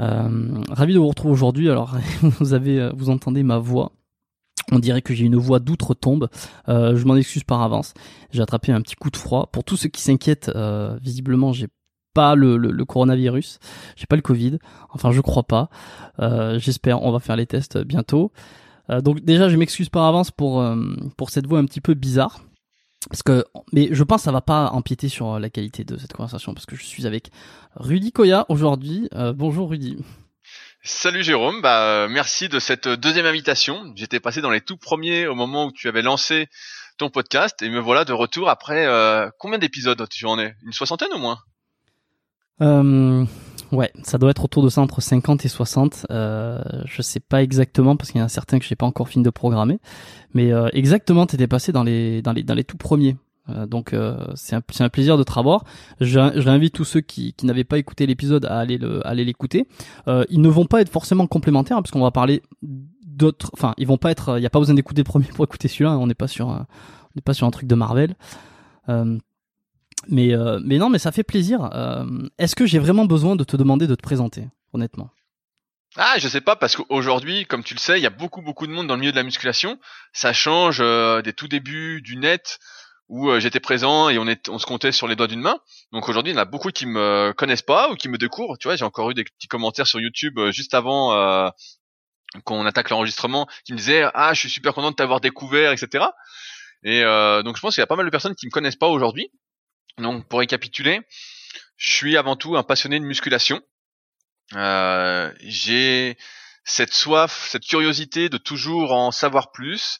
Euh, ravi de vous retrouver aujourd'hui. Alors, vous avez, vous entendez ma voix. On dirait que j'ai une voix d'outre-tombe. Euh, je m'en excuse par avance. J'ai attrapé un petit coup de froid. Pour tous ceux qui s'inquiètent, euh, visiblement, j'ai pas le, le, le coronavirus. J'ai pas le Covid. Enfin, je crois pas. Euh, J'espère. On va faire les tests bientôt. Euh, donc déjà, je m'excuse par avance pour euh, pour cette voix un petit peu bizarre. Parce que, mais je pense que ça va pas empiéter sur la qualité de cette conversation parce que je suis avec Rudy Koya aujourd'hui. Euh, bonjour Rudy. Salut Jérôme, bah euh, merci de cette deuxième invitation. J'étais passé dans les tout premiers au moment où tu avais lancé ton podcast et me voilà de retour après euh, combien d'épisodes tu en es? Une soixantaine au moins? Euh, ouais, ça doit être autour de ça entre 50 et 60. Euh, je sais pas exactement parce qu'il y en a certains que j'ai pas encore fini de programmer, mais exactement, t'étais passé dans les dans les dans les tout premiers. Euh, donc euh, c'est un, un plaisir de te revoir. Je- J'invite tous ceux qui, qui n'avaient pas écouté l'épisode à aller le l'écouter. Euh, ils ne vont pas être forcément complémentaires hein, parce qu'on va parler d'autres. Enfin, ils vont pas être. Il y a pas besoin d'écouter le premier pour écouter celui-là. hein. On n'est pas sur un, on n'est pas sur un truc de Marvel. Mais mais non, mais ça fait plaisir. Est-ce que j'ai vraiment besoin de te demander de te présenter, honnêtement? Ah, je sais pas parce qu'aujourd'hui, comme tu le sais, il y a beaucoup beaucoup de monde dans le milieu de la musculation. Ça change des tout débuts du net où euh, j'étais présent et on est on se comptait sur les doigts d'une main. Donc aujourd'hui, il y en a beaucoup qui me connaissent pas ou qui me découvrent. Tu vois, j'ai encore eu des petits commentaires sur YouTube euh, juste avant euh, qu'on attaque l'enregistrement qui me disaient ah je suis super content de t'avoir découvert, etc. Et euh, donc je pense qu'il y a pas mal de personnes qui me connaissent pas aujourd'hui. Donc pour récapituler, je suis avant tout un passionné de musculation. Euh, j'ai cette soif, cette curiosité de toujours en savoir plus.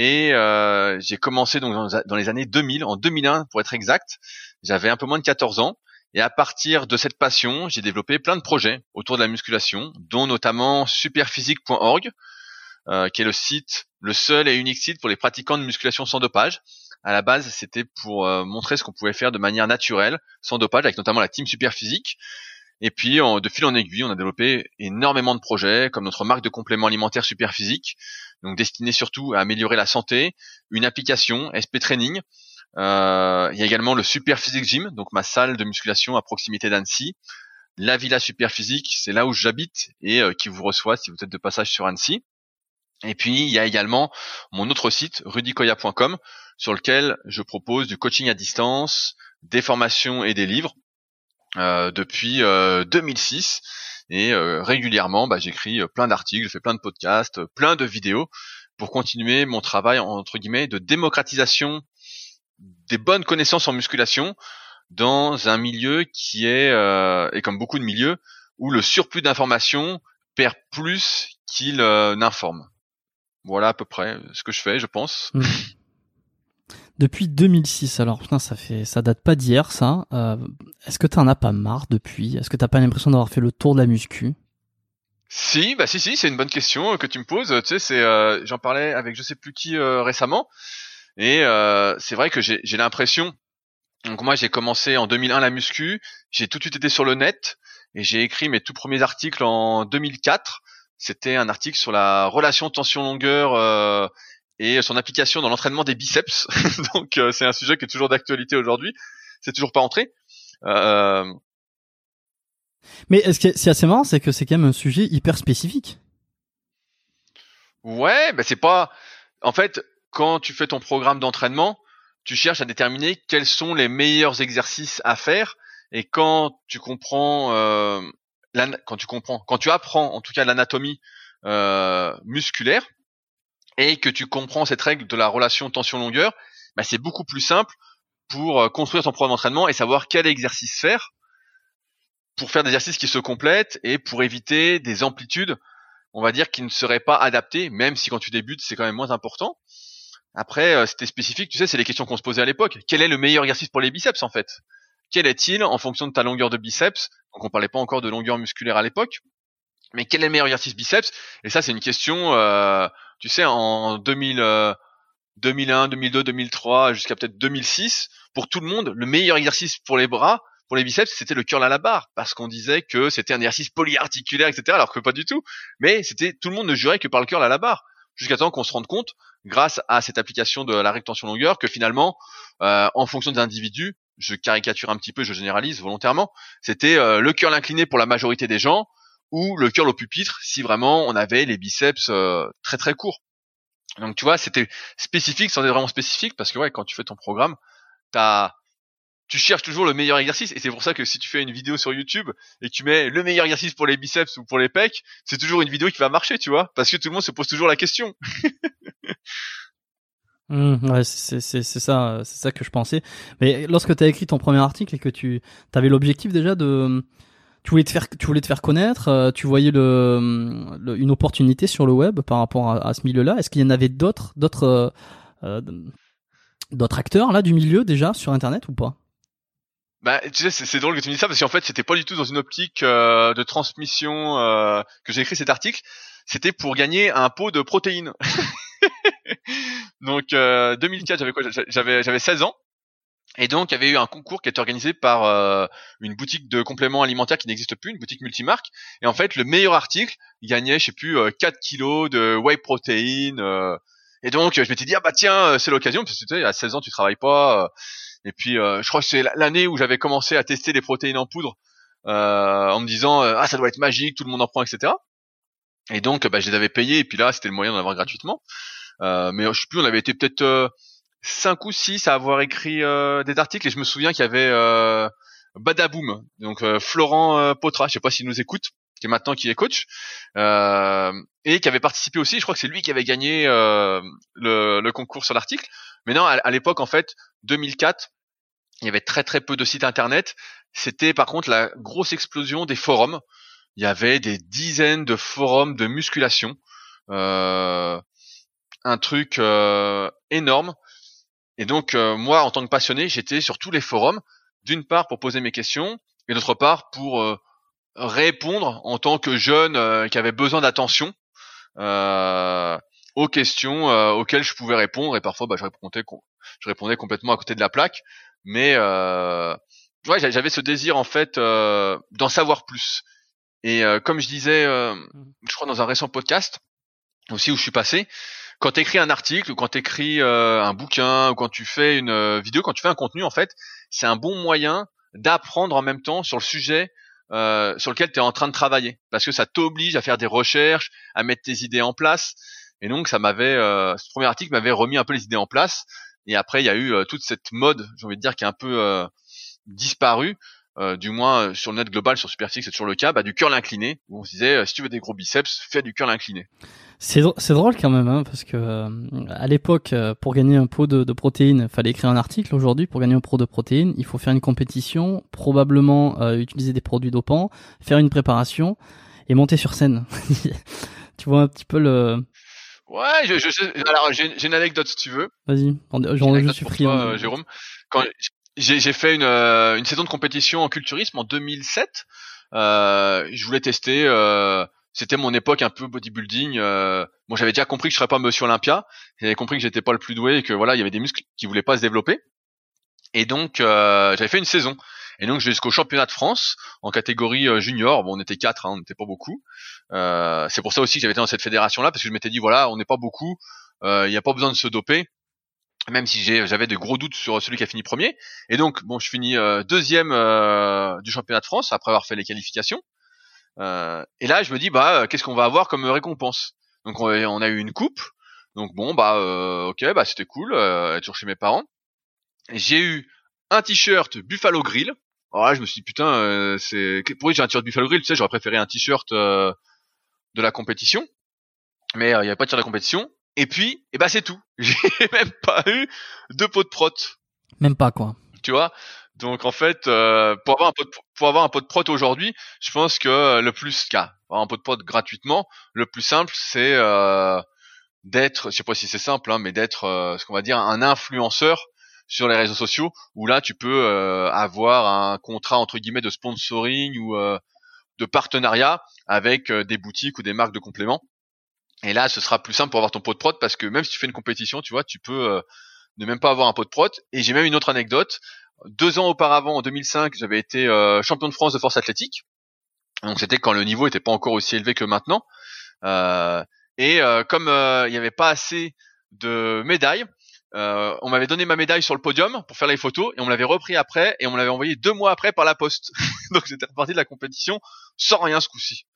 Et euh, j'ai commencé donc dans, les années 2000, en 2001 pour être exact. J'avais un peu moins de 14 ans. Et à partir de cette passion, j'ai développé plein de projets autour de la musculation, dont notamment superphysique.org, euh, qui est le site, le seul et unique site pour les pratiquants de musculation sans dopage. À la base, c'était pour euh, montrer ce qu'on pouvait faire de manière naturelle, sans dopage, avec notamment la team Superphysique. Et puis, de fil en aiguille, on a développé énormément de projets, comme notre marque de compléments alimentaires Superphysique, donc destinée surtout à améliorer la santé, une application SP Training. Euh, il y a également le Superphysique Gym, donc ma salle de musculation à proximité d'Annecy. La Villa Superphysique, c'est là où j'habite et euh, qui vous reçoit si vous êtes de passage sur Annecy. Et puis, il y a également mon autre site, rudicoya.com, sur lequel je propose du coaching à distance, des formations et des livres depuis euh, 2006. Et euh, régulièrement, bah, j'écris euh, plein d'articles, je fais plein de podcasts, euh, plein de vidéos pour continuer mon travail entre guillemets de démocratisation des bonnes connaissances en musculation dans un milieu qui est, euh, et comme beaucoup de milieux, où le surplus d'informations perd plus qu'il euh, n'informe. Voilà à peu près ce que je fais, je pense. Hmm. Depuis 2006, alors putain, ça fait, ça date pas d'hier, ça. Euh, Est-ce que t'en as pas marre depuis? Est-ce que t'as pas l'impression d'avoir fait le tour de la muscu? Si, bah si, si, c'est une bonne question que tu me poses. Tu sais, c'est, euh, j'en parlais avec je sais plus qui euh, récemment, et euh, c'est vrai que j'ai l'impression. Donc moi, j'ai commencé en 2001 la muscu, j'ai tout de suite été sur le net et j'ai écrit mes tout premiers articles en 2004. C'était un article sur la relation tension-longueur euh, et son application dans l'entraînement des biceps. Donc euh, c'est un sujet qui est toujours d'actualité aujourd'hui. C'est toujours pas entré. Euh, Mais ce qui est, c'est assez marrant, c'est que c'est quand même un sujet hyper spécifique. Ouais, bah c'est pas. En fait, quand tu fais ton programme d'entraînement, tu cherches à déterminer quels sont les meilleurs exercices à faire. Et quand tu comprends, euh, quand tu comprends, quand tu apprends en tout cas l'anatomie euh, musculaire et que tu comprends cette règle de la relation tension-longueur, bah, c'est beaucoup plus simple pour euh, construire ton programme d'entraînement et savoir quel exercice faire pour faire des exercices qui se complètent et pour éviter des amplitudes, on va dire, qui ne seraient pas adaptées, même si quand tu débutes, c'est quand même moins important. Après, euh, c'était spécifique, tu sais, c'est les questions qu'on se posait à l'époque. Quel est le meilleur exercice pour les biceps en fait? Quel est-il en fonction de ta longueur de biceps? Donc on parlait pas encore de longueur musculaire à l'époque, mais quel est le meilleur exercice biceps? Et ça, c'est une question, euh, tu sais, en 2000, 2001, 2002, 2003, jusqu'à peut-être 2006, pour tout le monde, le meilleur exercice pour les bras, pour les biceps, c'était le curl à la barre, parce qu'on disait que c'était un exercice polyarticulaire, etc., alors que pas du tout. Mais c'était tout le monde ne jurait que par le curl à la barre, jusqu'à temps qu'on se rende compte, grâce à cette application de la rétention longueur, que finalement, euh, en fonction des individus, je caricature un petit peu, je généralise volontairement, c'était euh, le curl incliné pour la majorité des gens, ou le curl au pupitre si vraiment on avait les biceps euh, très très courts. Donc tu vois, c'était spécifique sans être vraiment spécifique parce que ouais, quand tu fais ton programme, t'as tu cherches toujours le meilleur exercice et c'est pour ça que si tu fais une vidéo sur YouTube et tu mets le meilleur exercice pour les biceps ou pour les pecs, c'est toujours une vidéo qui va marcher, tu vois, parce que tout le monde se pose toujours la question. Mmh, ouais, c'est c'est ça, c'est ça que je pensais. Mais lorsque tu as écrit ton premier article et que tu avais l'objectif déjà de tu voulais te faire tu voulais te faire connaître, euh, tu voyais le, une opportunité sur le web par rapport à, ce milieu-là. Est-ce qu'il y en avait d'autres d'autres euh, euh, d'autres acteurs là du milieu déjà sur internet ou pas? Bah, tu sais, c'est drôle que tu me dises ça parce qu'en fait, c'était pas du tout dans une optique de transmission que j'ai écrit cet article. C'était pour gagner un pot de protéines. Donc, 2004, j'avais quoi? J'avais 16 ans. Et donc, il y avait eu un concours qui était organisé par euh, une boutique de compléments alimentaires qui n'existe plus, une boutique multimarque. Et en fait, le meilleur article il gagnait, je sais plus, 4 euh, kilos de whey protein. Euh. et donc, je m'étais dit, ah bah tiens, c'est l'occasion, parce que tu sais, à 16 ans, tu travailles pas. et puis, je crois que c'est l'année où j'avais commencé à tester les protéines en poudre, en me disant, ah ça doit être magique, tout le monde en prend, etc. Et donc, bah, je les avais payés, et puis là, c'était le moyen d'en avoir gratuitement. mais je sais plus, on avait été peut-être cinq ou six à avoir écrit euh, des articles et je me souviens qu'il y avait euh, Badaboom, donc euh, Florent euh, Potra, je sais pas s'il nous écoute, qui est maintenant qui est coach et qui avait participé aussi. Je crois que c'est lui qui avait gagné le, le, concours sur l'article. Mais non, à, l'époque en fait, 2004, il y avait très très peu de sites internet. C'était par contre la grosse explosion des forums. Il y avait des dizaines de forums de musculation. un truc énorme. Et donc euh, moi, en tant que passionné, j'étais sur tous les forums, d'une part pour poser mes questions, et d'autre part pour euh, répondre en tant que jeune euh, qui avait besoin d'attention aux questions auxquelles je pouvais répondre. Et parfois, bah, je répondais, je répondais complètement à côté de la plaque. Mais ouais, j'avais ce désir en fait d'en savoir plus. Et comme je disais, je crois dans un récent podcast aussi où je suis passé, quand tu écris un article ou quand tu écris euh, un bouquin ou quand tu fais une euh, vidéo, quand tu fais un contenu, en fait, c'est un bon moyen d'apprendre en même temps sur le sujet euh, sur lequel tu es en train de travailler. Parce que ça t'oblige à faire des recherches, à mettre tes idées en place. Et donc, ça m'avait, ce premier article m'avait remis un peu les idées en place. Et après, il y a eu toute cette mode, j'ai envie de dire, qui est un peu disparue. du moins sur le net global, sur Superfix, c'est toujours le cas, bah, du curl incliné, où on se disait, si tu veux des gros biceps, fais du curl incliné. C'est drôle quand même, hein, parce que euh, à l'époque, euh, pour gagner un pot de, de protéines, fallait écrire un article. Aujourd'hui, pour gagner un pot de protéines, il faut faire une compétition, probablement euh, utiliser des produits dopants, faire une préparation et monter sur scène. tu vois un petit peu le. Ouais, je, je, alors j'ai une anecdote si tu veux. Vas-y, je suis pris. Toi, Jérôme, quand j'ai fait une, une saison de compétition en culturisme en 2007, je voulais tester c'était mon époque un peu bodybuilding. Euh, bon, j'avais déjà compris que je serais pas Monsieur Olympia. J'avais compris que j'étais pas le plus doué et que voilà, il y avait des muscles qui voulaient pas se développer. Et donc, euh, j'avais fait une saison. Et donc, jusqu'au championnat de France en catégorie euh, junior. Bon, on était quatre, hein, on n'était pas beaucoup. Euh, c'est pour ça aussi que j'avais été dans cette fédération-là parce que je m'étais dit voilà, on n'est pas beaucoup. Il n'y a pas besoin de se doper. Même si j'avais de gros doutes sur celui qui a fini premier. Et donc, bon, je finis deuxième du championnat de France après avoir fait les qualifications. Euh, et là, je me dis, bah, euh, qu'est-ce qu'on va avoir comme récompense? Donc, on, a eu une coupe. Donc bon, bah, euh, ok, bah, c'était cool. Euh, toujours chez mes parents. j'ai eu un t-shirt Buffalo Grill. Alors là, je me suis dit putain, euh, c'est pourquoi j'ai un t-shirt Buffalo Grill? Tu sais, j'aurais préféré un t-shirt euh, de la compétition, mais euh, il y avait pas de t-shirt de la compétition. Et puis, et eh ben c'est tout. J'ai même pas eu de pot de prot. Même pas quoi. Tu vois? Donc en fait, euh, pour avoir un pot de, pour prot aujourd'hui, je pense que le plus, cas, avoir un pot de prot gratuitement, le plus simple, c'est euh, d'être, je sais pas si c'est simple, hein, mais d'être, ce qu'on va dire, un influenceur sur les réseaux sociaux où là tu peux euh, avoir un contrat entre guillemets de sponsoring ou euh, de partenariat avec euh, des boutiques ou des marques de compléments. Et là, ce sera plus simple pour avoir ton pot de prod parce que même si tu fais une compétition, tu vois, tu peux ne même pas avoir un pot de prod. Et j'ai même une autre anecdote. Deux ans auparavant, en 2005, j'avais été champion de France de force athlétique. Donc c'était quand le niveau n'était pas encore aussi élevé que maintenant. et comme il n'y avait pas assez de médailles, euh, on m'avait donné ma médaille sur le podium pour faire les photos et on me l'avait repris après et on me l'avait envoyé deux mois après par la poste. Donc j'étais reparti de la compétition sans rien ce coup-ci.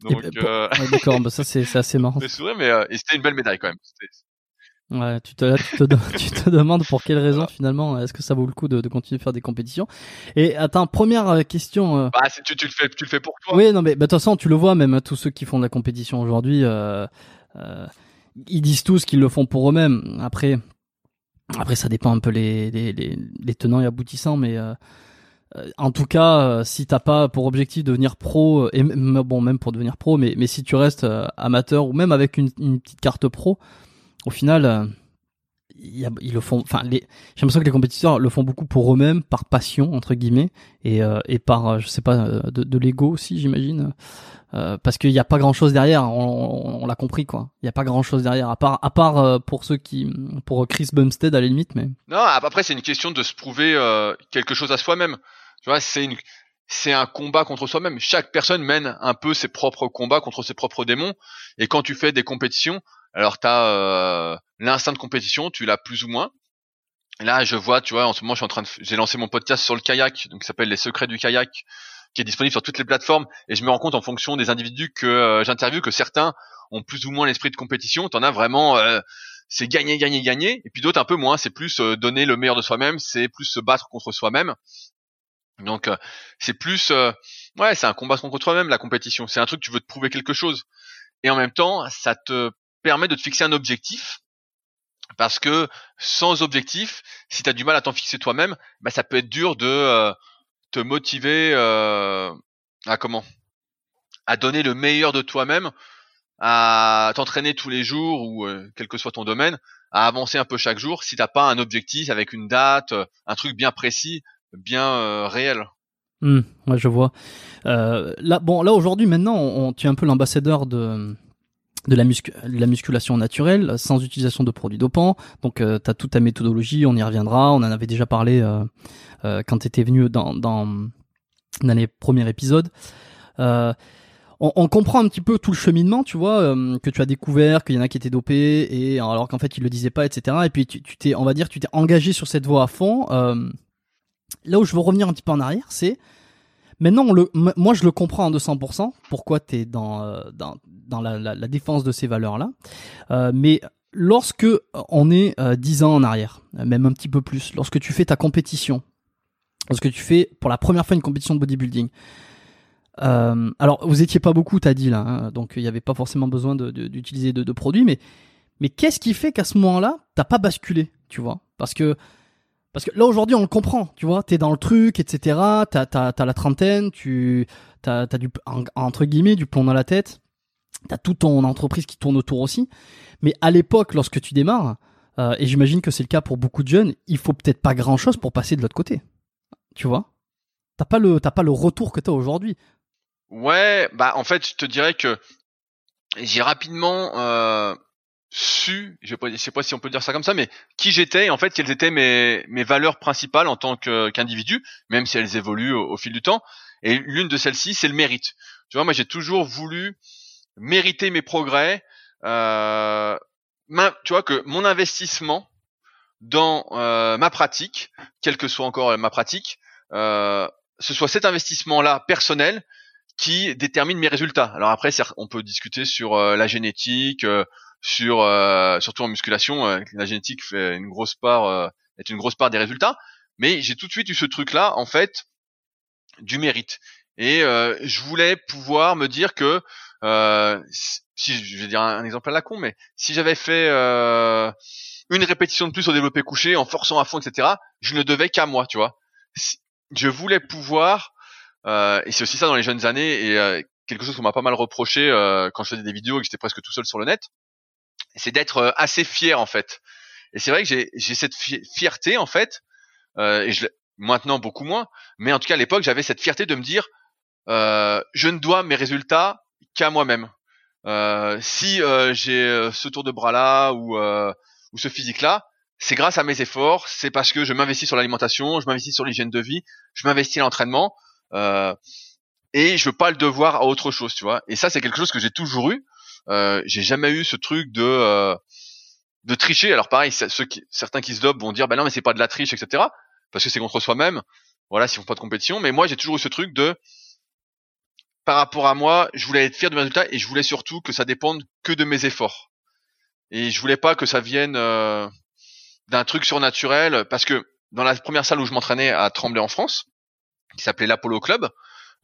Donc ben, euh... d'accord, bah ça c'est assez marrant. mais euh, c'était une belle médaille quand même. Ouais, tu te, tu, te, tu te demandes pour quelle raison finalement est-ce que ça vaut le coup de, de, continuer à faire des compétitions? Et attends, première euh, question. Bah, tu, tu, le fais, tu le fais pour toi. Oui, non, mais bah, de toute façon, tu le vois même tous ceux qui font de la compétition aujourd'hui. Euh, ils disent tous qu'ils le font pour eux-mêmes. Après, après, ça dépend un peu les, les, les, tenants et aboutissants, mais euh, euh, en tout cas, euh, si t'as pas pour objectif de devenir pro, et bon, même pour devenir pro, mais, mais si tu restes amateur ou même avec une, une petite carte pro, au final, ils le font. Enfin, j'ai l'impression que les compétiteurs le font beaucoup pour eux-mêmes, par passion entre guillemets, et, et par, je sais pas, de, de l'ego aussi, j'imagine. Euh, parce qu'il n'y a pas grand chose derrière, on, l'a compris quoi. Il n'y a pas grand chose derrière, à part, à part euh, pour ceux qui, pour Chris Bumstead à la limite, mais. Non, après c'est une question de se prouver euh, quelque chose à soi-même. Tu vois, c'est une, c'est un combat contre soi-même. Chaque personne mène un peu ses propres combats contre ses propres démons. Et quand tu fais des compétitions, alors t'as euh, l'instinct de compétition, tu l'as plus ou moins. Là, je vois, tu vois, en ce moment, je suis en train de, j'ai lancé mon podcast sur le kayak, donc qui s'appelle Les Secrets du kayak qui est disponible sur toutes les plateformes et je me rends compte en fonction des individus que euh, j'interviewe que certains ont plus ou moins l'esprit de compétition. T'en as vraiment euh, c'est gagner, gagner, gagner, et puis d'autres un peu moins. C'est plus euh, donner le meilleur de soi-même, c'est plus se battre contre soi-même. Donc c'est plus ouais, c'est un combat contre soi-même la compétition. C'est un truc tu veux te prouver quelque chose et en même temps ça te permet de te fixer un objectif parce que sans objectif, si tu as du mal à t'en fixer toi-même, bah, ça peut être dur de te motiver euh, à comment? À donner le meilleur de toi-même, à t'entraîner tous les jours ou euh, quel que soit ton domaine, à avancer un peu chaque jour si t'as pas un objectif avec une date, euh, un truc bien précis, bien réel. Mmh, je vois. là, bon, là aujourd'hui, maintenant, tu es un peu l'ambassadeur de de la, la musculation naturelle sans utilisation de produits dopants. Donc tu as toute ta méthodologie, on y reviendra, on en avait déjà parlé euh, quand tu étais venu dans, dans, dans les premiers épisodes. Euh, on, on, comprend un petit peu tout le cheminement, tu vois, euh, que tu as découvert qu'il y en a qui étaient dopés et alors qu'en fait ils le disaient pas, etc. Et puis tu t'es, on va dire, tu t'es engagé sur cette voie à fond. Euh, là où je veux revenir un petit peu en arrière, c'est maintenant, moi je le comprends en 200%. Pourquoi t'es dans dans dans la, défense de ces valeurs là, mais lorsque on est 10 ans en arrière, même un petit peu plus, lorsque tu fais ta compétition, parce que tu fais pour la première fois une compétition de bodybuilding. Euh, alors, vous étiez pas beaucoup, t'as dit là, hein, donc il n'y avait pas forcément besoin d'utiliser de, de, produits, mais mais qu'est-ce qui fait qu'à ce moment-là, t'as pas basculé, tu vois? Parce que parce que là aujourd'hui, on le comprend, tu vois, t'es dans le truc, etc. T'as t'as as la trentaine, tu t'as as du entre guillemets du plomb dans la tête, t'as toute ton entreprise qui tourne autour aussi. Mais à l'époque, lorsque tu démarres, euh, et j'imagine que c'est le cas pour beaucoup de jeunes, il faut peut-être pas grand-chose pour passer de l'autre côté tu vois? T'as pas le, t'as pas le retour que t'as aujourd'hui. Ouais, bah en fait, je te dirais que j'ai rapidement euh, su, je sais pas si on peut dire ça comme ça, mais qui j'étais, en fait, quelles étaient mes, mes valeurs principales en tant qu'individu, même si elles évoluent au, fil du temps. Et l'une de celles-ci, c'est le mérite. Tu vois, moi, j'ai toujours voulu mériter mes progrès. Euh, tu vois que mon investissement dans euh, ma pratique, quelle que soit encore ma pratique, euh, ce soit cet investissement-là personnel qui détermine mes résultats. Alors après, on peut discuter sur euh, la génétique, sur surtout en musculation, la génétique fait une grosse part est une grosse part des résultats, mais j'ai tout de suite eu ce truc-là, en fait, du mérite. Et euh, je voulais pouvoir me dire que euh, si je vais dire un, exemple à la con, mais si j'avais fait euh, une répétition de plus au développé couché en forçant à fond, etc., je ne devais qu'à moi, tu vois. Je voulais pouvoir, euh, et c'est aussi ça dans les jeunes années, et euh, quelque chose qu'on m'a pas mal reproché euh, quand je faisais des vidéos et que j'étais presque tout seul sur le net, c'est d'être assez fier en fait. Et c'est vrai que j'ai cette fierté en fait, et je maintenant beaucoup moins, mais en tout cas à l'époque j'avais cette fierté de me dire, je ne dois mes résultats qu'à moi-même. Euh, si euh, j'ai euh, ce tour de bras là ou ou ce physique là, c'est grâce à mes efforts, c'est parce que je m'investis sur l'alimentation, je m'investis sur l'hygiène de vie, je m'investis dans l'entraînement et je veux pas le devoir à autre chose, tu vois. Et ça c'est quelque chose que j'ai toujours eu. j'ai jamais eu ce truc de de tricher. Alors pareil, ceux qui, certains qui se dopent vont dire bah non mais c'est pas de la triche, etc. Parce que c'est contre soi-même. Voilà, s'ils font pas de compétition. Mais moi j'ai toujours eu ce truc de par rapport à moi, je voulais être fier de mes résultats et je voulais surtout que ça dépende que de mes efforts. Et je voulais pas que ça vienne euh, d'un truc surnaturel parce que dans la première salle où je m'entraînais à Tremblay en France, qui s'appelait l'Apollo Club,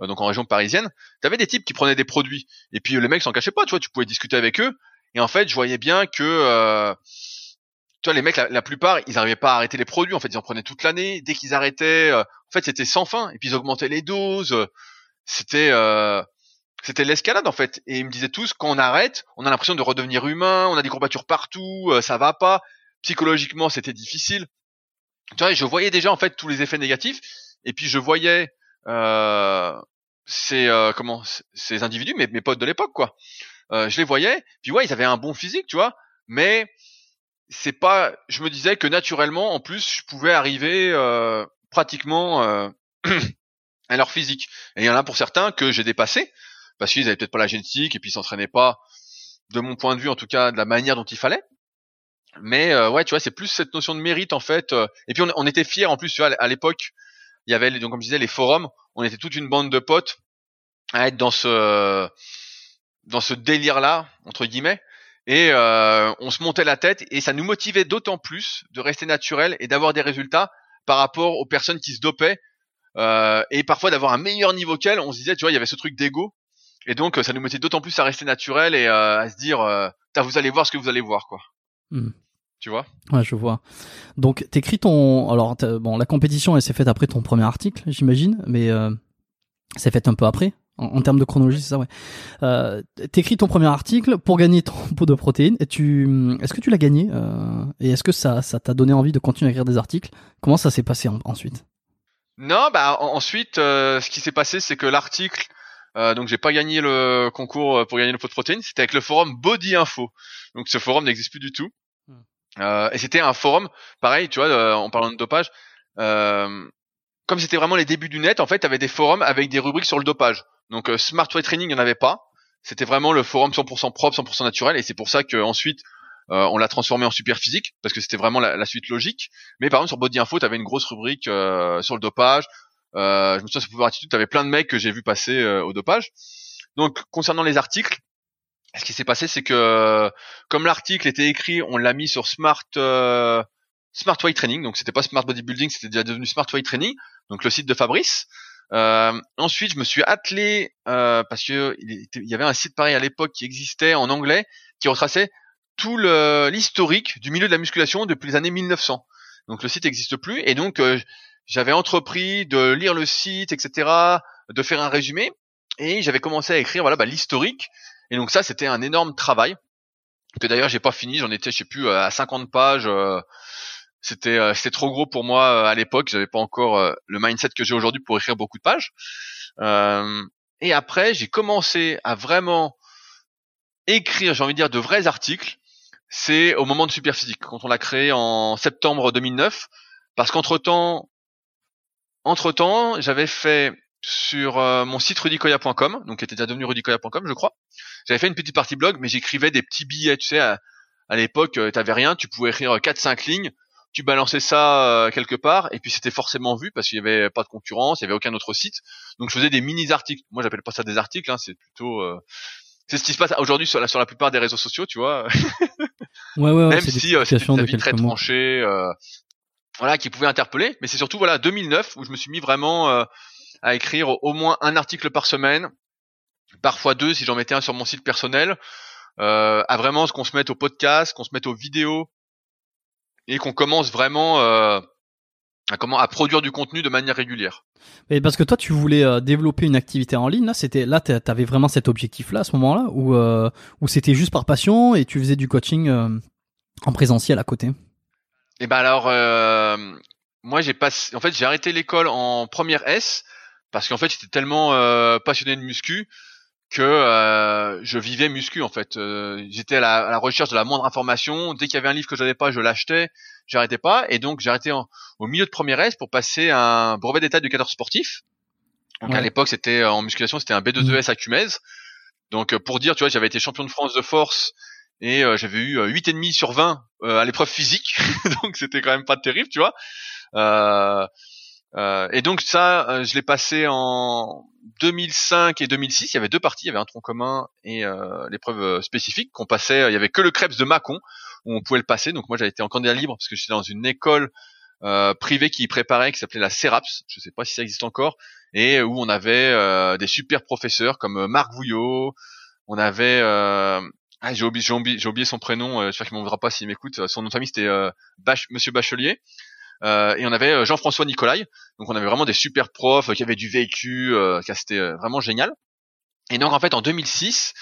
euh, donc en région parisienne, t'avais des types qui prenaient des produits et puis les mecs s'en cachaient pas, tu vois, tu pouvais discuter avec eux et en fait, je voyais bien que euh, tu vois les mecs la, plupart, ils n'arrivaient pas à arrêter les produits, en fait, ils en prenaient toute l'année, dès qu'ils arrêtaient, en fait, c'était sans fin et puis ils augmentaient les doses c'était euh, c'était l'escalade en fait. Et ils me disaient tous quand on arrête, on a l'impression de redevenir humain, on a des courbatures partout, euh, ça va pas. Psychologiquement, c'était difficile. Tu vois, je voyais déjà en fait tous les effets négatifs. Et puis je voyais euh, ces euh, comment ces individus, mes, mes potes de l'époque quoi. Euh, je les voyais. Puis ouais, ils avaient un bon physique, tu vois. Mais c'est pas. Je me disais que naturellement, en plus, je pouvais arriver euh, pratiquement à leur physique. Et il y en a pour certains que j'ai dépassé parce qu'ils avaient peut-être pas la génétique et puis ils s'entraînaient pas, de mon point de vue en tout cas, de la manière dont il fallait. Mais euh, ouais, tu vois, c'est plus cette notion de mérite en fait. Euh. Et puis on, on était fiers en plus, tu vois, à l'époque, il y avait donc comme je disais les forums, on était toute une bande de potes à être dans ce dans ce délire là entre guillemets et euh, on se montait la tête et ça nous motivait d'autant plus de rester naturel et d'avoir des résultats par rapport aux personnes qui se dopaient euh, et parfois d'avoir un meilleur niveau qu'elle, on se disait, tu vois, il y avait ce truc d'ego, et donc ça nous mettait d'autant plus à rester naturel et euh, à se dire, euh, vous allez voir ce que vous allez voir, quoi. Hmm. Tu vois? Ouais, je vois. Donc, t'écris ton. Alors, bon, la compétition, elle s'est faite après ton premier article, j'imagine, mais euh, c'est fait un peu après. En, termes de chronologie, c'est ça, ouais. Euh, t'écris ton premier article pour gagner ton pot de protéines. Et tu, est-ce que tu l'as gagné euh, Et est-ce que ça, ça t'a donné envie de continuer à écrire des articles? Comment ça s'est passé ensuite? Non, bah ensuite, euh, ce qui s'est passé, c'est que l'article, euh, donc j'ai pas gagné le concours euh, pour gagner le pot de protéines, c'était avec le forum Body Info. Donc ce forum n'existe plus du tout. Euh, et c'était un forum, pareil, tu vois, en parlant de dopage, comme c'était vraiment les débuts du net, en fait, avait des forums avec des rubriques sur le dopage. Donc Smart Weight Training, il n'y en avait pas. C'était vraiment le forum 100% propre, 100% naturel, et c'est pour ça que ensuite euh, on l'a transformé en super physique parce que c'était vraiment la, suite logique. Mais par exemple sur Body Info, tu avais une grosse rubrique euh, sur le dopage. Euh, je me souviens sur Pouvoir Attitude, tu avais plein de mecs que j'ai vu passer au dopage. Donc concernant les articles, ce qui s'est passé, c'est que comme l'article était écrit, on l'a mis sur Smart Smart Weight Training. Donc c'était pas Smart Bodybuilding, c'était déjà devenu Smart Weight Training. Donc le site de Fabrice. ensuite, je me suis attelé parce que il y avait un site pareil à l'époque qui existait en anglais qui retraçait tout l'historique du milieu de la musculation depuis les années 1900. Donc le site n'existe plus et donc euh, j'avais entrepris de lire le site, etc., de faire un résumé et j'avais commencé à écrire voilà bah, l'historique. Et donc ça c'était un énorme travail que d'ailleurs j'ai pas fini. J'en étais je sais plus à 50 pages. Euh, c'était euh, c'était trop gros pour moi à l'époque. J'avais pas encore le mindset que j'ai aujourd'hui pour écrire beaucoup de pages. et après j'ai commencé à vraiment écrire, j'ai envie de dire, de vrais articles c'est au moment de Superphysique, quand on l'a créé en septembre 2009, parce qu'entre temps, entre temps, j'avais fait sur euh, mon site rudicoya.com, donc qui était déjà devenu rudicoya.com, je crois. J'avais fait une petite partie blog, mais j'écrivais des petits billets, tu sais, à, l'époque, tu euh, t'avais rien, tu pouvais écrire 4-5 lignes, tu balançais ça euh, quelque part, et puis c'était forcément vu parce qu'il y avait pas de concurrence, il y avait aucun autre site. Donc je faisais des mini articles. Moi, j'appelle pas ça des articles, hein, c'est plutôt c'est ce qui se passe aujourd'hui sur la, sur la plupart des réseaux sociaux, tu vois. ouais, ouais, Même si euh, c'est très vite très tranché. Euh, voilà, qui pouvaient interpeller. Mais c'est surtout voilà 2009 où je me suis mis vraiment euh, à écrire au moins un article par semaine, parfois deux si j'en mettais un sur mon site personnel, euh, à vraiment ce qu'on se mette au podcast, qu'on se mette aux vidéos et qu'on commence vraiment euh, à comment à produire du contenu de manière régulière. Mais parce que toi, tu voulais euh, développer une activité en ligne. Là, c'était là, t'avais vraiment cet objectif-là à ce moment-là, ou euh, ou c'était juste par passion et tu faisais du coaching euh, en présentiel à côté? Et eh ben alors, moi j'ai passé, en fait, j'ai arrêté l'école en première S parce qu'en fait, j'étais tellement passionné de muscu que euh, je vivais muscu en fait. Euh, j'étais à, la, recherche de la moindre information. Dès qu'il y avait un livre que je n'avais pas, je l'achetais. J'arrêtais pas. Et donc j'ai arrêté au milieu de première S pour passer un brevet d'état d'éducateur sportif. Donc à l'époque c'était en musculation, c'était un B2ES mmh. à Cumez. Donc pour dire, tu vois, j'avais été champion de France de force et euh, j'avais eu 8,5 sur 20 à l'épreuve physique. donc c'était quand même pas terrible, tu vois. Euh, et donc ça, euh, je l'ai passé en 2005 et 2006. Il y avait deux parties, il y avait un tronc commun et euh, l'épreuve spécifique qu'on passait. Il y avait que le Krebs de Mâcon où on pouvait le passer. Donc moi j'avais été en candidat libre parce que j'étais dans une école euh, privée qui y préparait, qui s'appelait la CERAPS. Je sais pas si ça existe encore et où on avait des super professeurs comme Marc Vouillot. On avait ah, j'ai oublié, oublié, oublié, son prénom. J'espère qu'il m'en voudra pas s'il m'écoute. Son nom de famille c'était Bach, Monsieur Bachelier. Euh, et on avait euh, Jean-François Nicolai. Donc on avait vraiment des super profs euh, qui avaient du vécu, euh, c'était vraiment génial. Et donc en fait en 2006,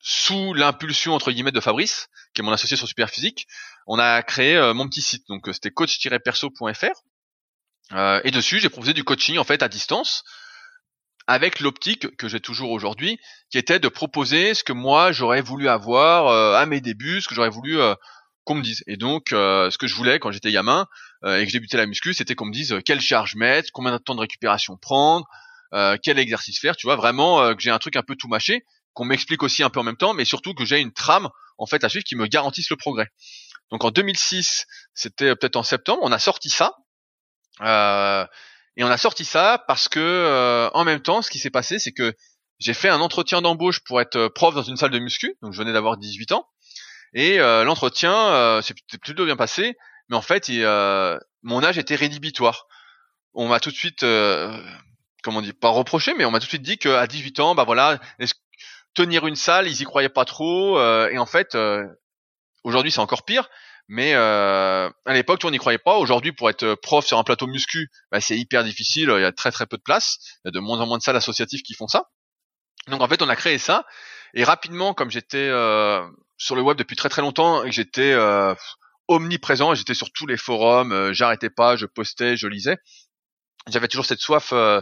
sous l'impulsion entre guillemets de Fabrice, qui est mon associé sur Superphysique, on a créé mon petit site. Donc c'était coach-perso.fr. et dessus j'ai proposé du coaching en fait à distance avec l'optique que j'ai toujours aujourd'hui, qui était de proposer ce que moi j'aurais voulu avoir à mes débuts, ce que j'aurais voulu qu'on me dise. Et donc, euh, ce que je voulais quand j'étais gamin euh, et que j'ai débuté la muscu, c'était qu'on me dise euh, quelle charge mettre, combien de temps de récupération prendre, quel exercice faire. Tu vois, vraiment que j'ai un truc un peu tout mâché, qu'on m'explique aussi un peu en même temps, mais surtout que j'ai une trame en fait à suivre qui me garantisse le progrès. Donc en 2006, c'était peut-être en septembre, on a sorti ça. et on a sorti ça parce que en même temps, ce qui s'est passé, c'est que j'ai fait un entretien d'embauche pour être prof dans une salle de muscu. Donc je venais d'avoir 18 ans. Et euh, l'entretien euh, s'est plutôt bien passé, mais en fait, euh, mon âge était rédhibitoire. On m'a tout de suite, comment on dit, pas reproché, mais on m'a tout de suite dit qu'à 18 ans, bah voilà, tenir une salle, ils y croyaient pas trop. et en fait, aujourd'hui, c'est encore pire. Mais à l'époque, on n'y croyait pas. Aujourd'hui, pour être prof sur un plateau muscu, bah, c'est hyper difficile. Il y a très très peu de place. Il y a de moins en moins de salles associatives qui font ça. Donc en fait, on a créé ça. Et rapidement, comme j'étais sur le web depuis très très longtemps et que j'étais euh, omniprésent, j'étais sur tous les forums, euh, j'arrêtais pas, je postais, je lisais. J'avais toujours cette soif euh,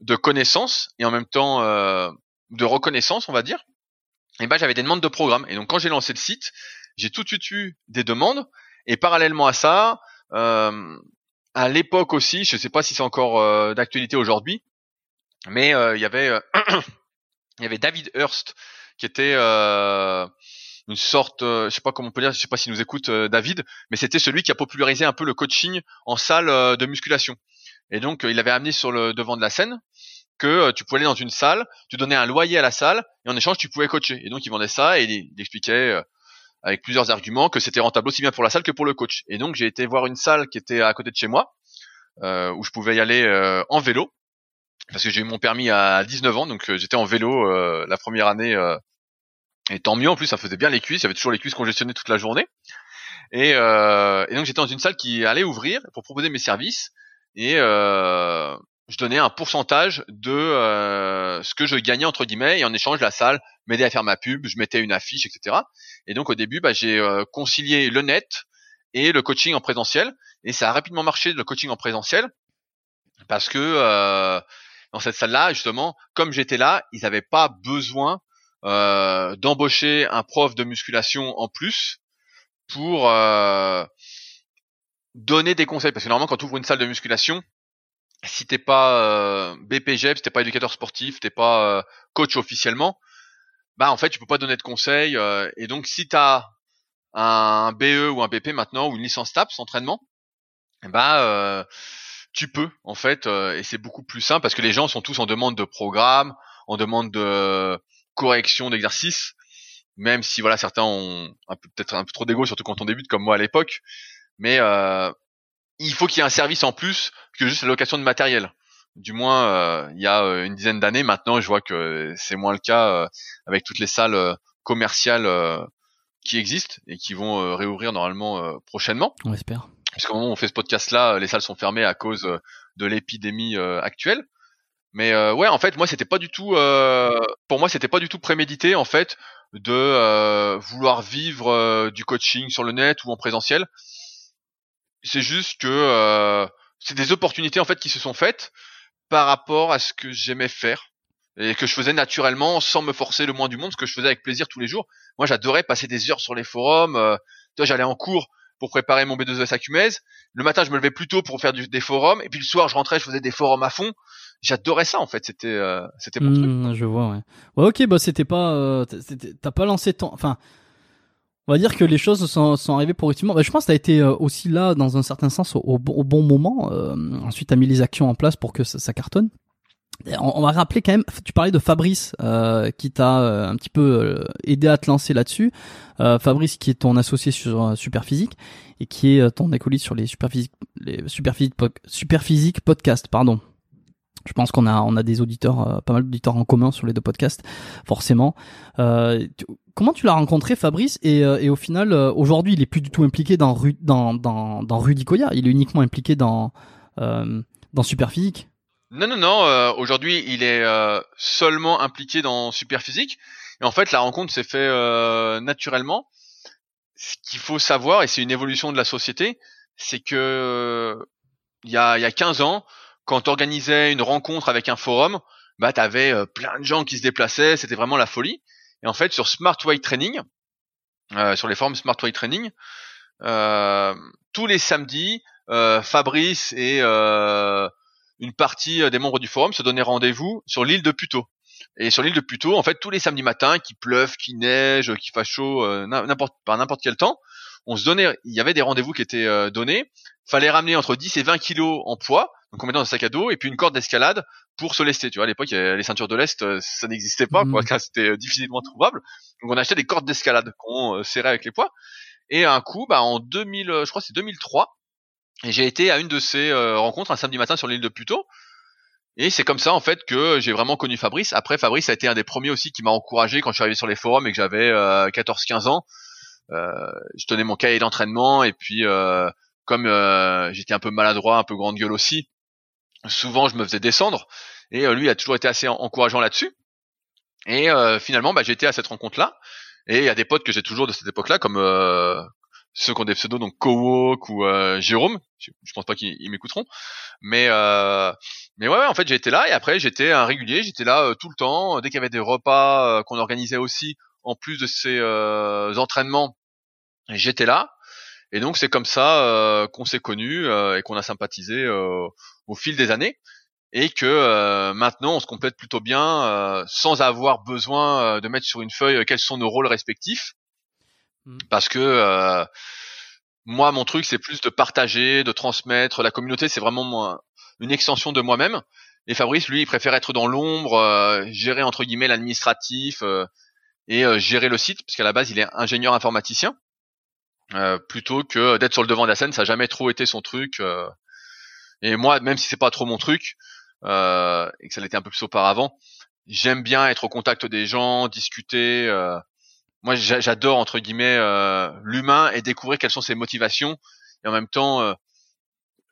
de connaissance et en même temps de reconnaissance, on va dire. Et ben j'avais des demandes de programmes. Et donc quand j'ai lancé le site, j'ai tout de suite eu des demandes. Et parallèlement à ça, à l'époque aussi, je sais pas si c'est encore d'actualité aujourd'hui, mais il y avait il y avait David Hurst qui était une sorte, euh, je sais pas comment on peut dire, je sais pas s'il nous écoute euh, David, mais c'était celui qui a popularisé un peu le coaching en salle euh, de musculation. Et donc il avait amené sur le devant de la scène que tu pouvais aller dans une salle, tu donnais un loyer à la salle et en échange tu pouvais coacher. Et donc il vendait ça et il, expliquait avec plusieurs arguments que c'était rentable aussi bien pour la salle que pour le coach. Et donc j'ai été voir une salle qui était à côté de chez moi où je pouvais y aller en vélo parce que j'ai eu mon permis à 19 ans, donc j'étais en vélo la première année et tant mieux, en plus, ça faisait bien les cuisses. Il y avait toujours les cuisses congestionnées toute la journée. Et, euh, et donc j'étais dans une salle qui allait ouvrir pour proposer mes services. Et euh, je donnais un pourcentage de euh, ce que je gagnais entre guillemets. Et en échange, la salle m'aidait à faire ma pub. Je mettais une affiche, etc. Et donc au début, bah, j'ai euh, concilié le net et le coaching en présentiel. Et ça a rapidement marché le coaching en présentiel parce que euh, dans cette salle-là, justement, comme j'étais là, ils n'avaient pas besoin euh, d'embaucher un prof de musculation en plus pour euh, donner des conseils. Parce que normalement, quand tu ouvres une salle de musculation, si t'es pas euh, BPGEP, si t'es pas éducateur sportif, t'es pas euh, coach officiellement, bah en fait tu peux pas donner de conseils. et donc si t'as un BE ou un BP maintenant ou une licence TAPS entraînement, bah tu peux en fait et c'est beaucoup plus simple parce que les gens sont tous en demande de programme, en demande de correction d'exercice, même si voilà certains ont un peu peut-être un peu trop d'ego, surtout quand on débute comme moi à l'époque. mais euh, il faut qu'il y ait un service en plus que juste la location de matériel. Du moins, euh, il y a euh, une dizaine d'années maintenant, je vois que c'est moins le cas avec toutes les salles commerciales qui existent et qui vont réouvrir normalement prochainement. On espère. Puisqu'au moment où on fait ce podcast-là, les salles sont fermées à cause de l'épidémie actuelle. Mais ouais, en fait, moi, c'était pas du tout, pour moi, c'était pas du tout prémédité en fait de vouloir vivre du coaching sur le net ou en présentiel. C'est juste que euh, c'est des opportunités en fait qui se sont faites par rapport à ce que j'aimais faire et que je faisais naturellement sans me forcer le moins du monde, ce que je faisais avec plaisir tous les jours. Moi, j'adorais passer des heures sur les forums. Euh, j'allais en cours pour préparer mon B2S à Cumez. Le matin, je me levais plus tôt pour faire des forums, et puis le soir, je rentrais, je faisais des forums à fond. J'adorais ça en fait. C'était, euh, c'était mon truc. Mmh, je vois. Ouais. ouais ok, bah c'était pas, euh, t'as pas lancé ton, enfin on va dire que les choses sont, sont arrivées progressivement. Bah, je pense que tu as été euh, aussi là, dans un certain sens, au, bon moment. Euh, ensuite, tu as mis les actions en place pour que ça, cartonne. On, va rappeler quand même, tu parlais de Fabrice euh, qui t'a euh, un petit peu aidé à te lancer là-dessus. Fabrice qui est ton associé sur Superphysique et qui est ton acolyte sur les Superphysique, les Superphysique, Superphysique podcast, pardon. Je pense qu'on a on a des auditeurs, pas mal d'auditeurs en commun sur les deux podcasts, forcément. Euh, comment tu l'as rencontré, Fabrice? Et, euh, au final, euh, aujourd'hui, il est plus du tout impliqué dans dans Rudy. Il est uniquement impliqué dans euh, dans Superphysique. Non, non, non. aujourd'hui, il est seulement impliqué dans Superphysique. Et en fait, la rencontre s'est fait naturellement. Ce qu'il faut savoir, et c'est une évolution de la société, c'est que il y a y a 15 ans, quand tu organisais une rencontre avec un forum, bah t'avais plein de gens qui se déplaçaient, c'était vraiment la folie. Et en fait, sur Smart Way Training, euh, sur les forums Smart Way Training, euh, tous les samedis, euh, Fabrice et une partie des membres du forum se donnaient rendez-vous sur l'île de Puto. Et sur l'île de Puto, en fait, tous les samedis matins, qu'il pleuve, qu'il neige, qu'il fasse chaud, n'importe par n'importe quel temps, on se donnait, il y avait des rendez-vous qui étaient donnés. Fallait ramener entre 10 et 20 kilos en poids donc on met dans un sac à dos et puis une corde d'escalade pour se lester. Tu vois, à l'époque, les ceintures de lest, euh, ça n'existait pas, quoi. Mm. C'était euh, difficilement trouvable. Donc on achetait des cordes d'escalade qu'on euh, serrait avec les poids. Et un coup, bah en 2000, je crois c'est 2003, et j'ai été à une de ces rencontres un samedi matin sur l'île de Puto. Et c'est comme ça en fait que j'ai vraiment connu Fabrice. Après, Fabrice a été un des premiers aussi qui m'a encouragé quand je suis arrivé sur les forums et que j'avais 14-15 ans. je tenais mon cahier d'entraînement et puis comme j'étais un peu maladroit, un peu grande gueule aussi, souvent je me faisais descendre et euh, lui a toujours été assez encourageant là-dessus. Et euh, finalement, bah, j'étais à cette rencontre-là et il y a des potes que j'ai toujours de cette époque-là, comme euh, ceux qui ont des pseudos, donc Kowok ou Jérôme. Je, pense pas qu'ils m'écouteront, mais mais ouais, en fait été là et après j'étais un régulier, j'étais là tout le temps. Dès qu'il y avait des repas qu'on organisait aussi, en plus de ces entraînements, j'étais là. Et donc c'est comme ça qu'on s'est connus et qu'on a sympathisé au fil des années et que euh, maintenant on se complète plutôt bien euh, sans avoir besoin euh, de mettre sur une feuille quels sont nos rôles respectifs mmh. parce que moi mon truc c'est plus de partager de transmettre la communauté c'est vraiment une extension de moi-même et Fabrice lui il préfère être dans l'ombre gérer entre guillemets l'administratif et gérer le site parce qu'à la base il est ingénieur informaticien plutôt que d'être sur le devant de la scène ça n'a jamais trop été son truc et moi, même si c'est pas trop mon truc, euh, et que ça l'était un peu plus auparavant, j'aime bien être au contact des gens, discuter. Moi, j'adore entre guillemets euh, l'humain et découvrir quelles sont ses motivations et en même temps euh,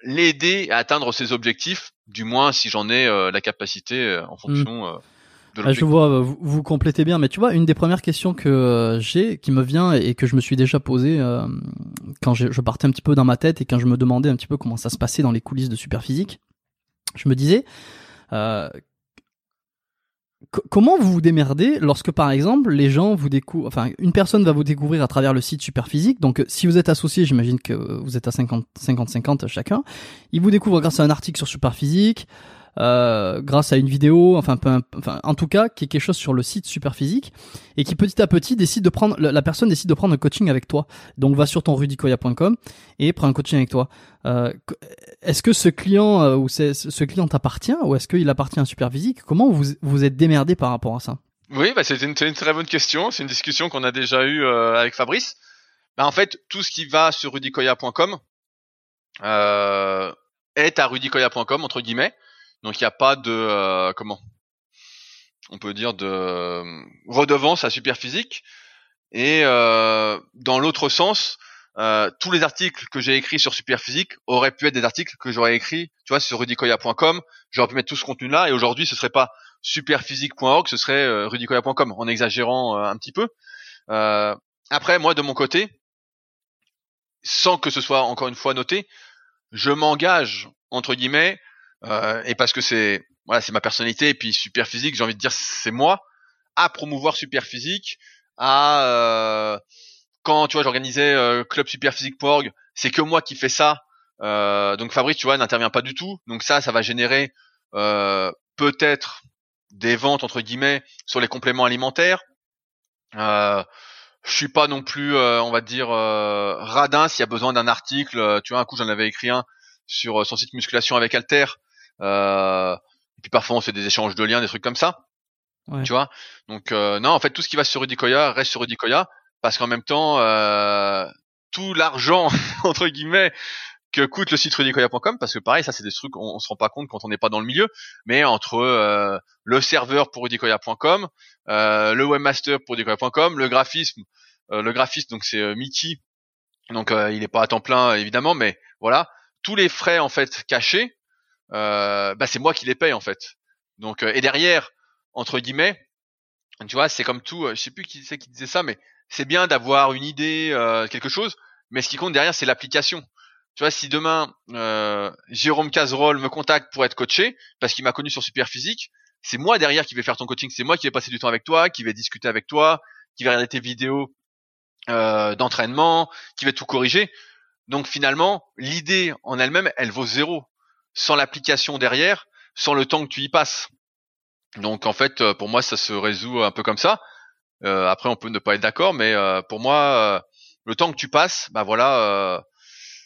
l'aider à atteindre ses objectifs, du moins si j'en ai euh, la capacité en mmh. fonction. Ah, je vois, vous, vous, complétez bien, mais tu vois, une des premières questions que j'ai, qui me vient et que je me suis déjà posée quand je, partais un petit peu dans ma tête et quand je me demandais un petit peu comment ça se passait dans les coulisses de Superphysique, je me disais, comment vous vous démerdez lorsque, par exemple, les gens vous découvrent, enfin, une personne va vous découvrir à travers le site Superphysique, donc si vous êtes associé, j'imagine que vous êtes à 50-50 chacun, ils vous découvrent grâce à un article sur Superphysique, euh, grâce à une vidéo, enfin, enfin, en tout cas, qui est quelque chose sur le site Superphysique et qui petit à petit décide de prendre, la personne décide de prendre un coaching avec toi. Donc, va sur ton rudicoya.com et prends un coaching avec toi. Euh, est-ce que ce client euh, ou ce client t'appartient ou est-ce qu'il appartient à Superphysique? Comment vous vous êtes démerdé par rapport à ça? Oui, bah, c'est une, très bonne question. C'est une discussion qu'on a déjà eue avec Fabrice. Bah, en fait, tout ce qui va sur rudicoya.com, euh, est à rudicoya.com entre guillemets. Donc il n'y a pas de euh, comment on peut dire de euh, redevance à Superphysique. Et euh, dans l'autre sens, tous les articles que j'ai écrits sur Superphysique auraient pu être des articles que j'aurais écrits, tu vois, sur rudicoya.com. J'aurais pu mettre tout ce contenu-là, et aujourd'hui, ce serait pas superphysique.org, ce serait rudicoya.com, en exagérant un petit peu. après, moi, de mon côté, sans que ce soit encore une fois noté, je m'engage entre guillemets, et parce que c'est voilà, c'est ma personnalité et puis super physique, j'ai envie de dire c'est moi à promouvoir super physique, à euh, quand tu vois j'organisais euh, club superphysique.org, c'est que moi qui fais ça. Euh, donc Fabrice, tu vois, n'intervient pas du tout. Donc ça, ça va générer euh, peut-être des ventes entre guillemets sur les compléments alimentaires. Euh, je suis pas non plus, on va dire, radin s'il y a besoin d'un article. tu vois, un coup j'en avais écrit un sur son site musculation avec Alter. Euh, puis parfois on fait des échanges de liens, des trucs comme ça. Tu vois? Donc euh, non, en fait tout ce qui va sur Rudicoya reste sur Rudicoya parce qu'en même temps euh, tout l'argent entre guillemets que coûte le site rudicoya.com parce que pareil ça c'est des trucs on, on, se rend pas compte quand on n'est pas dans le milieu mais entre euh, le serveur pour rudicoya.com euh, le webmaster pour rudicoya.com le graphisme euh, le graphiste donc c'est Mickey. Donc il est pas à temps plein évidemment mais voilà. Tous les frais en fait cachés bah c'est moi qui les paye en fait. Donc euh, et derrière, entre guillemets, tu vois, c'est comme tout. Euh, je sais plus qui c'est qui disait ça, mais c'est bien d'avoir une idée, quelque chose, mais ce qui compte derrière, c'est l'application. Tu vois, si demain Jérôme Cazerolle me contacte pour être coaché, parce qu'il m'a connu sur Superphysique, c'est moi derrière qui vais faire ton coaching, c'est moi qui vais passer du temps avec toi, qui vais discuter avec toi, qui vais regarder tes vidéos euh, d'entraînement, qui va tout corriger. Donc finalement, l'idée en elle-même, elle vaut zéro sans l'application derrière, sans le temps que tu y passes. Donc en fait, euh, pour moi, ça se résout un peu comme ça. Euh, après, on peut ne pas être d'accord, mais euh, pour moi, le temps que tu passes, bah voilà,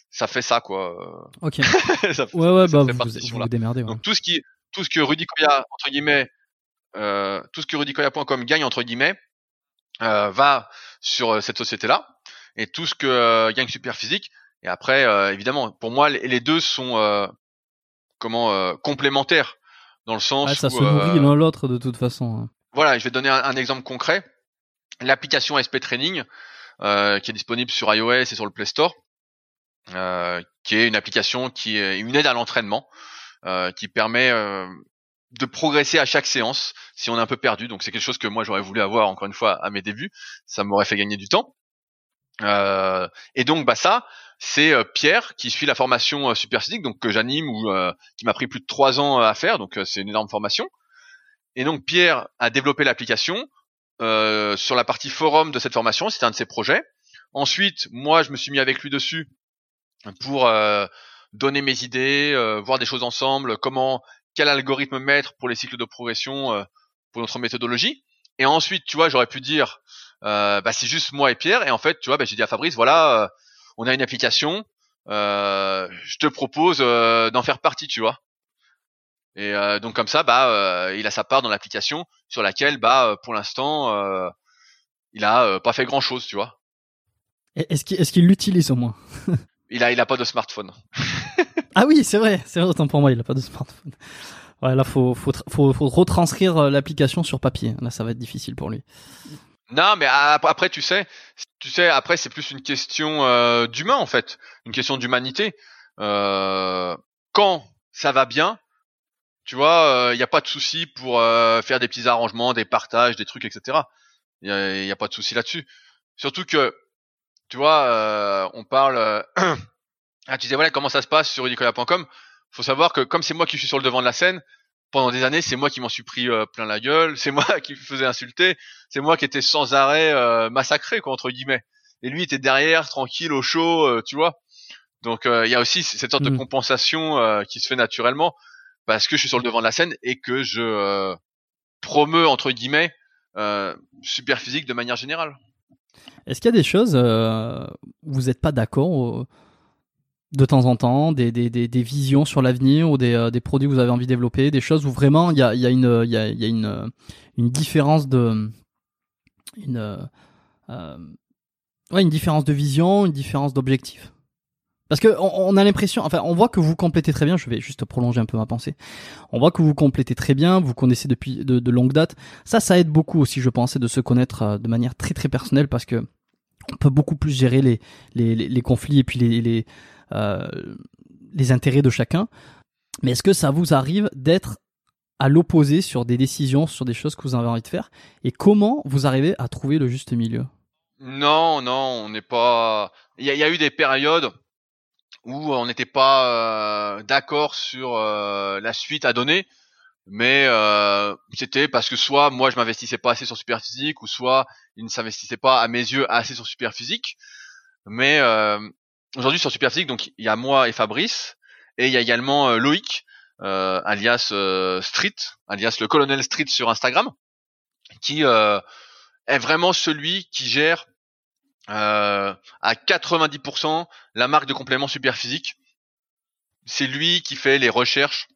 ça fait ça quoi. Ok. ça fait, ouais ouais, bah vous, vous, vous démerdez. Donc tout ce qui, tout ce que Rudy Koya entre guillemets, tout ce que rudykoya.com gagne entre guillemets, va sur cette société-là, et tout ce que gagne Superphysique. Et après, évidemment, pour moi, les, deux sont comment euh, complémentaire dans le sens ça se nourrit euh, l'un l'autre de toute façon. Hein. Voilà, je vais donner un, exemple concret. L'application SP Training euh, qui est disponible sur iOS et sur le Play Store, qui est une application qui est une aide à l'entraînement, qui permet de progresser à chaque séance si on est un peu perdu. Donc c'est quelque chose que moi j'aurais voulu avoir encore une fois à mes débuts. Ça m'aurait fait gagner du temps. Euh, et donc bah ça, c'est euh, Pierre qui suit la formation euh, Superphysique, donc que j'anime ou euh, qui m'a pris plus de trois ans à faire, donc c'est une énorme formation. Et donc Pierre a développé l'application sur la partie forum de cette formation, c'était un de ses projets. Ensuite, moi, je me suis mis avec lui dessus pour donner mes idées, voir des choses ensemble, comment, quel algorithme mettre pour les cycles de progression, pour notre méthodologie. Et ensuite, tu vois, j'aurais pu dire, bah, c'est juste moi et Pierre. Et en fait, tu vois, bah, j'ai dit à Fabrice, voilà, on a une application, euh, je te propose euh, d'en faire partie, tu vois. Et euh, donc comme ça, bah, il a sa part dans l'application sur laquelle, bah, pour l'instant, il a pas fait grand chose, tu vois. Est-ce qu'il est l'utilise au moins? Il a, il a pas de smartphone. ah oui, c'est vrai, c'est vrai autant pour moi, il a pas de smartphone. Ouais, là, faut, faut, faut, faut retranscrire l'application sur papier. Là, ça va être difficile pour lui. Non, mais après, tu sais, tu sais, après, c'est plus une question euh, d'humain en fait, une question d'humanité. Euh, quand ça va bien, tu vois, il euh, n'y a pas de souci pour euh, faire des petits arrangements, des partages, des trucs, etc. Il n'y a, pas de souci là-dessus. Surtout que, tu vois, on parle. ah, tu disais voilà comment ça se passe sur unicola.com. Faut savoir que comme c'est moi qui suis sur le devant de la scène, pendant des années, c'est moi qui m'en suis pris euh, plein la gueule, c'est moi qui me faisais insulter, c'est moi qui étais sans arrêt euh, massacré, quoi, entre guillemets. Et lui était derrière, tranquille, au chaud, euh, tu vois. Donc il y a aussi cette sorte de mm. compensation qui se fait naturellement parce que je suis sur le devant de la scène et que je promeux entre guillemets super physique de manière générale. Est-ce qu'il y a des choses où vous n'êtes pas d'accord de temps en temps, des, des, des, visions sur l'avenir ou des, euh, des produits que vous avez envie de développer, des choses où vraiment il y a, y a, une, y a, y a une, une différence de une, euh, ouais, une différence de vision, une différence d'objectif. parce que on, a l'impression, enfin, on voit que vous complétez très bien. Je vais juste prolonger un peu ma pensée. On voit que vous complétez très bien, vous connaissez depuis de, de longue date. Ça, ça aide beaucoup aussi, je pense, de se connaître euh, de manière très très personnelle parce que on peut beaucoup plus gérer les les, les, conflits et puis les euh, les intérêts de chacun. Mais est-ce que ça vous arrive d'être à l'opposé sur des décisions, sur des choses que vous avez envie de faire? Et comment vous arrivez à trouver le juste milieu? Non, non, on n'est pas. Il y, a eu des périodes où on n'était pas euh, d'accord sur euh, la suite à donner, mais euh, c'était parce que soit moi je m'investissais pas assez sur super physique, ou soit il ne s'investissait pas à mes yeux assez sur super physique. Mais aujourd'hui sur super physique, donc il y a moi et Fabrice, et il y a également Loïc, alias Street, alias le colonel Street sur Instagram, qui est vraiment celui qui gère euh, à 90% la marque de complément super physique. C'est lui qui fait les recherches,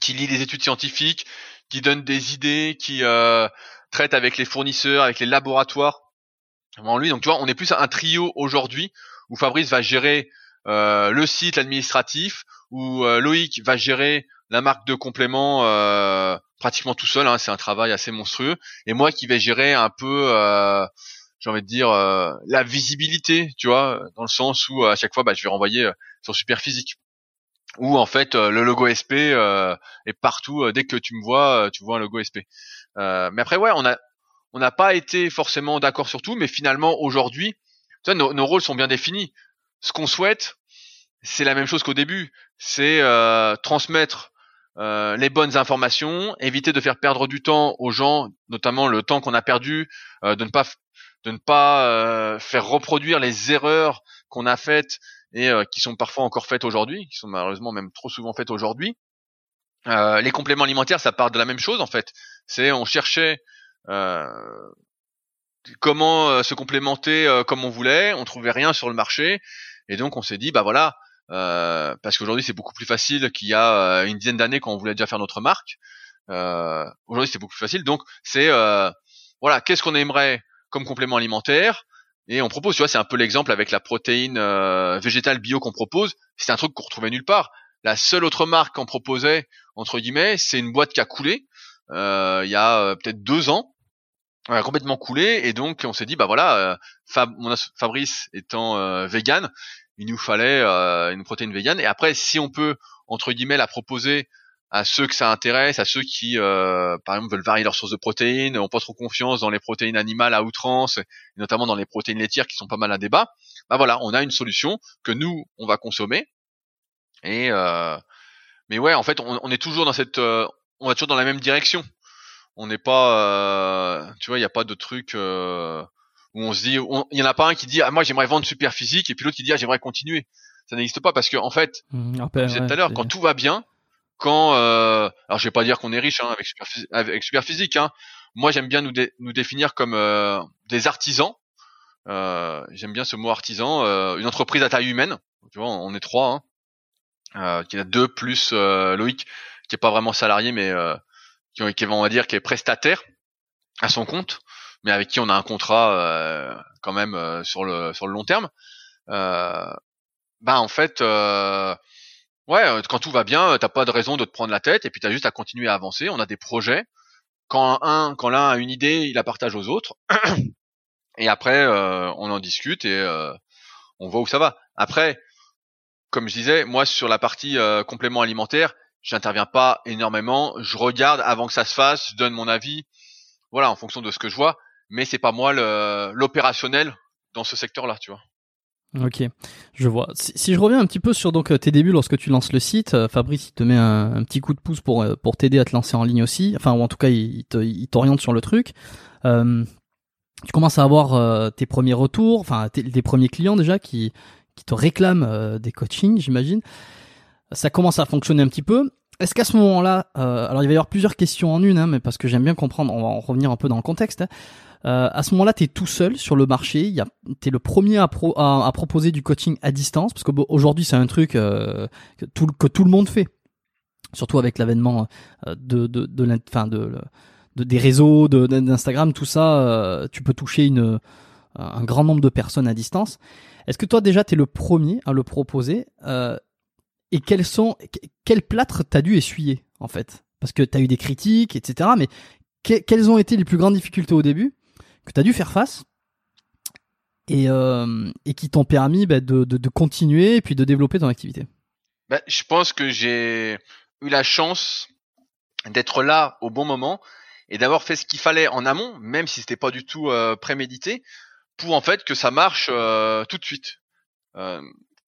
qui lit les études scientifiques, qui donne des idées, qui euh, traite avec les fournisseurs, avec les laboratoires. Lui. Donc tu vois, on est plus un trio aujourd'hui où Fabrice va gérer euh, le site, l'administratif, où euh, Loïc va gérer la marque de complément euh, pratiquement tout seul. Hein, c'est un travail assez monstrueux. Et moi qui vais gérer un peu j'ai envie de dire euh, la visibilité, tu vois, dans le sens où à chaque fois, bah, je vais renvoyer euh, sur super physique. Ou en fait, euh, le logo SP est partout. dès que tu me vois, tu vois un logo SP. mais après, ouais, on a on n'a pas été forcément d'accord sur tout, mais finalement aujourd'hui, tu vois, nos, nos rôles sont bien définis. Ce qu'on souhaite, c'est la même chose qu'au début, c'est transmettre euh, les bonnes informations, éviter de faire perdre du temps aux gens, notamment le temps qu'on a perdu, euh, de ne pas de ne pas euh, faire reproduire les erreurs qu'on a faites et euh, qui sont parfois encore faites aujourd'hui, qui sont malheureusement même trop souvent faites aujourd'hui. Euh, les compléments alimentaires, ça part de la même chose en fait. C'est on cherchait comment se complémenter comme on voulait, on trouvait rien sur le marché et donc on s'est dit bah voilà parce qu'aujourd'hui c'est beaucoup plus facile qu'il y a une dizaine d'années quand on voulait déjà faire notre marque. aujourd'hui c'est beaucoup plus facile donc c'est voilà qu'est-ce qu'on aimerait comme complément alimentaire? Et on propose, tu vois, c'est un peu l'exemple avec la protéine euh, végétale bio qu'on propose. C'est un truc qu'on retrouvait nulle part. La seule autre marque qu'on proposait, entre guillemets, c'est une boîte qui a coulé euh, il y a euh, peut-être deux ans, complètement coulé. Et donc on s'est dit, bah voilà, Fab, Fabrice étant vegan, il nous fallait une protéine vegan. Et après, si on peut entre guillemets la proposer à ceux que ça intéresse, à ceux qui, euh, par exemple, veulent varier leur source de protéines, ont pas trop confiance dans les protéines animales à outrance, et notamment dans les protéines laitières qui sont pas mal à débat. Bah voilà, on a une solution que nous on va consommer. Et euh, mais ouais, en fait, on, est toujours dans cette, euh, on va toujours dans la même direction. On n'est pas, tu vois, il n'y a pas de truc où on se dit, il y en a pas un qui dit, ah moi j'aimerais vendre super physique, et puis l'autre qui dit, ah j'aimerais continuer. Ça n'existe pas parce que en fait, mmh, comme je disais tout à l'heure, quand tout va bien, quand euh, alors je vais pas dire qu'on est riche hein, avec super avec super physique hein. moi j'aime bien nous nous définir comme euh, des artisans euh, j'aime bien ce mot artisan euh, une entreprise à taille humaine tu vois on est trois hein, qui a deux plus Loïc qui est pas vraiment salarié mais qui, qui on va dire qui est prestataire à son compte mais avec qui on a un contrat quand même sur le sur le long terme bah en fait Ouais, euh, quand tout va bien, euh, t'as pas de raison de te prendre la tête et puis t'as juste à continuer à avancer. On a des projets. Quand un, quand l'un a une idée, il la partage aux autres. et après, euh, on en discute et on voit où ça va. Après, comme je disais, moi sur la partie complément alimentaire, j'interviens pas énormément. Je regarde avant que ça se fasse, je donne mon avis, voilà, en fonction de ce que je vois. Mais c'est pas moi l'opérationnel dans ce secteur-là, tu vois. Ok, je vois. Si, je reviens un petit peu sur donc euh, tes débuts lorsque tu lances le site, euh, Fabrice il te met un, petit coup de pouce pour euh, pour t'aider à te lancer en ligne aussi. Enfin ou en tout cas il, il t'oriente sur le truc. tu commences à avoir tes premiers retours, enfin tes, premiers clients déjà qui qui te réclament des coachings, j'imagine. Ça commence à fonctionner un petit peu. Est-ce qu'à ce, moment-là, alors il va y avoir plusieurs questions en une, hein, mais parce que j'aime bien comprendre, on va en revenir un peu dans le contexte. Hein. Euh, à ce moment-là, tu es tout seul sur le marché. Tu es le premier à, à, proposer du coaching à distance, parce qu'aujourd'hui, c'est un truc euh, que, tout, que tout le monde fait. Surtout avec l'avènement euh, de, de, de, de, de, des réseaux, d'Instagram, tout ça, tu peux toucher une, un grand nombre de personnes à distance. Est-ce que toi déjà tu es le premier à le proposer euh, Et quels sont quels plâtres t'as dû essuyer en fait? Parce que t'as eu des critiques, etc. Mais quelles ont été les plus grandes difficultés au début que t'as dû faire face? Et, euh, et qui t'ont permis bah, de, continuer et puis de développer ton activité? Bah, Je pense que j'ai eu la chance d'être là au bon moment et d'avoir fait ce qu'il fallait en amont, même si c'était pas du tout euh, prémédité, pour en fait que ça marche euh, tout de suite.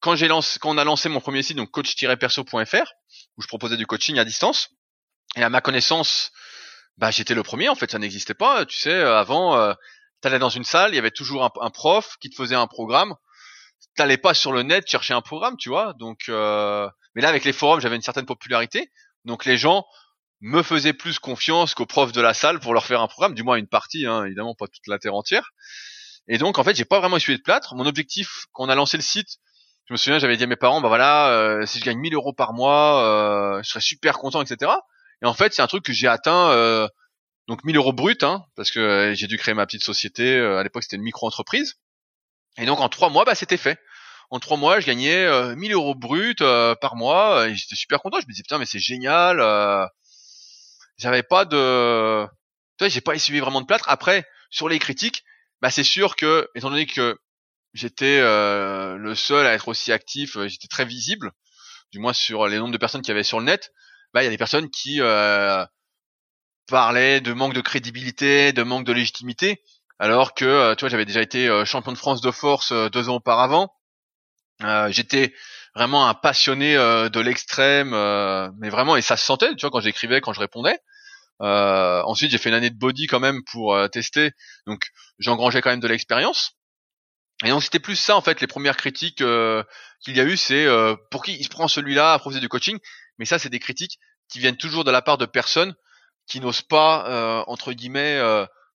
Quand j'ai lancé, quand on a lancé mon premier site, donc coach-perso.fr, où je proposais du coaching à distance, et à ma connaissance, bah j'étais le premier en fait, ça n'existait pas. Tu sais, avant, euh, t'allais dans une salle, il y avait toujours un, un, prof qui te faisait un programme. T'allais pas sur le net chercher un programme, tu vois. Donc, euh, mais là avec les forums, j'avais une certaine popularité, donc les gens me faisaient plus confiance qu'aux profs de la salle pour leur faire un programme, du moins une partie, hein, évidemment pas toute la terre entière. Et donc en fait, j'ai pas vraiment essuyé de plâtre. Mon objectif, quand on a lancé le site, je me souviens, j'avais dit à mes parents, bah voilà, euh, si je gagne 1000 euros par mois, euh, je serais super content, etc. Et en fait, c'est un truc que j'ai atteint, euh, donc 1000 euros brut, hein, parce que j'ai dû créer ma petite société. À l'époque, c'était une micro-entreprise. Et donc en trois mois, bah c'était fait. En trois mois, je gagnais 1000 euros brut par mois, et j'étais super content. Je me disais putain, mais c'est génial. J'avais pas de, tu vois, j'ai pas essuyé vraiment de plâtre. Après, sur les critiques, bah c'est sûr que, étant donné que j'étais euh, le seul à être aussi actif, j'étais très visible, du moins sur les nombres de personnes qui avaient sur le net, bah il y a des personnes qui euh, parlaient de manque de crédibilité, de manque de légitimité, alors que euh, tu vois j'avais déjà été euh, champion de France de force euh, deux ans auparavant. j'étais vraiment un passionné de l'extrême, mais vraiment et ça se sentait, tu vois quand j'écrivais, quand je répondais. Euh, ensuite, j'ai fait une année de body quand même pour euh, tester, donc j'engrangeais quand même de l'expérience. Et donc c'était plus ça en fait les premières critiques euh, qu'il y a eu, c'est pour qui il se prend celui-là à proposer du coaching. Mais ça, c'est des critiques qui viennent toujours de la part de personnes qui n'osent pas entre guillemets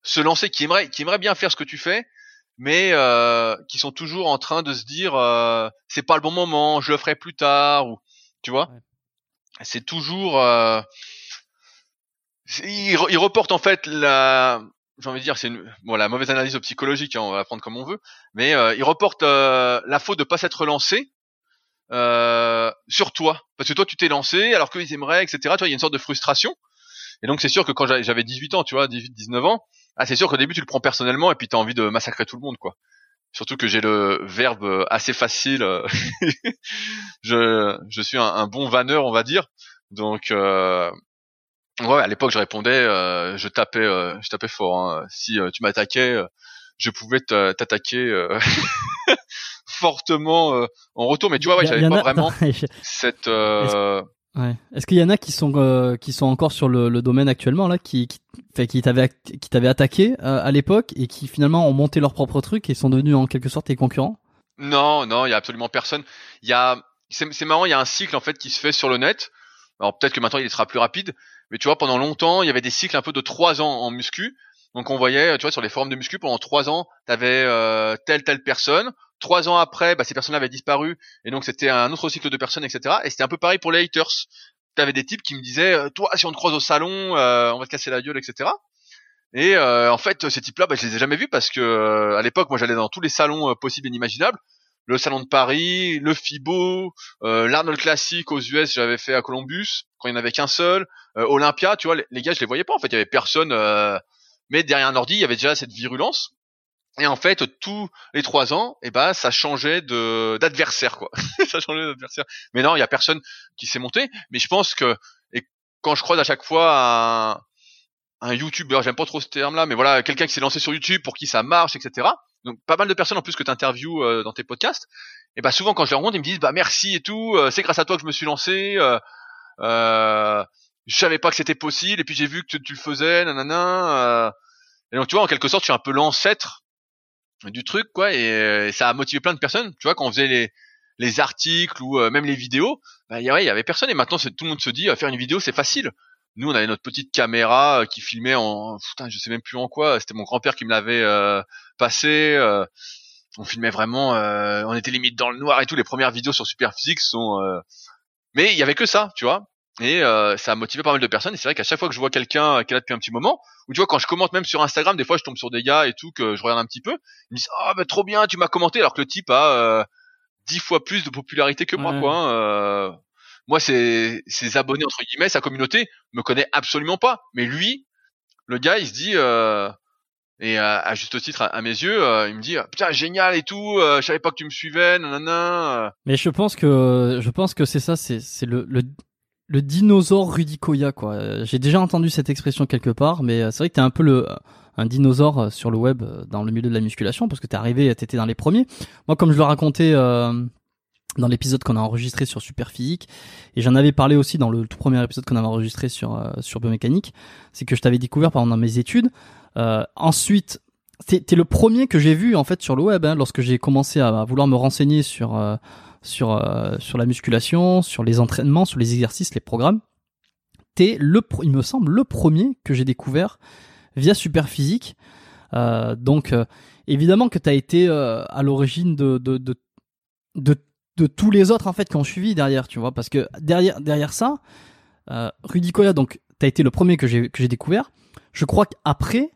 se lancer, qui aimeraient, qui aimeraient bien faire ce que tu fais, mais qui sont toujours en train de se dire c'est pas le bon moment, je le ferai plus tard, ou tu vois. C'est toujours il, il, reporte en fait la, j'ai envie de dire, c'est une, bon, la mauvaise analyse psychologique, hein, on va la prendre comme on veut, mais euh, il reporte euh, la faute de pas s'être lancé euh, sur toi, parce que toi tu t'es lancé alors qu'ils aimeraient, etc. Tu vois, il y a une sorte de frustration. Et donc c'est sûr que quand j'avais 18 ans, tu vois, 18, 19 ans, ah c'est sûr qu'au début tu le prends personnellement et puis t'as envie de massacrer tout le monde, quoi. Surtout que j'ai le verbe assez facile. je, je suis un, un, bon vanneur, on va dire. Donc euh, Ouais, à l'époque, je répondais, euh, je tapais, euh, je tapais fort. Hein. Si euh, tu m'attaquais, euh, je pouvais t'attaquer euh, fortement en retour. Mais tu vois, ouais, j'avais pas vraiment cette. Ouais. Est-ce qu'il y en a qui sont qui sont encore sur le, le domaine actuellement là, qui qui, qui t'avaient qui t'avaient attaqué à l'époque et qui finalement ont monté leur propre truc et sont devenus en quelque sorte tes concurrents? Non, non, il y a absolument personne. Il y a, c'est marrant, il y a un cycle en fait qui se fait sur le net. Alors peut-être que maintenant il sera plus rapide, mais tu vois, pendant longtemps, il y avait des cycles un peu de trois ans en muscu. Donc on voyait, tu vois, sur les forums de muscu, pendant trois ans, tu avais euh, telle telle personne. Trois ans après, bah, ces personnes avaient disparu, et donc c'était un autre cycle de personnes, etc. Et c'était un peu pareil pour les haters. Tu avais des types qui me disaient, euh, toi, si on te croise au salon, euh, on va te casser la gueule, etc. Et euh, en fait, ces types-là, bah, je les ai jamais vus parce que à l'époque, moi, j'allais dans tous les salons possibles et inimaginables le salon de Paris, le FIBO, euh, l'Arnold Classic aux US, j'avais fait à Columbus quand il n'y en avait qu'un seul, euh, Olympia, tu vois, les, gars, je les voyais pas en fait, il y avait personne, euh, mais derrière un ordi, il y avait déjà cette virulence. Et en fait, tous les trois ans, et eh ben, ça changeait de d'adversaire quoi. ça changeait d'adversaire. Mais non, il y a personne qui s'est monté. Mais je pense que et quand je croise à chaque fois un, un YouTuber, j'aime pas trop ce terme-là, mais voilà, quelqu'un qui s'est lancé sur YouTube pour qui ça marche, etc donc pas mal de personnes en plus que tu interviews euh, dans tes podcasts, et bah souvent quand je les rencontre, ils me disent bah merci et tout, euh, c'est grâce à toi que je me suis lancé, euh, euh, je savais pas que c'était possible, et puis j'ai vu que tu, le faisais, nanana. et donc tu vois en quelque sorte, je suis un peu l'ancêtre du truc quoi, et, ça a motivé plein de personnes. Tu vois quand on faisait les les articles ou même les vidéos, bah y, ouais, y avait personne, et maintenant tout le monde se dit faire une vidéo c'est facile nous on avait notre petite caméra qui filmait en putain je sais même plus en quoi c'était mon grand père qui me l'avait euh, passé euh, on filmait vraiment euh, on était limite dans le noir et tout les premières vidéos sur Superphysique sont mais il y avait que ça tu vois Et euh, ça a motivé pas mal de personnes. Et c'est vrai qu'à chaque fois que je vois quelqu'un qui est là depuis un petit moment, ou tu vois quand je commente même sur Instagram, des fois je tombe sur des gars et tout que je regarde un petit peu, ils me disent ah oh, trop bien, tu m'as commenté, alors que le type a euh, dix fois plus de popularité que moi, quoi. Hein, euh. Moi, ses, ses abonnés entre guillemets, sa communauté me connaît absolument pas, mais lui, le gars, il se dit euh, et à, juste titre à, mes yeux, il me dit putain génial et tout, je savais pas que tu me suivais, nanana. Mais je pense que je pense que c'est ça, c'est c'est le, le le dinosaure Rudy Koya quoi. Euh, j'ai déjà entendu cette expression quelque part, mais euh, c'est vrai que t'es un peu le un dinosaure euh, sur le web dans le milieu de la musculation parce que t'es arrivé, t'étais dans les premiers. Moi, comme je le racontais euh, dans l'épisode qu'on a enregistré sur Superphysique et j'en avais parlé aussi dans le tout premier épisode qu'on avait enregistré sur sur biomécanique, c'est que je t'avais découvert pendant mes études. Euh, ensuite, t'es le premier que j'ai vu en fait sur le web hein, lorsque j'ai commencé à, vouloir me renseigner sur sur euh, sur la musculation, sur les entraînements, sur les exercices, les programmes. T'es le, il me semble, le premier que j'ai découvert via Superphysique. Euh, donc euh, évidemment que tu as été euh, à l'origine de de, de de, de tous les autres en fait qui ont suivi derrière, tu vois, parce que derrière derrière ça, euh, Rudy Koya, donc tu as été le premier que j'ai que j'ai découvert. Je crois qu'après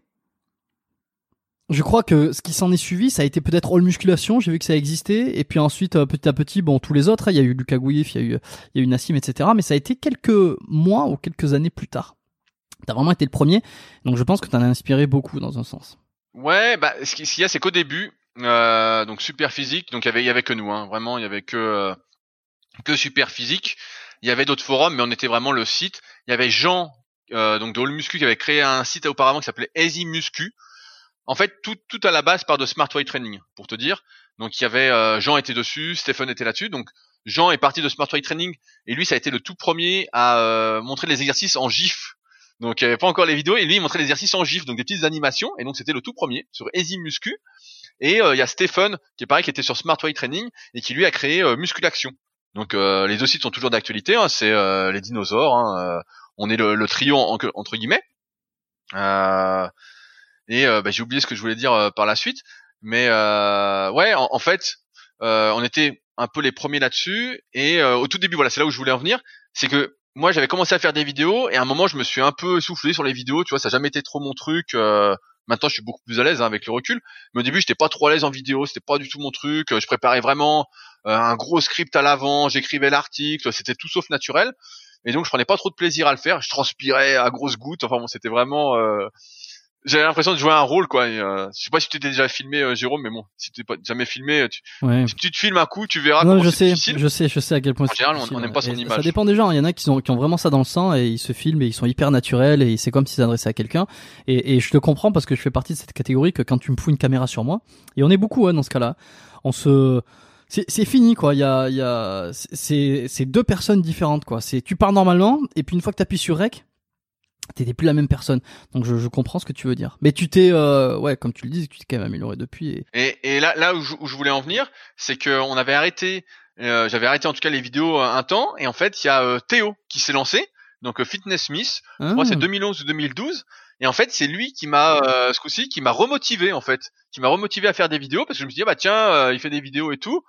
je crois que ce qui s'en est suivi, ça a été peut-être All Musculation, j'ai vu que ça existait, et puis ensuite, euh, petit à petit, bon, tous les autres, hein, il y a eu Lucas Gouif, il y a eu, il y a eu Nassim, etc. Mais ça a été quelques mois ou quelques années plus tard. T'as vraiment été le premier, donc je pense que t'en as inspiré beaucoup dans un sens. Ouais, bah, ce qu'il y a, c'est qu'au début, euh, donc super physique, donc il y avait, que nous, hein, vraiment, il y avait que euh, que super physique. Il y avait d'autres forums, mais on était vraiment le site. Il y avait Jean, euh, donc de All Muscu, qui avait créé un site auparavant qui s'appelait Easy Muscu en fait, tout, tout à la base part de Smart Way Training, pour te dire. Donc, il y avait euh, Jean était dessus, Stephen était là-dessus. Donc, Jean est parti de Smart Way Training et lui, ça a été le tout premier à euh, montrer les exercices en GIF. Donc, il n'y avait pas encore les vidéos et lui, il montrait les exercices en GIF, donc des petites animations. Et donc, c'était le tout premier sur Easy Muscu. Et euh, il y a Stephen qui est pareil, qui était sur Smart Way Training et qui lui a créé Musculation. Donc, les deux sites sont toujours d'actualité. Hein, c'est les dinosaures. Hein, on est le, trio entre guillemets. Euh, et euh, bah, j'ai oublié ce que je voulais dire euh, par la suite. Mais euh, ouais, en, fait, on était un peu les premiers là-dessus. Et au tout début, voilà, c'est là où je voulais en venir. C'est que moi, j'avais commencé à faire des vidéos et à un moment, je me suis un peu soufflé sur les vidéos. Tu vois, ça n'a jamais été trop mon truc. Maintenant, je suis beaucoup plus à l'aise hein, avec le recul. Mais au début, j'étais pas trop à l'aise en vidéo. C'était pas du tout mon truc. Je préparais vraiment un gros script à l'avant. J'écrivais l'article. C'était tout sauf naturel. Et donc, je prenais pas trop de plaisir à le faire. Je transpirais à grosses gouttes. Enfin bon, c'était vraiment j'avais l'impression de jouer un rôle quoi. euh, je sais pas si tu t'es déjà filmé euh, Jérôme, mais bon, si tu t'es pas jamais filmé, tu, si tu te filmes un coup, tu verras. Non, comment je sais, difficile. je sais, je sais à quel point. En général, on n'aime pas son image. Ça dépend des gens. Il y en a qui, ont, qui ont vraiment ça dans le sang et ils se filment et ils sont hyper naturels et c'est comme s'ils s'adressaient à quelqu'un. Et, et je te comprends parce que je fais partie de cette catégorie que quand tu me fous une caméra sur moi, et on est beaucoup hein, dans ce cas-là, on se c'est fini quoi. Il y a, il y a, c'est c'est deux personnes différentes quoi. C'est tu pars normalement et puis une fois que tu appuies sur rec, t'étais plus la même personne. Donc je, je, comprends ce que tu veux dire. Mais tu t'es, euh, ouais, comme tu le dis, tu t'es quand même amélioré depuis. Et, et, là, là où je, où je, voulais en venir, c'est qu'on avait arrêté, euh, j'avais arrêté en tout cas les vidéos euh, un temps, et en fait il y a euh, Théo qui s'est lancé, donc Fitness Smith. Je crois c'est 2011 ah. ou 2012. Et en fait c'est lui qui m'a, ce coup-ci, qui m'a remotivé en fait, qui m'a remotivé à faire des vidéos parce que je me suis dit bah tiens, il fait des vidéos et tout.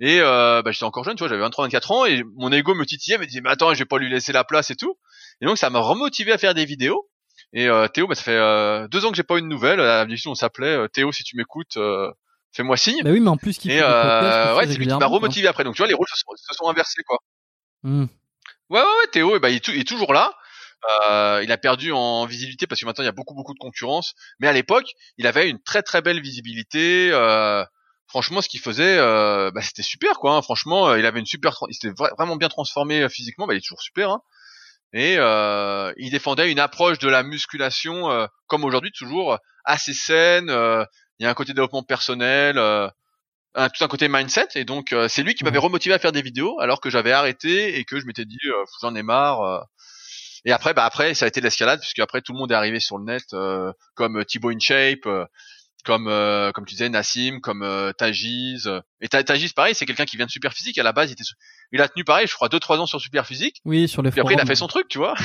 Et euh, bah, j'étais encore jeune, tu vois, j'avais 23-24 ans et mon ego me titillait, me disait mais attends, je vais pas lui laisser la place et tout. Et donc ça m'a remotivé à faire des vidéos. Et euh, Théo, bah, ça fait euh, deux ans que j'ai pas eu de nouvelles. La on s'appelait euh, Théo, si tu m'écoutes, euh, fais-moi signe. Bah oui, mais en plus, qui et ouais, c'est lui qui m'a remotivé après. Donc tu vois, les rôles se sont, se sont inversés, quoi. Hmm. Ouais, ouais, ouais, Théo, et bah, il, est toujours là. Euh, il a perdu en visibilité parce que maintenant il y a beaucoup beaucoup de concurrence. Mais à l'époque, il avait une très très belle visibilité. Euh, franchement, ce qu'il faisait, euh, bah, c'était super quoi. Hein. Franchement, il avait une super, il s'était vraiment bien transformé physiquement. Bah, il est toujours super. Hein et euh, il défendait une approche de la musculation euh, comme aujourd'hui toujours assez saine. Euh, il y a un côté développement personnel, un, tout un côté mindset, et donc c'est lui qui m'avait remotivé à faire des vidéos alors que j'avais arrêté et que je m'étais dit j'en ai marre. Et après, bah après, ça a été l'escalade puisque après tout le monde est arrivé sur le net, comme Thibaut InShape, comme euh, comme tu disais Nassim, comme euh, Tajiz. Et Tajiz pareil, c'est quelqu'un qui vient de Super Physique à la base, il était il a tenu pareil, je crois 2 3 ans sur Super Physique. Oui, sur les Puis après il a fait son truc, tu vois.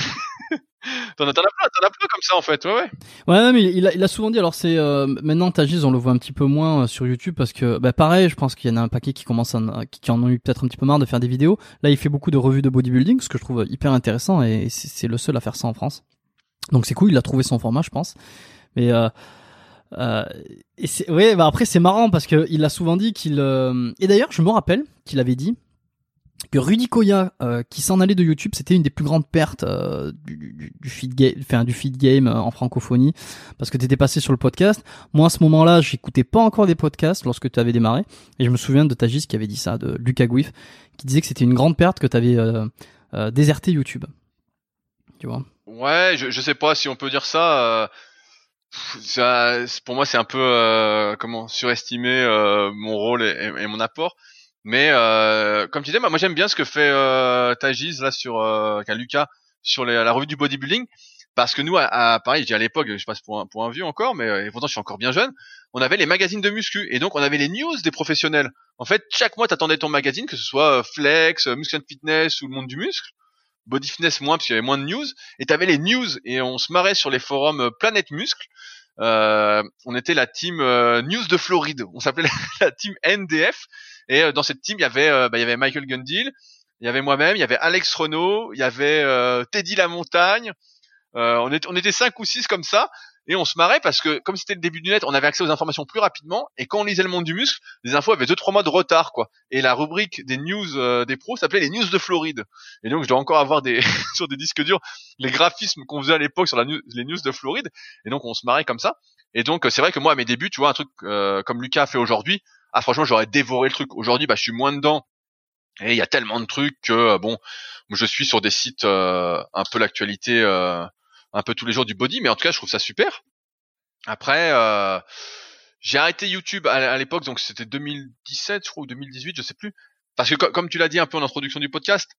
T'en as, plein, t'en as plein comme ça en fait, ouais, ouais. Ouais, mais il a, il a souvent dit. Alors c'est euh, maintenant Tagis, on le voit un petit peu moins euh, sur YouTube parce que, bah pareil, je pense qu'il y en a un paquet qui commencent, à, qui, qui en ont eu peut-être un petit peu marre de faire des vidéos. Là, il fait beaucoup de revues de bodybuilding, ce que je trouve hyper intéressant et c'est c'est le seul à faire ça en France. Donc c'est cool, il a trouvé son format, je pense. Mais euh, euh, et c'est, ouais, bah après c'est marrant parce que il a souvent dit qu'il. euh, et d'ailleurs, je me rappelle qu'il avait dit que Rudy Koya, euh, qui s'en allait de YouTube, c'était une des plus grandes pertes euh, du, du, du feed game, du feed game euh, en francophonie, parce que t'étais passé sur le podcast. Moi, à ce moment-là, j'écoutais pas encore des podcasts lorsque tu avais démarré, et je me souviens de Tagis qui avait dit ça, de Lucas Guif, qui disait que c'était une grande perte que t'avais euh, déserté YouTube. Tu vois? Ouais, je, je sais pas si on peut dire ça. Ça pour moi, c'est un peu euh, comment surestimer euh, mon rôle et, et- mon apport. Mais euh, comme tu disais, moi j'aime bien ce que fait euh, Tajiz là sur euh, Lucas sur les- la revue du bodybuilding. Parce que nous, à, à pareil, je dis à l'époque, je passe pour un, pour un vieux encore, mais euh, et pourtant je suis encore bien jeune. On avait les magazines de muscu et donc on avait les news des professionnels. En fait, chaque mois, t'attendais ton magazine, que ce soit euh, Flex, euh, Muscle and Fitness ou le Monde du muscle. Body Fitness moins parce qu'il y avait moins de news. Et t'avais les news et on se marrait sur les forums euh, Planète Muscle. Euh, on était la team euh, News de Floride. On s'appelait la, team NDF. Et euh, dans cette team, il y avait, euh, bah, il y avait Michael Gundil, il y avait moi-même, il y avait Alex Renault, il y avait euh, Teddy La Montagne. On, était, on était cinq ou six comme ça. Et on se marrait parce que comme c'était le début du net, on avait accès aux informations plus rapidement. Et quand on lisait le monde du muscle, les infos avaient deux trois mois de retard, quoi. Et la rubrique des news euh, des pros s'appelait les news de Floride. Et donc je dois encore avoir des sur des disques durs les graphismes qu'on faisait à l'époque sur les news de Floride. Et donc on se marrait comme ça. Et donc c'est vrai que moi à mes débuts, tu vois, un truc euh, comme Lucas fait aujourd'hui, ah franchement j'aurais dévoré le truc. Aujourd'hui, bah je suis moins dedans. Et il y a tellement de trucs que euh, bon, je suis sur des sites un peu l'actualité, un peu tous les jours du body, mais en tout cas je trouve ça super. Après, euh, j'ai arrêté YouTube à, l'époque, donc c'était 2017, je crois, ou 2018, je sais plus. Parce que co- comme tu l'as dit un peu en introduction du podcast,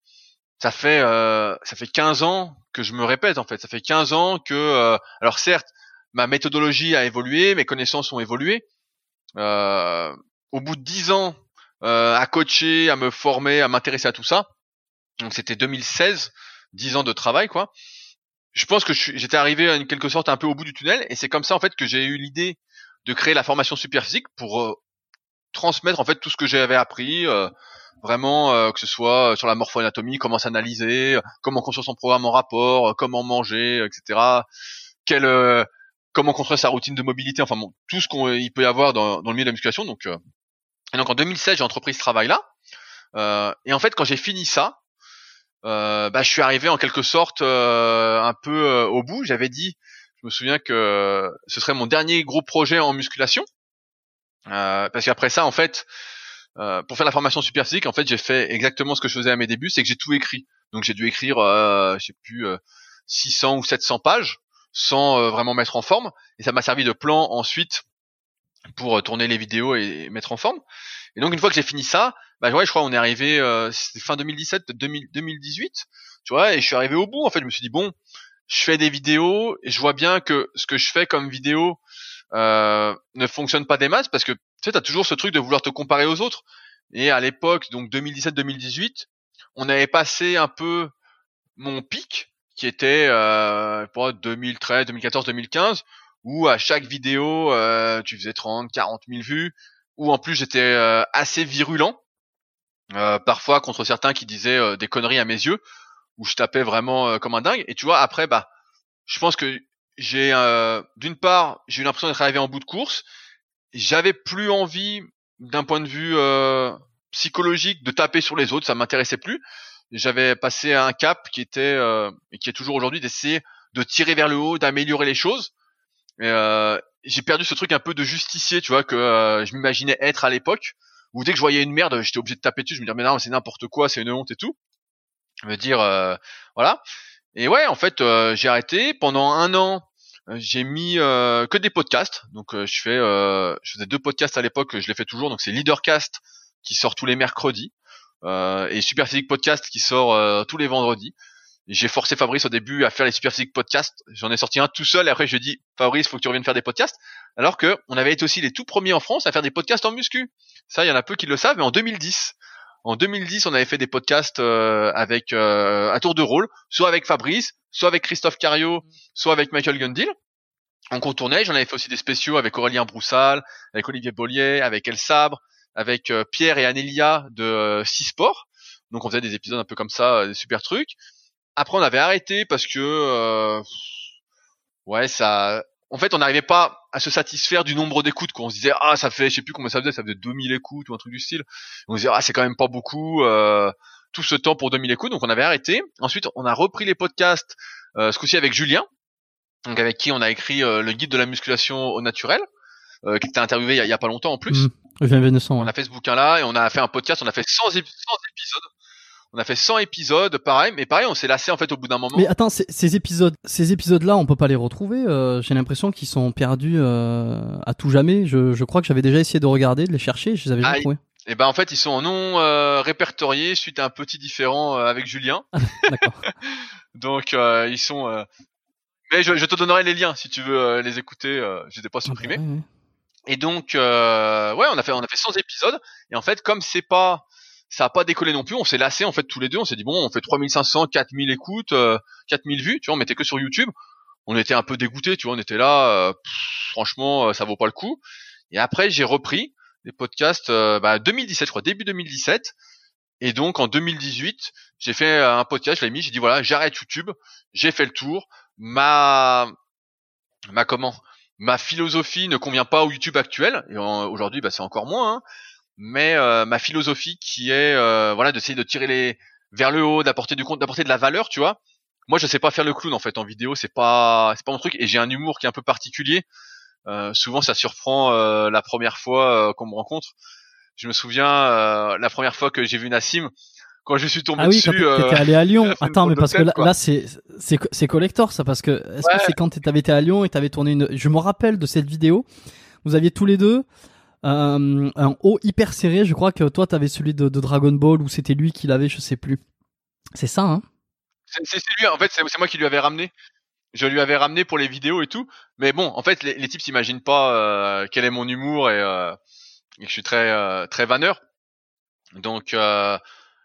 ça fait euh, ça fait 15 ans que je me répète en fait. Ça fait 15 ans que, euh, alors certes, ma méthodologie a évolué, mes connaissances ont évolué. Au bout de 10 ans à coacher, à me former, à m'intéresser à tout ça, donc c'était 2016, 10 ans de travail quoi. Je pense que j'étais arrivé en quelque sorte un peu au bout du tunnel et c'est comme ça en fait que j'ai eu l'idée de créer la formation super physique pour euh, transmettre en fait tout ce que j'avais appris euh, vraiment euh, que ce soit sur la morpho-anatomie, comment s'analyser, euh, comment construire son programme en rapport, euh, comment manger, euh, etc. Quel, euh, comment construire sa routine de mobilité, enfin bon, tout ce qu'on il peut y avoir dans, dans le milieu de la musculation. Donc, euh, et donc en 2016, j'ai entrepris ce travail-là. Euh, et en fait, quand j'ai fini ça, euh, bah, je suis arrivé en quelque sorte euh, un peu euh, au bout. J'avais dit, je me souviens que ce serait mon dernier gros projet en musculation. Euh, parce qu'après ça, en fait, euh, pour faire la formation super physique, en fait, j'ai fait exactement ce que je faisais à mes débuts, c'est que j'ai tout écrit. Donc j'ai dû écrire, euh, je plus, euh, 600 ou 700 pages, sans vraiment mettre en forme. Et ça m'a servi de plan ensuite pour euh, tourner les vidéos et, et mettre en forme. Et donc une fois que j'ai fini ça, bah ouais, je crois on est arrivé euh, fin 2017, peut-être 2000 2018, tu vois, et je suis arrivé au bout. En fait, je me suis dit bon, je fais des vidéos et je vois bien que ce que je fais comme vidéo euh, ne fonctionne pas des masses parce que tu sais, toujours ce truc de vouloir te comparer aux autres. Et à l'époque, donc 2017-2018, on avait passé un peu mon pic qui était euh, pour 2013, 2014, 2015, où à chaque vidéo euh, tu faisais 30, 40 000 vues, où en plus j'étais euh, assez virulent, euh, parfois contre certains qui disaient des conneries à mes yeux, où je tapais vraiment comme un dingue. Et tu vois, après, bah, je pense que j'ai, d'une part, j'ai eu l'impression d'être arrivé en bout de course. J'avais plus envie, d'un point de vue psychologique, de taper sur les autres. Ça m'intéressait plus. J'avais passé un cap qui était et qui est toujours aujourd'hui d'essayer de tirer vers le haut, d'améliorer les choses. Euh, j'ai perdu ce truc un peu de justicier, tu vois, que euh, je m'imaginais être à l'époque. Où dès que je voyais une merde, j'étais obligé de taper dessus. Je me disais mais non, c'est n'importe quoi, c'est une honte et tout. Je me dire euh, voilà. Et ouais, en fait, euh, j'ai arrêté pendant un an. euh, J'ai mis euh, que des podcasts. Donc je fais, je faisais deux podcasts à l'époque. Je les fais toujours. Donc c'est Leadercast qui sort tous les mercredis et Super Physique Podcast qui sort tous les vendredis. J'ai forcé Fabrice au début à faire les Super Physique Podcasts. J'en ai sorti un tout seul. Et après je dis Fabrice, faut que tu reviennes faire des podcasts. Alors que on avait été aussi les tout premiers en France à faire des podcasts en muscu. Ça, il y en a peu qui le savent. Mais en 2010, En 2010, on avait fait des podcasts avec un tour de rôle, soit avec Fabrice, soit avec Christophe Cario, soit avec Michael Gundil. On contournait, j'en avais fait aussi des spéciaux avec Aurélien Broussal, avec Olivier Bollier, avec El Sabre, avec Pierre et Anélia de Six Sports. Donc on faisait des épisodes un peu comme ça, des super trucs. Après on avait arrêté parce que ouais ça en fait, on n'arrivait pas à se satisfaire du nombre d'écoutes. On se disait ah ça fait, je sais plus combien ça faisait, ça faisait 2000 écoutes ou un truc du style. On se disait ah c'est quand même pas beaucoup. Euh, tout ce temps pour 2000 écoutes, donc on avait arrêté. Ensuite, on a repris les podcasts, euh, ce coup-ci avec Julien, donc avec qui on a écrit euh, le guide de la musculation au naturel, euh, qui était interviewé il y, a, pas longtemps en plus. Mmh. On a fait ce bouquin-là et on a fait un podcast, on a fait 100 épisodes on a fait 100 épisodes, pareil, mais pareil, on s'est lassé en fait au bout d'un moment. Mais attends, ces épisodes, ces épisodes-là, on peut pas les retrouver. Euh, J'ai l'impression qu'ils sont perdus euh, à tout jamais. Je, je crois que j'avais déjà essayé de regarder, de les chercher, je les avais jamais trouvés. Et eh ben en fait, ils sont non euh, répertoriés suite à un petit différent avec Julien. D'accord. Donc ils sont. Mais je, je, te donnerai les liens si tu veux les écouter. ai pas supprimés. Et donc ouais, on a fait on a fait 100 épisodes. Et en fait, comme c'est pas ça a pas décollé non plus. On s'est lassé en fait tous les deux. On s'est dit bon, on fait 3500, 4000 écoutes, 4000 euh, vues. Tu vois, on mettait que sur YouTube. On était un peu dégoûté. Tu vois, on était là. Euh, franchement, euh, ça vaut pas le coup. Et après, j'ai repris les podcasts. bah, 2017, je crois, début 2017. Et donc en 2018, j'ai fait un podcast. Je l'ai mis. J'ai dit voilà, j'arrête YouTube. J'ai fait le tour. Ma ma comment? Ma philosophie ne convient pas au YouTube actuel. Et aujourd'hui, bah, c'est encore moins. Hein mais euh, ma philosophie qui est euh, voilà d'essayer de tirer les vers le haut, d'apporter du compte, d'apporter de la valeur, tu vois. Moi, je sais pas faire le clown en fait en vidéo, c'est pas c'est pas mon truc et j'ai un humour qui est un peu particulier. Euh, souvent, ça surprend la première fois qu'on me rencontre. Je me souviens la première fois que j'ai vu Nassim, quand je suis tombé ah oui, dessus. Quand t'étais allé à Lyon. Attends, mais parce que là, là c'est c'est collector ça parce que est-ce que c'est quand t'avais été à Lyon et t'avais tourné une. Je me rappelle de cette vidéo. Vous aviez tous les deux euh, un haut hyper serré. Je crois que toi, t'avais celui de, Dragon Ball ou c'était lui qui l'avait, je sais plus. C'est ça, hein C'est lui, en fait, c'est moi qui lui avais ramené. Je lui avais ramené pour les vidéos et tout. Mais bon, en fait, les, types s'imaginent pas euh, quel est mon humour et, euh, et que je suis très euh, très vanneur. Donc, euh,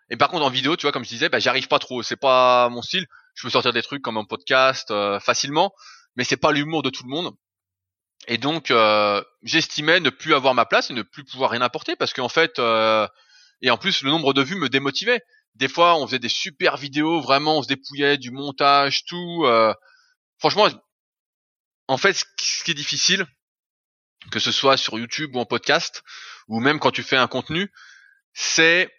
et par contre en vidéo, tu vois, comme je disais, bah, j'arrive pas trop. C'est pas mon style. Je peux sortir des trucs comme un podcast facilement, mais c'est pas l'humour de tout le monde. Et donc, euh, j'estimais ne plus avoir ma place et ne plus pouvoir rien apporter parce qu'en fait, euh, et en plus, le nombre de vues me démotivait. Des fois, on faisait des super vidéos, vraiment, on se dépouillait du montage, tout. Euh, franchement, en fait, ce qui est difficile, que ce soit sur YouTube ou en podcast, ou même quand tu fais un contenu, c'est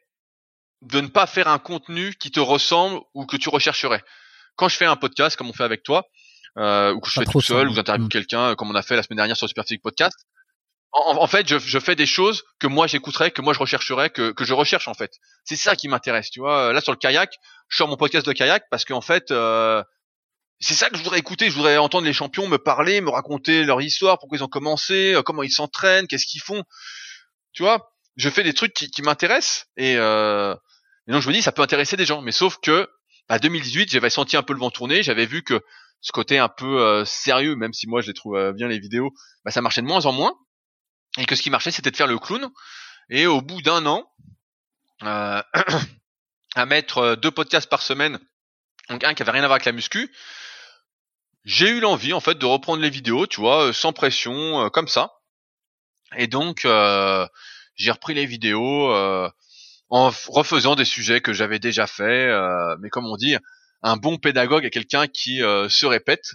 de ne pas faire un contenu qui te ressemble ou que tu rechercherais. Quand je fais un podcast, comme on fait avec toi, euh, ou que je fais tout seul, ou j'interviewe quelqu'un, comme on a fait la semaine dernière sur Super Physique Podcast. En, en, fait, je, je, fais des choses que moi j'écouterais, que moi je rechercherais, que, que je recherche en fait. C'est ça qui m'intéresse, tu vois. Là sur le kayak, je sors mon podcast de kayak parce qu'en fait, euh, c'est ça que je voudrais écouter. Je voudrais entendre les champions me parler, me raconter leur histoire, pourquoi ils ont commencé, euh, comment ils s'entraînent, qu'est-ce qu'ils font. Tu vois, je fais des trucs qui, qui m'intéressent et, euh, et donc je me dis ça peut intéresser des gens. Mais sauf que à 2018, j'avais senti un peu le vent tourner, j'avais vu que ce côté un peu euh, sérieux, même si moi je les trouve euh, bien les vidéos, bah, ça marchait de moins en moins. Et que ce qui marchait, c'était de faire le clown. Et au bout d'un an, euh, à mettre deux podcasts par semaine, donc un qui avait rien à voir avec la muscu, j'ai eu l'envie en fait de reprendre les vidéos, tu vois, sans pression, comme ça. Et donc j'ai repris les vidéos en refaisant des sujets que j'avais déjà fait, mais comme on dit, un bon pédagogue est quelqu'un qui euh, se répète.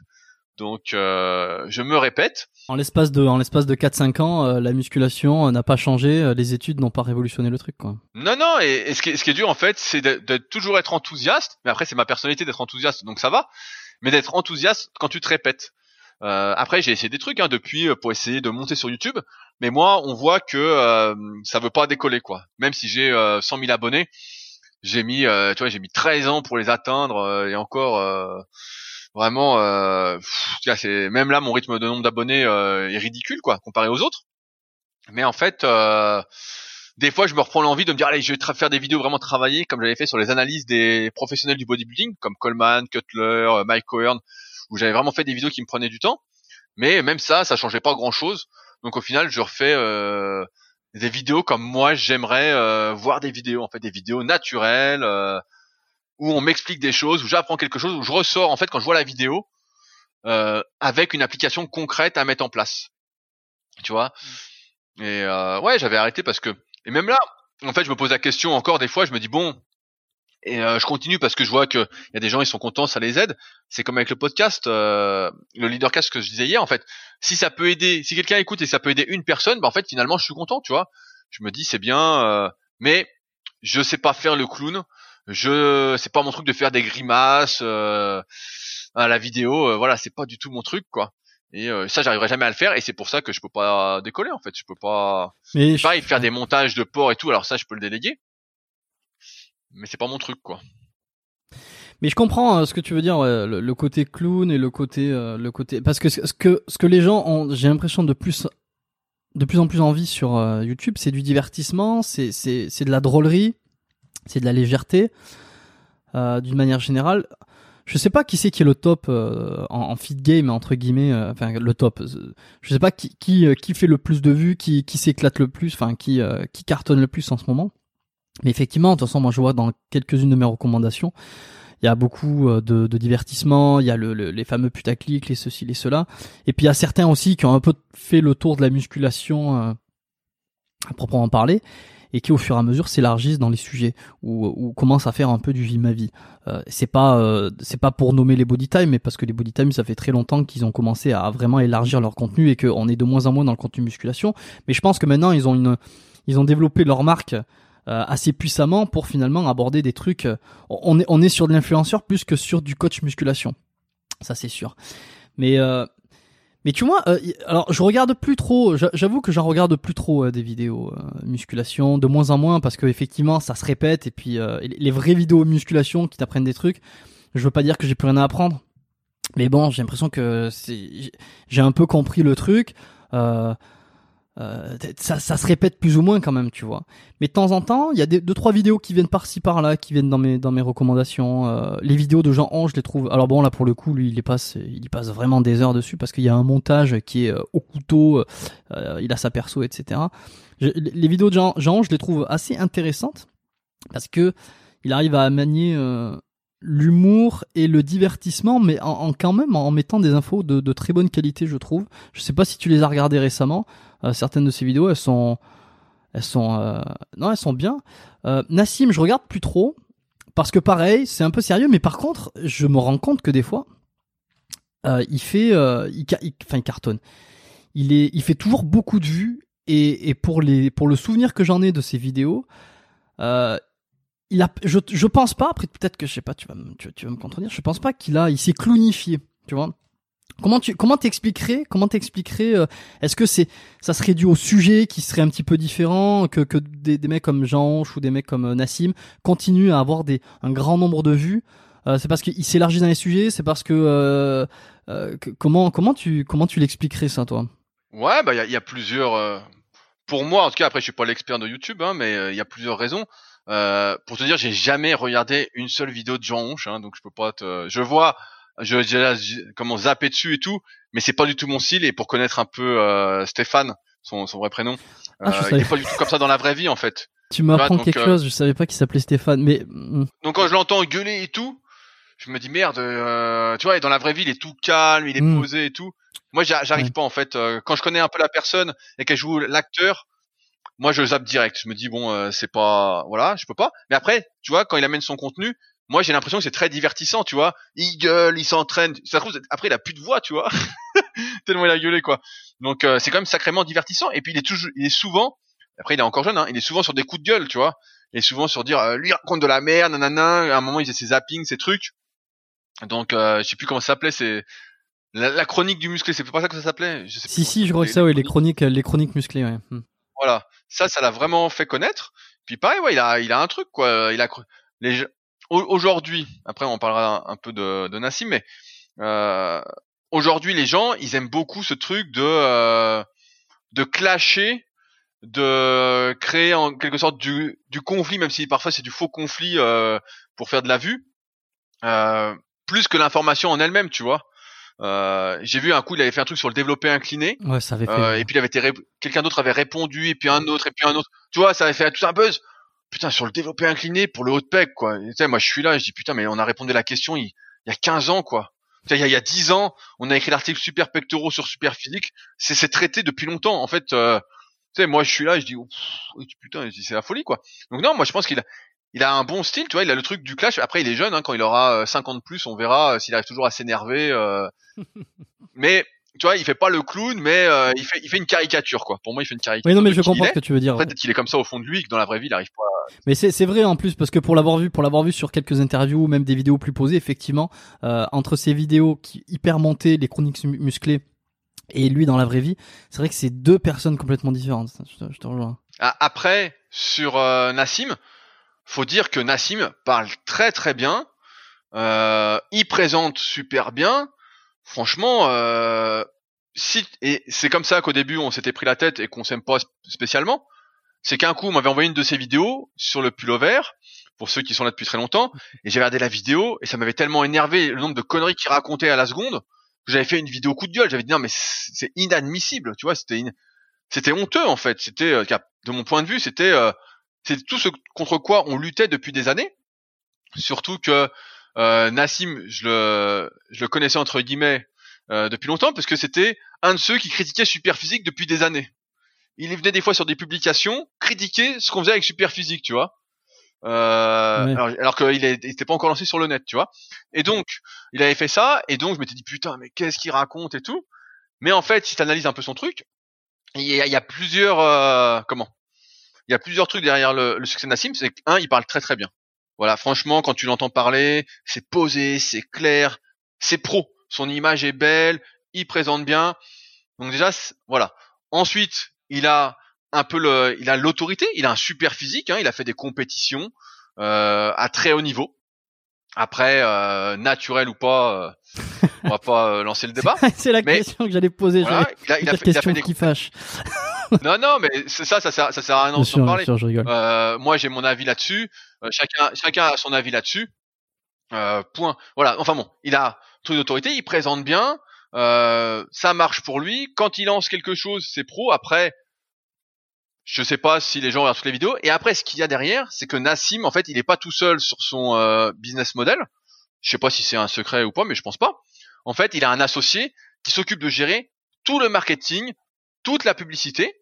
Donc euh, je me répète. En l'espace de en l'espace de 4 5 ans, euh, la musculation n'a pas changé, les études n'ont pas révolutionné le truc quoi. Non non, et, ce, qui est, ce qui est dur en fait, c'est de, toujours être enthousiaste, mais après c'est ma personnalité d'être enthousiaste, donc ça va, mais d'être enthousiaste quand tu te répètes. Euh, après j'ai essayé des trucs hein, depuis pour essayer de monter sur YouTube, mais moi on voit que ça veut pas décoller quoi. Même si j'ai 100 000 abonnés, j'ai mis euh, tu vois j'ai mis 13 ans pour les atteindre euh, et encore euh, vraiment c'est même là mon rythme de nombre d'abonnés est ridicule quoi comparé aux autres. Mais en fait des fois je me reprends l'envie de me dire allez je vais faire des vidéos vraiment travaillées comme j'avais fait sur les analyses des professionnels du bodybuilding comme Coleman, Cutler, Mike Cohen où j'avais vraiment fait des vidéos qui me prenaient du temps. Mais même ça ça changeait pas grand chose donc au final je refais des vidéos comme moi j'aimerais euh, voir des vidéos en fait des vidéos naturelles euh, où on m'explique des choses où j'apprends quelque chose où je ressors en fait quand je vois la vidéo euh, avec une application concrète à mettre en place tu vois? Mm. et ouais j'avais arrêté parce que et même là en fait je me pose la question encore des fois je me dis bon et je continue parce que je vois que il y a des gens ils sont contents ça les aide c'est comme avec le podcast le leadercast que je disais hier en fait si ça peut aider, si quelqu'un écoute et ça peut aider une personne, bah en fait finalement je suis content, tu vois. Je me dis c'est bien, euh, mais je sais pas faire le clown. Je c'est pas mon truc de faire des grimaces euh, à la vidéo. Euh, voilà, c'est pas du tout mon truc quoi. Et euh, ça, j'arriverai jamais à le faire, et c'est pour ça que je peux pas décoller en fait. Je peux pas. Mais pareil, faire des montages de porc et tout. Alors ça, je peux le déléguer, mais c'est pas mon truc quoi. Mais je comprends euh, ce que tu veux dire, le, côté clown et le côté, euh, le côté, parce que ce que ce que les gens ont, j'ai l'impression de plus, de plus en plus envie sur euh, YouTube, c'est du divertissement, c'est c'est c'est de la drôlerie, c'est de la légèreté, d'une manière générale. Je sais pas qui c'est qui est le top en, en, feed game entre guillemets, enfin le top. Je sais pas qui qui qui fait le plus de vues, qui qui s'éclate le plus, enfin qui qui cartonne le plus en ce moment. Mais effectivement, de toute façon, moi je vois dans quelques-unes de mes recommandations, il y a beaucoup euh, de, de divertissement, il y a le, les fameux putaclic, les ceci, les cela. Et puis il y a certains aussi qui ont un peu fait le tour de la musculation euh, à proprement parler et qui au fur et à mesure s'élargissent dans les sujets ou, ou commencent à faire un peu du vie ma vie. Euh, c'est pas euh, c'est pas pour nommer les body time, mais parce que les body time ça fait très longtemps qu'ils ont commencé à vraiment élargir leur contenu et qu'on est de moins en moins dans le contenu musculation. Mais je pense que maintenant ils ont une ils ont développé leur marque assez puissamment pour finalement aborder des trucs. Euh, on est on est sur de l'influenceur plus que sur du coach musculation, ça c'est sûr. Mais euh, mais tu vois, alors je regarde plus trop. J'avoue que j'en regarde plus trop des vidéos musculation, de moins en moins parce que effectivement ça se répète et puis les vraies vidéos musculation qui t'apprennent des trucs. Je veux pas dire que j'ai plus rien à apprendre, mais bon, j'ai l'impression que j'ai un peu compris le truc. Euh, euh, ça, ça, se répète plus ou moins quand même, tu vois. Mais de temps en temps, il y a des, deux trois vidéos qui viennent par-ci par-là, qui viennent dans mes dans mes recommandations. Euh, les vidéos de Jean Ange, je les trouve. Alors bon, là pour le coup, lui, il y passe, il passe vraiment des heures dessus parce qu'il y a un montage qui est euh, au couteau. il a sa perso, etc. les vidéos de Jean, Jean Ange, je les trouve assez intéressantes parce que il arrive à manier l'humour et le divertissement, mais en, quand même en mettant des infos de, très bonne qualité, je trouve. Je sais pas si tu les as regardées récemment. Euh, certaines de ces vidéos, elles sont, elles sont, euh, non, elles sont bien. Euh, Nassim, je regarde plus trop parce que pareil, c'est un peu sérieux, mais par contre, je me rends compte que des fois, il fait, il, enfin, il cartonne. Il est, il fait toujours beaucoup de vues et, et pour les, pour le souvenir que j'en ai de ces vidéos. Il a, je, je pense pas, après peut-être que je sais pas, tu vas, me, tu, vas me contredire, je pense pas qu'il a, il s'est clownifié, tu vois. Comment tu comment t'expliquerais comment t'expliquerais euh, est-ce que c'est ça serait dû au sujet qui serait un petit peu différent que que des, mecs comme Jean ou des mecs comme euh, Nassim continuent à avoir des un grand nombre de vues euh, c'est parce qu'il s'élargit dans les sujets c'est parce que, comment comment tu comment tu l'expliquerais ça toi? Ouais bah il y a, y a, plusieurs pour moi en tout cas après je suis pas l'expert de YouTube hein, mais il y a plusieurs raisons euh, pour te dire, j'ai jamais regardé une seule vidéo de Jean Honche, hein, donc je peux pas te. Je vois, je, je, comment zapper dessus et tout, mais c'est pas du tout mon style. Et pour connaître un peu euh, Stéphane, son, son vrai prénom, ah, euh, il est pas du tout comme ça dans la vraie vie en fait. Tu m'apprends quelque euh, chose, je savais pas qu'il s'appelait Stéphane, mais. Hmm. Donc quand je l'entends gueuler et tout, je me dis merde, euh, tu vois, et dans la vraie vie, il est tout calme, il est hmm. posé et tout. Moi, j'arrive pas en fait. quand je connais un peu la personne et qu'elle joue l'acteur, moi je zappe direct. Je me dis bon, euh, c'est pas, voilà, je peux pas. Mais après, tu vois, quand il amène son contenu, moi j'ai l'impression que c'est très divertissant, tu vois. Il gueule, il s'entraîne. Ça trouve, après il a plus de voix, tu vois, tellement il a gueulé quoi. Donc euh, c'est quand même sacrément divertissant. Et puis il est toujours, il est souvent, après il est encore jeune, hein, il est souvent sur des coups de gueule, tu vois. Il est souvent sur dire, euh, lui raconte de la merde, nanana. À un moment il faisait ses zappings, ses trucs. Donc je sais plus comment ça s'appelait, c'est la, chronique du musclé, c'est pas ça que ça s'appelait? Si si, je crois que ça, oui, les chroniques, les chroniques musclées, ouais. Voilà, ça, ça l'a vraiment fait connaître. Puis pareil, ouais, il a, il a un truc quoi. Il a les aujourd'hui. Après, on parlera un peu de, de Nassim, mais euh, aujourd'hui, les gens, ils aiment beaucoup ce truc de euh, de clasher, de créer en quelque sorte du, du conflit, même si parfois c'est du faux conflit euh, pour faire de la vue, euh, plus que l'information en elle-même, tu vois. Euh, j'ai vu un coup, il avait fait un truc sur le développé incliné. Ouais, ça avait fait. Euh, et puis il avait été ré- quelqu'un d'autre avait répondu et puis un autre et puis un autre. Tu vois, ça avait fait tout un buzz. Putain, sur le développé incliné pour le haut de pec quoi. Tu sais, moi je suis là, je dis putain mais on a répondu à la question il, il y a 15 ans quoi. Tu sais, Il y, a, il y a 10 ans, on a écrit l'article super pectoraux sur super physique. C'est traité depuis longtemps. En fait, euh, tu sais, moi je suis là, je dis oh, putain, c'est la folie quoi. Donc non, moi je pense qu'il a il a un bon style, tu vois, il a le truc du clash. Après, il est jeune, hein, quand il aura euh, 50 de plus, on verra euh, s'il arrive toujours à s'énerver. euh. mais tu vois, il fait pas le clown, mais euh, il fait il fait une caricature quoi. Pour moi, il fait une caricature. Oui, non, mais je comprends ce que tu veux dire. Peut-être qu'il est comme ça au fond de lui, que dans la vraie vie, il arrive pas. à- Mais c'est vrai en plus parce que pour l'avoir vu, pour l'avoir vu sur quelques interviews ou même des vidéos plus posées, effectivement, euh, entre ces vidéos qui hyper montées, les chroniques mu- musclées et lui dans la vraie vie, c'est vrai que c'est deux personnes complètement différentes. Je te, je te rejoins. Ah, Après, sur euh, Nassim, faut dire que Nassim parle très très bien. Euh, il présente super bien. Franchement, euh, si et c'est comme ça qu'au début on s'était pris la tête et qu'on s'aime pas sp- spécialement. C'est qu'un coup on m'avait envoyé une de ses vidéos sur le pullover pour ceux qui sont là depuis très longtemps et j'ai regardé la vidéo et ça m'avait tellement énervé le nombre de conneries qu'il racontait à la seconde que j'avais fait une vidéo coup de gueule. J'avais dit non mais c'est inadmissible, tu vois, c'était in- c'était honteux en fait. C'était euh, de mon point de vue, c'était euh, c'est tout ce contre quoi on luttait depuis des années. Surtout que euh, Nassim, je le, je le connaissais entre guillemets euh, depuis longtemps parce que c'était un de ceux qui critiquait Superphysique depuis des années. Il venait des fois sur des publications critiquer ce qu'on faisait avec Superphysique, tu vois. Euh, Ouais. Alors, alors qu'il était pas encore lancé sur le net, tu vois. Et donc, il avait fait ça, et donc je m'étais dit putain, mais qu'est-ce qu'il raconte et tout. Mais en fait, si tu analyses un peu son truc, il y a, il y a plusieurs euh, comment Il y a plusieurs trucs derrière le, le succès de Nassim. C'est qu'un, il parle très très bien. Voilà, franchement, quand tu l'entends parler, c'est posé, c'est clair, c'est pro. Son image est belle, il présente bien. Donc déjà, voilà. Ensuite, il a un peu le, il a l'autorité, il a un super physique. Hein, il a fait des compétitions euh, à très haut niveau. Après, euh, naturel ou pas, euh, on va pas euh, lancer le débat. c'est la Mais- question que j'allais poser. Voilà, il a, il a fait, il a question fait des... qui fâche. Non, non, mais ça, ça sert, ça sert à rien d'en parler. sûr, je rigole. Euh, moi, j'ai mon avis là-dessus. Euh, chacun, chacun a son avis là-dessus. Euh, point. Voilà. Enfin bon, il a truc d'autorité, il présente bien. Euh, ça marche pour lui. Quand il lance quelque chose, c'est pro. Après, je sais pas si les gens regardent toutes les vidéos. Et après, ce qu'il y a derrière, c'est que Nassim, en fait, il est pas tout seul sur son euh, business model. Je sais pas si c'est un secret ou pas, mais je pense pas. En fait, il a un associé qui s'occupe de gérer tout le marketing, toute la publicité.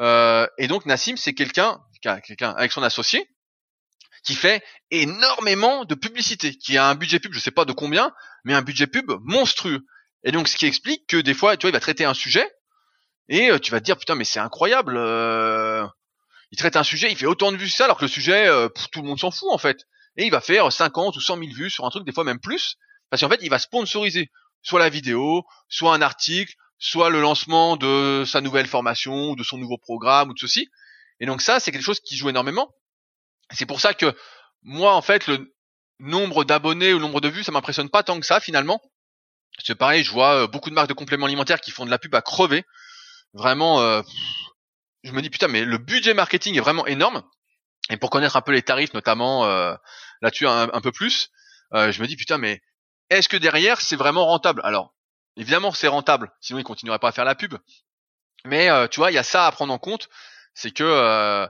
Euh, et donc Nassim, c'est quelqu'un, quelqu'un avec son associé, qui fait énormément de publicité, qui a un budget pub, je sais pas de combien, mais un budget pub monstrueux. Et donc ce qui explique que des fois, tu vois, il va traiter un sujet et euh, tu vas te dire putain mais c'est incroyable. euh, il traite un sujet, il fait autant de vues que ça, alors que le sujet, euh, tout le monde s'en fout en fait. Et il va faire 50 ou 100 000 vues sur un truc, des fois même plus, parce qu'en fait, il va sponsoriser soit la vidéo, soit un article, soit le lancement de sa nouvelle formation, ou de son nouveau programme, ou de ceci. Et donc ça, c'est quelque chose qui joue énormément. C'est pour ça que moi, en fait, le nombre d'abonnés ou le nombre de vues, ça m'impressionne pas tant que ça finalement. C'est pareil, je vois euh, beaucoup de marques de compléments alimentaires qui font de la pub à crever. Vraiment, euh, je me dis putain, mais le budget marketing est vraiment énorme. Et pour connaître un peu les tarifs, notamment euh, là-dessus un, un peu plus, euh, je me dis putain, mais est-ce que derrière c'est vraiment rentable? Alors, évidemment c'est rentable, sinon ils continueraient pas à faire la pub. Mais euh, tu vois, il y a ça à prendre en compte, c'est que euh,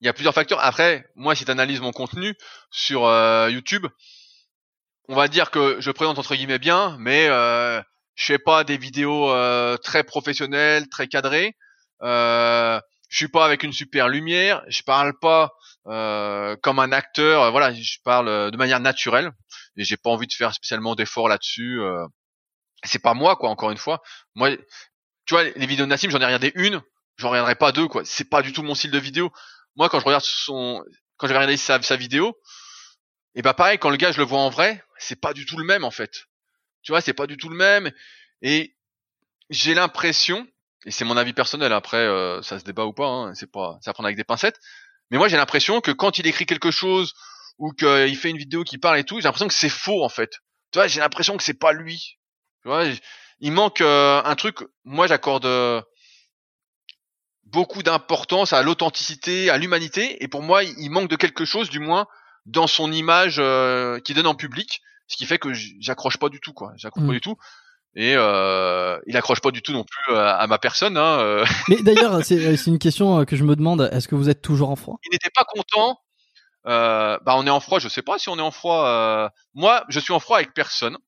il y a plusieurs facteurs. Après, moi, si tu analyses mon contenu sur euh, YouTube, on va dire que je présente entre guillemets bien, mais euh, je fais pas des vidéos très professionnelles, très cadrées. Euh, je suis pas avec une super lumière, je parle pas comme un acteur, voilà, je parle de manière naturelle et j'ai pas envie de faire spécialement d'efforts là-dessus. C'est pas moi quoi, encore une fois. Moi, tu vois, les vidéos de Nassim, j'en ai regardé une, j'en regarderai pas deux quoi. C'est pas du tout mon style de vidéo. Moi, quand je regarde son, quand je vais regarder sa, sa vidéo, et bah pareil, quand le gars je le vois en vrai, c'est pas du tout le même en fait. Tu vois, c'est pas du tout le même et j'ai l'impression et c'est mon avis personnel. Après, euh, ça se débat ou pas, hein, c'est pas, ça prendre avec des pincettes. Mais moi, j'ai l'impression que quand il écrit quelque chose ou qu'il fait une vidéo qui parle et tout, j'ai l'impression que c'est faux en fait. Tu vois, j'ai l'impression que c'est pas lui. Tu vois, il manque euh, un truc. Moi, j'accorde euh, beaucoup d'importance à l'authenticité, à l'humanité, et pour moi, il manque de quelque chose, du moins, dans son image euh, qu'il donne en public, ce qui fait que j'accroche pas du tout, quoi. J'accroche pas du tout. et euh, il accroche pas du tout non plus euh, à, ma personne. Hein, euh. Mais d'ailleurs, c'est une question que je me demande. Est-ce que vous êtes toujours en froid? Il n'était pas content. bah, on est en froid. Je sais pas si on est en froid. moi, je suis en froid avec personne.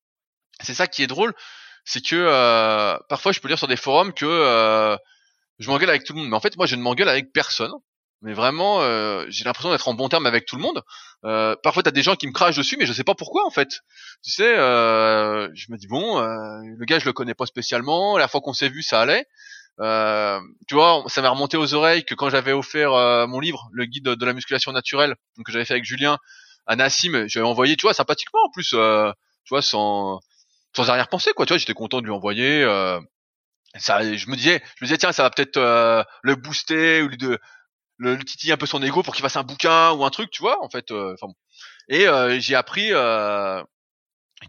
C'est ça qui est drôle, c'est que parfois je peux lire sur des forums que je m'engueule avec tout le monde. Mais en fait, moi, je ne m'engueule avec personne. Mais vraiment euh, j'ai l'impression d'être en bon terme avec tout le monde. Euh, parfois t'as des gens qui me crachent dessus mais je sais pas pourquoi en fait. Tu sais euh, je me dis bon euh, le gars je le connais pas spécialement. La fois qu'on s'est vu ça allait. Euh, tu vois ça m'a remonté aux oreilles que quand j'avais offert euh, mon livre le guide de la musculation naturelle que j'avais fait avec Julien à Nassim j'avais envoyé tu vois sympathiquement en plus tu vois sans sans arrière-pensée quoi tu vois j'étais content de lui envoyer ça je me disais je me disais tiens ça va peut-être le booster ou de le, le titiller un peu son ego pour qu'il fasse un bouquin ou un truc, tu vois, en fait. Euh, enfin bon. Et euh, j'ai appris euh,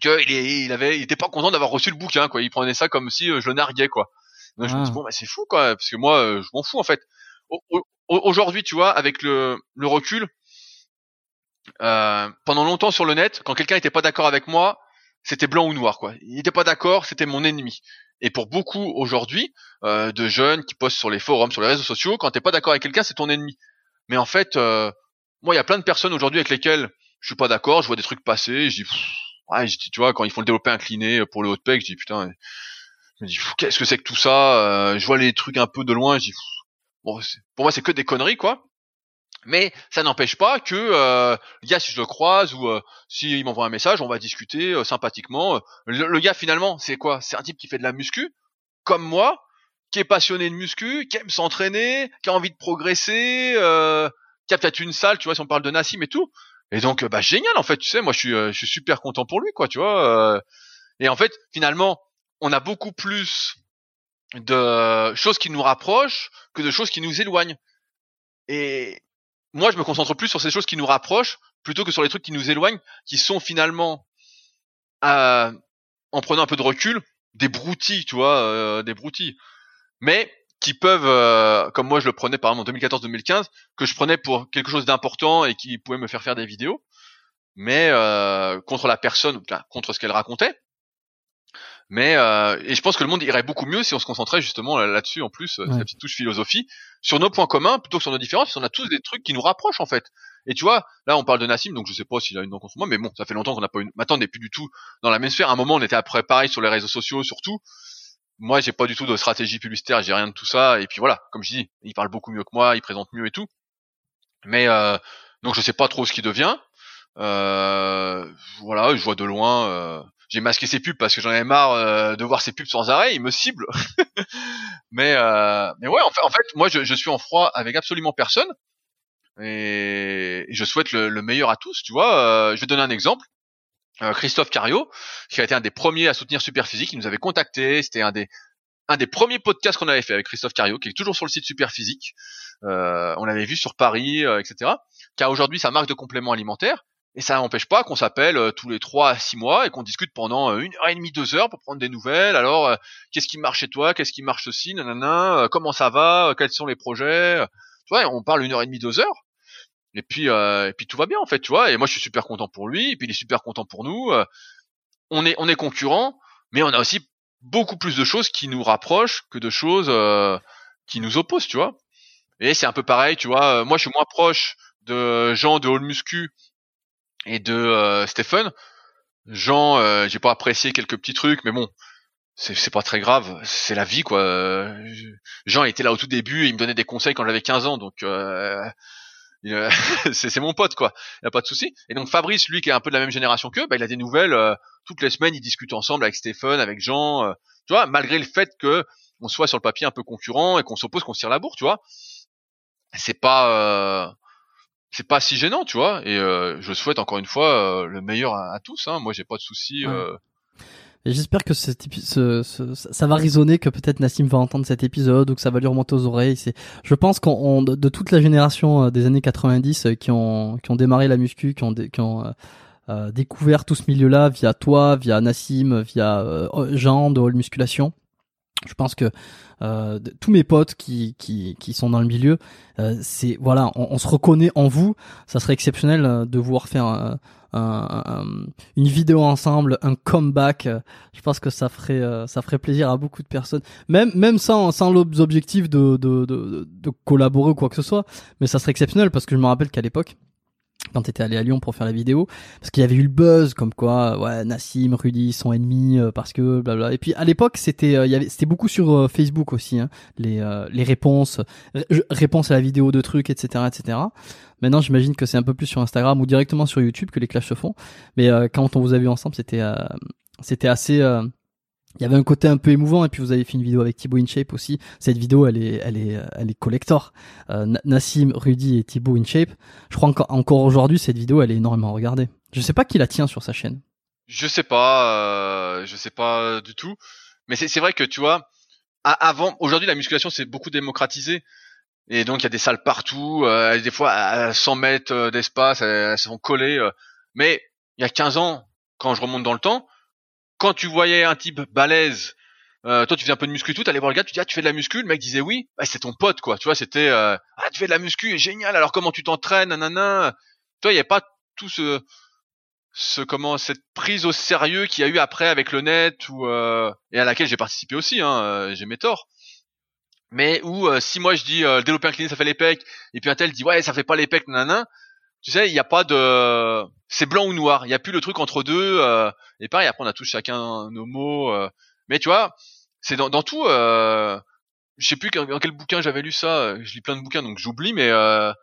qu'il il avait, il était pas content d'avoir reçu le bouquin, quoi. Il prenait ça comme si euh, je le narguais, quoi. Donc je me dis ah. bon, bah c'est fou, quoi, parce que moi, euh, je m'en fous en fait. Aujourd'hui, tu vois, avec le, le recul, pendant longtemps sur le net, quand quelqu'un était pas d'accord avec moi, c'était blanc ou noir, quoi. Il était pas d'accord, c'était mon ennemi. Et pour beaucoup aujourd'hui euh, de jeunes qui postent sur les forums, sur les réseaux sociaux, quand t'es pas d'accord avec quelqu'un, c'est ton ennemi. Mais en fait, euh, moi, il y a plein de personnes aujourd'hui avec lesquelles je suis pas d'accord. Je vois des trucs passer, je dis, ouais, je dis, tu vois, quand ils font le développé incliné pour le haut de pec, je dis putain, je me dis qu'est-ce que c'est que tout ça euh, Je vois les trucs un peu de loin, je dis, bon, pour moi, c'est que des conneries, quoi. Mais ça n'empêche pas que euh, le gars, si je le croise ou euh, s'il m'envoie un message, on va discuter euh, sympathiquement. Le, gars, finalement, c'est quoi? C'est un type qui fait de la muscu, comme moi, qui est passionné de muscu, qui aime s'entraîner, qui a envie de progresser, euh, qui a peut-être une salle, tu vois, si on parle de Nassim et tout. Et donc, bah génial, en fait, tu sais, moi, je suis, je suis super content pour lui, quoi, tu vois. et en fait, finalement, on a beaucoup plus de choses qui nous rapprochent que de choses qui nous éloignent. Et, moi, je me concentre plus sur ces choses qui nous rapprochent plutôt que sur les trucs qui nous éloignent, qui sont finalement, euh, en prenant un peu de recul, des broutilles, tu vois, euh, des broutilles. Mais qui peuvent, euh, comme moi je le prenais par exemple en 2014-2015, que je prenais pour quelque chose d'important et qui pouvait me faire faire des vidéos, mais euh, contre la personne, contre ce qu'elle racontait. Mais euh, et je pense que le monde irait beaucoup mieux si on se concentrait justement là-dessus en plus, cette petite touche philosophie, sur nos points communs plutôt que sur nos différences. Qu'on a tous des trucs qui nous rapprochent en fait. Et tu vois, là on parle de Nassim, donc je sais pas s'il a une dent contre moi, mais bon, ça fait longtemps qu'on n'a pas une. Maintenant on n'est plus du tout dans la même sphère. À un moment on était après pareil sur les réseaux sociaux surtout. Moi j'ai pas du tout de stratégie publicitaire, j'ai rien de tout ça. Et puis voilà, comme je dis, il parle beaucoup mieux que moi, il présente mieux et tout. Mais euh, donc je sais pas trop ce qui devient. Euh, voilà, je vois de loin. Euh, j'ai masqué ses pubs parce que j'en avais marre euh, de voir ses pubs sans arrêt. Il me cible. mais euh, mais ouais, en fait, en fait, moi, je, je, suis en froid avec absolument personne. Et, je souhaite le, le, meilleur à tous. Tu vois, euh, je vais donner un exemple. Euh, Christophe Cario, qui a été un des premiers à soutenir Superphysique, il nous avait contacté. C'était un des un des premiers podcasts qu'on avait fait avec Christophe Cario, qui est toujours sur le site Superphysique. Euh, on l'avait vu sur Paris, etc. Qui a aujourd'hui sa marque de compléments alimentaires et ça n'empêche pas qu'on s'appelle euh, tous les trois à six mois et qu'on discute pendant euh, une heure et demie, deux heures pour prendre des nouvelles. Alors, euh, qu'est-ce qui marche chez toi? Qu'est-ce qui marche aussi Nanana Comment ça va? Quels sont les projets? Tu vois, on parle une heure et demie, deux heures. Et puis, et puis tout va bien en fait, tu vois. Et moi, je suis super content pour lui. Et puis, il est super content pour nous. on est, on est concurrents, mais on a aussi beaucoup plus de choses qui nous rapprochent que de choses qui nous opposent, tu vois. Et c'est un peu pareil, tu vois. moi, je suis moins proche de gens de haut muscu et de euh, Stephen. Jean, euh, j'ai pas apprécié quelques petits trucs, mais bon, c'est pas très grave, c'est la vie quoi. Jean était là au tout début, il me donnait des conseils quand j'avais 15 ans, donc euh, c'est mon pote quoi, y a pas de souci. Et donc Fabrice, lui qui est un peu de la même génération qu'eux, bah, il a des nouvelles toutes les semaines, ils discutent ensemble avec Stephen, avec Jean, tu vois, malgré le fait que on soit sur le papier un peu concurrent et qu'on s'oppose, qu'on se tire la bourre, tu vois. C'est pas c'est pas si gênant, tu vois. Et euh, je souhaite encore une fois euh, le meilleur à, tous. Hein. Moi, j'ai pas de soucis. Euh... Et j'espère que ce, ce, ce, ça va résonner, que peut-être Nassim va entendre cet épisode ou que ça va lui remonter aux oreilles. C'est, je pense qu'on de, toute la génération euh, des années 90 qui ont qui ont démarré la muscu, qui ont qui ont euh, découvert tout ce milieu-là via toi, via Nassim, via Jean de Hall Musculation. Je pense que euh, tous mes potes qui, qui, qui sont dans le milieu, euh, c'est voilà, on, se reconnaît en vous. Ça serait exceptionnel euh, de voir faire une vidéo ensemble, un comeback. Je pense que ça ferait ça ferait plaisir à beaucoup de personnes, même même sans sans l'objectif de de, de de collaborer ou quoi que ce soit. Mais ça serait exceptionnel parce que je me rappelle qu'à l'époque quand t'étais allé à Lyon pour faire la vidéo parce qu'il y avait eu le buzz comme quoi ouais Nassim Rudy sont ennemis euh, parce que blabla et puis à l'époque c'était euh, y avait c'était beaucoup sur euh, Facebook aussi hein, les les réponses réponses à la vidéo de trucs etc etc maintenant j'imagine que c'est un peu plus sur Instagram ou directement sur YouTube que les clashs se font. Mais quand on vous a vu ensemble c'était c'était assez il y avait un côté un peu émouvant et puis vous avez fait une vidéo avec Thibaut InShape aussi. Cette vidéo, elle est, elle est, elle est collector. Euh, Nassim, Rudy et Thibaut InShape. Je crois encore, encore aujourd'hui, cette vidéo, elle est énormément regardée. Je sais pas qui la tient sur sa chaîne. Je sais pas, euh, je sais pas du tout. Mais c'est vrai que tu vois, avant, aujourd'hui, la musculation c'est beaucoup démocratisé. Et donc il y a des salles partout, euh, des fois à 100 mètres euh, d'espace, elles, elles sont collées. Mais il y a 15 ans, quand je remonte dans le temps, quand tu voyais un type balèze, euh, toi tu faisais un peu de muscu et tout, t'allais voir le gars, tu dis ah tu fais de la muscu, le mec disait oui, bah, c'est ton pote quoi, tu vois, c'était euh, ah tu fais de la muscu, génial, alors comment tu t'entraînes, nanana? Toi il y a pas tout ce ce comment cette prise au sérieux qu'il y a eu après avec le net ou euh, et à laquelle j'ai participé aussi, hein, euh, j'ai mes torts. Mais où si moi je dis développer un ça fait les pecs et puis un tel dit ouais ça fait pas les pecs nanana, tu sais, il n'y a pas de, c'est blanc ou noir. Il n'y a plus le truc entre deux. Euh... Et pareil, après on a tous chacun nos mots. Euh... Mais tu vois, c'est dans, dans tout. Euh... Je sais plus dans quel bouquin j'avais lu ça. Je lis plein de bouquins donc j'oublie, mais euh...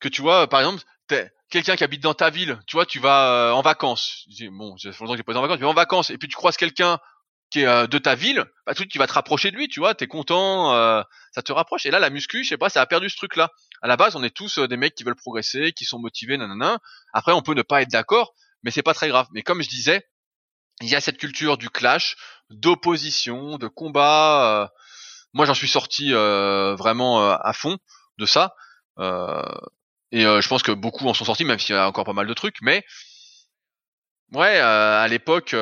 que tu vois, par exemple, t'es quelqu'un qui habite dans ta ville. Tu vois, tu vas euh, en vacances. Bon, j'ai longtemps que j'ai pas été en vacances, mais en vacances. Et puis tu croises quelqu'un qui est euh, de ta ville, bah tout tu vas te rapprocher de lui, tu vois, t'es content, euh, ça te rapproche. Et là, la muscu, je sais pas, ça a perdu ce truc-là. À la base, on est tous euh, des mecs qui veulent progresser, qui sont motivés, nanana. Après, on peut ne pas être d'accord, mais c'est pas très grave. Mais comme je disais, il y a cette culture du clash, d'opposition, de combat. moi, j'en suis sorti vraiment à fond de ça. et je pense que beaucoup en sont sortis, même s'il y a encore pas mal de trucs. Mais ouais, à l'époque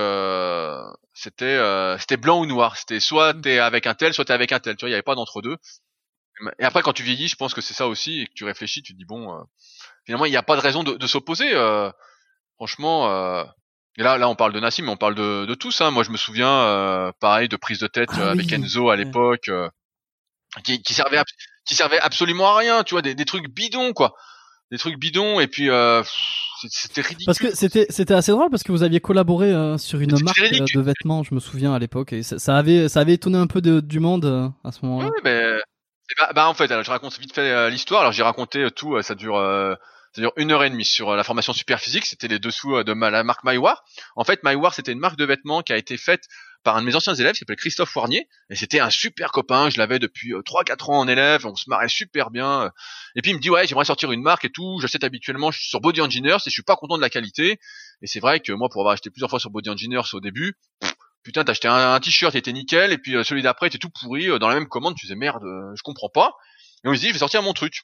c'était euh, c'était blanc ou noir. C'était soit mmh. t'es avec un tel, soit t'es avec un tel. Tu vois, il y avait pas d'entre deux. Et après, quand tu vieillis, je pense que c'est ça aussi, et que tu réfléchis, tu te dis bon, euh, finalement, il n'y a pas de raison de, de s'opposer. Euh, franchement, euh, et là, là, on parle de Nassim, mais on parle de, de tous. Hein. Moi, je me souviens, pareil, de prise de tête ah avec Enzo à l'époque, qui, qui servait qui servait absolument à rien. Tu vois, des, des trucs bidons, quoi des trucs bidons et puis euh, c'était ridicule. Parce que c'était c'était assez drôle parce que vous aviez collaboré euh, sur une marque euh, de vêtements, je me souviens à l'époque et ça, avait ça avait étonné un peu de, du monde euh, à ce moment-là. Oui, mais bah, bah, en fait, alors, je raconte vite fait l'histoire. Alors j'ai raconté tout, ça dure ça dure une heure et demie sur la formation super physique. C'était les dessous de la marque MyWar. En fait, MyWar c'était une marque de vêtements qui a été faite par un de mes anciens élèves, qui s'appelle Christophe Warnier, et c'était un super copain, je l'avais depuis 3-4 ans en élève, on se marrait super bien, et puis il me dit ouais j'aimerais sortir une marque et tout, j'achète habituellement sur Body Engineers et je suis pas content de la qualité, et c'est vrai que moi pour avoir acheté plusieurs fois sur Body Engineers au début, putain t'as acheté un, t-shirt, il était nickel, et puis celui d'après était tout pourri, dans la même commande, tu disais merde, je comprends pas, et on se dit je vais sortir mon truc.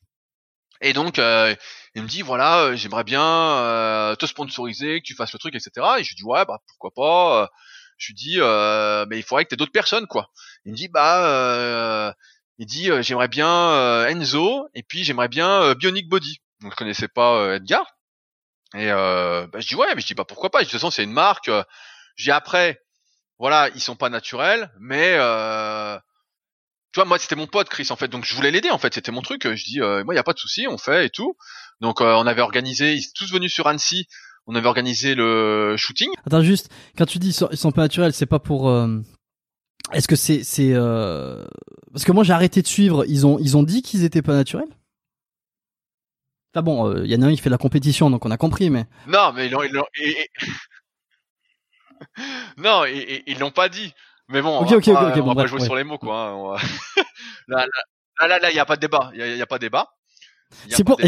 Et donc, euh, il me dit voilà, j'aimerais bien te sponsoriser, que tu fasses le truc, etc. Et je lui dis ouais, bah pourquoi pas. Je lui dis, euh, mais il faudrait que t'aies d'autres personnes, quoi. Il me dit, bah, euh, il dit, euh, j'aimerais bien euh, Enzo et puis j'aimerais bien Bionic Body. Donc je connaissais pas Edgar. Et bah, je dis ouais, mais je dis bah, pourquoi pas? De toute façon, c'est une marque. J'ai après, voilà, ils sont pas naturels, mais tu vois, moi c'était mon pote Chris en fait, donc je voulais l'aider en fait, c'était mon truc. Je dis, moi il y a pas de souci, on fait et tout. Donc on avait organisé, ils sont tous venus sur Annecy on avait organisé le shooting. Attends juste, quand tu dis ils sont, ils sont pas naturels, c'est pas pour. Euh, est-ce que c'est c'est euh... parce que moi j'ai arrêté de suivre. Ils ont ils ont dit qu'ils étaient pas naturels? Ah bon, il euh, y en a un qui fait la compétition, donc on a compris, mais. Non, mais ils l'ont, ils l'ont, non, ils, l'ont pas dit. Mais bon, ok, ok, ok, on va pas jouer sur les mots, quoi. Hein, là, là, là, il y a pas de débat. Il y, a, pas de débat. C'est pour.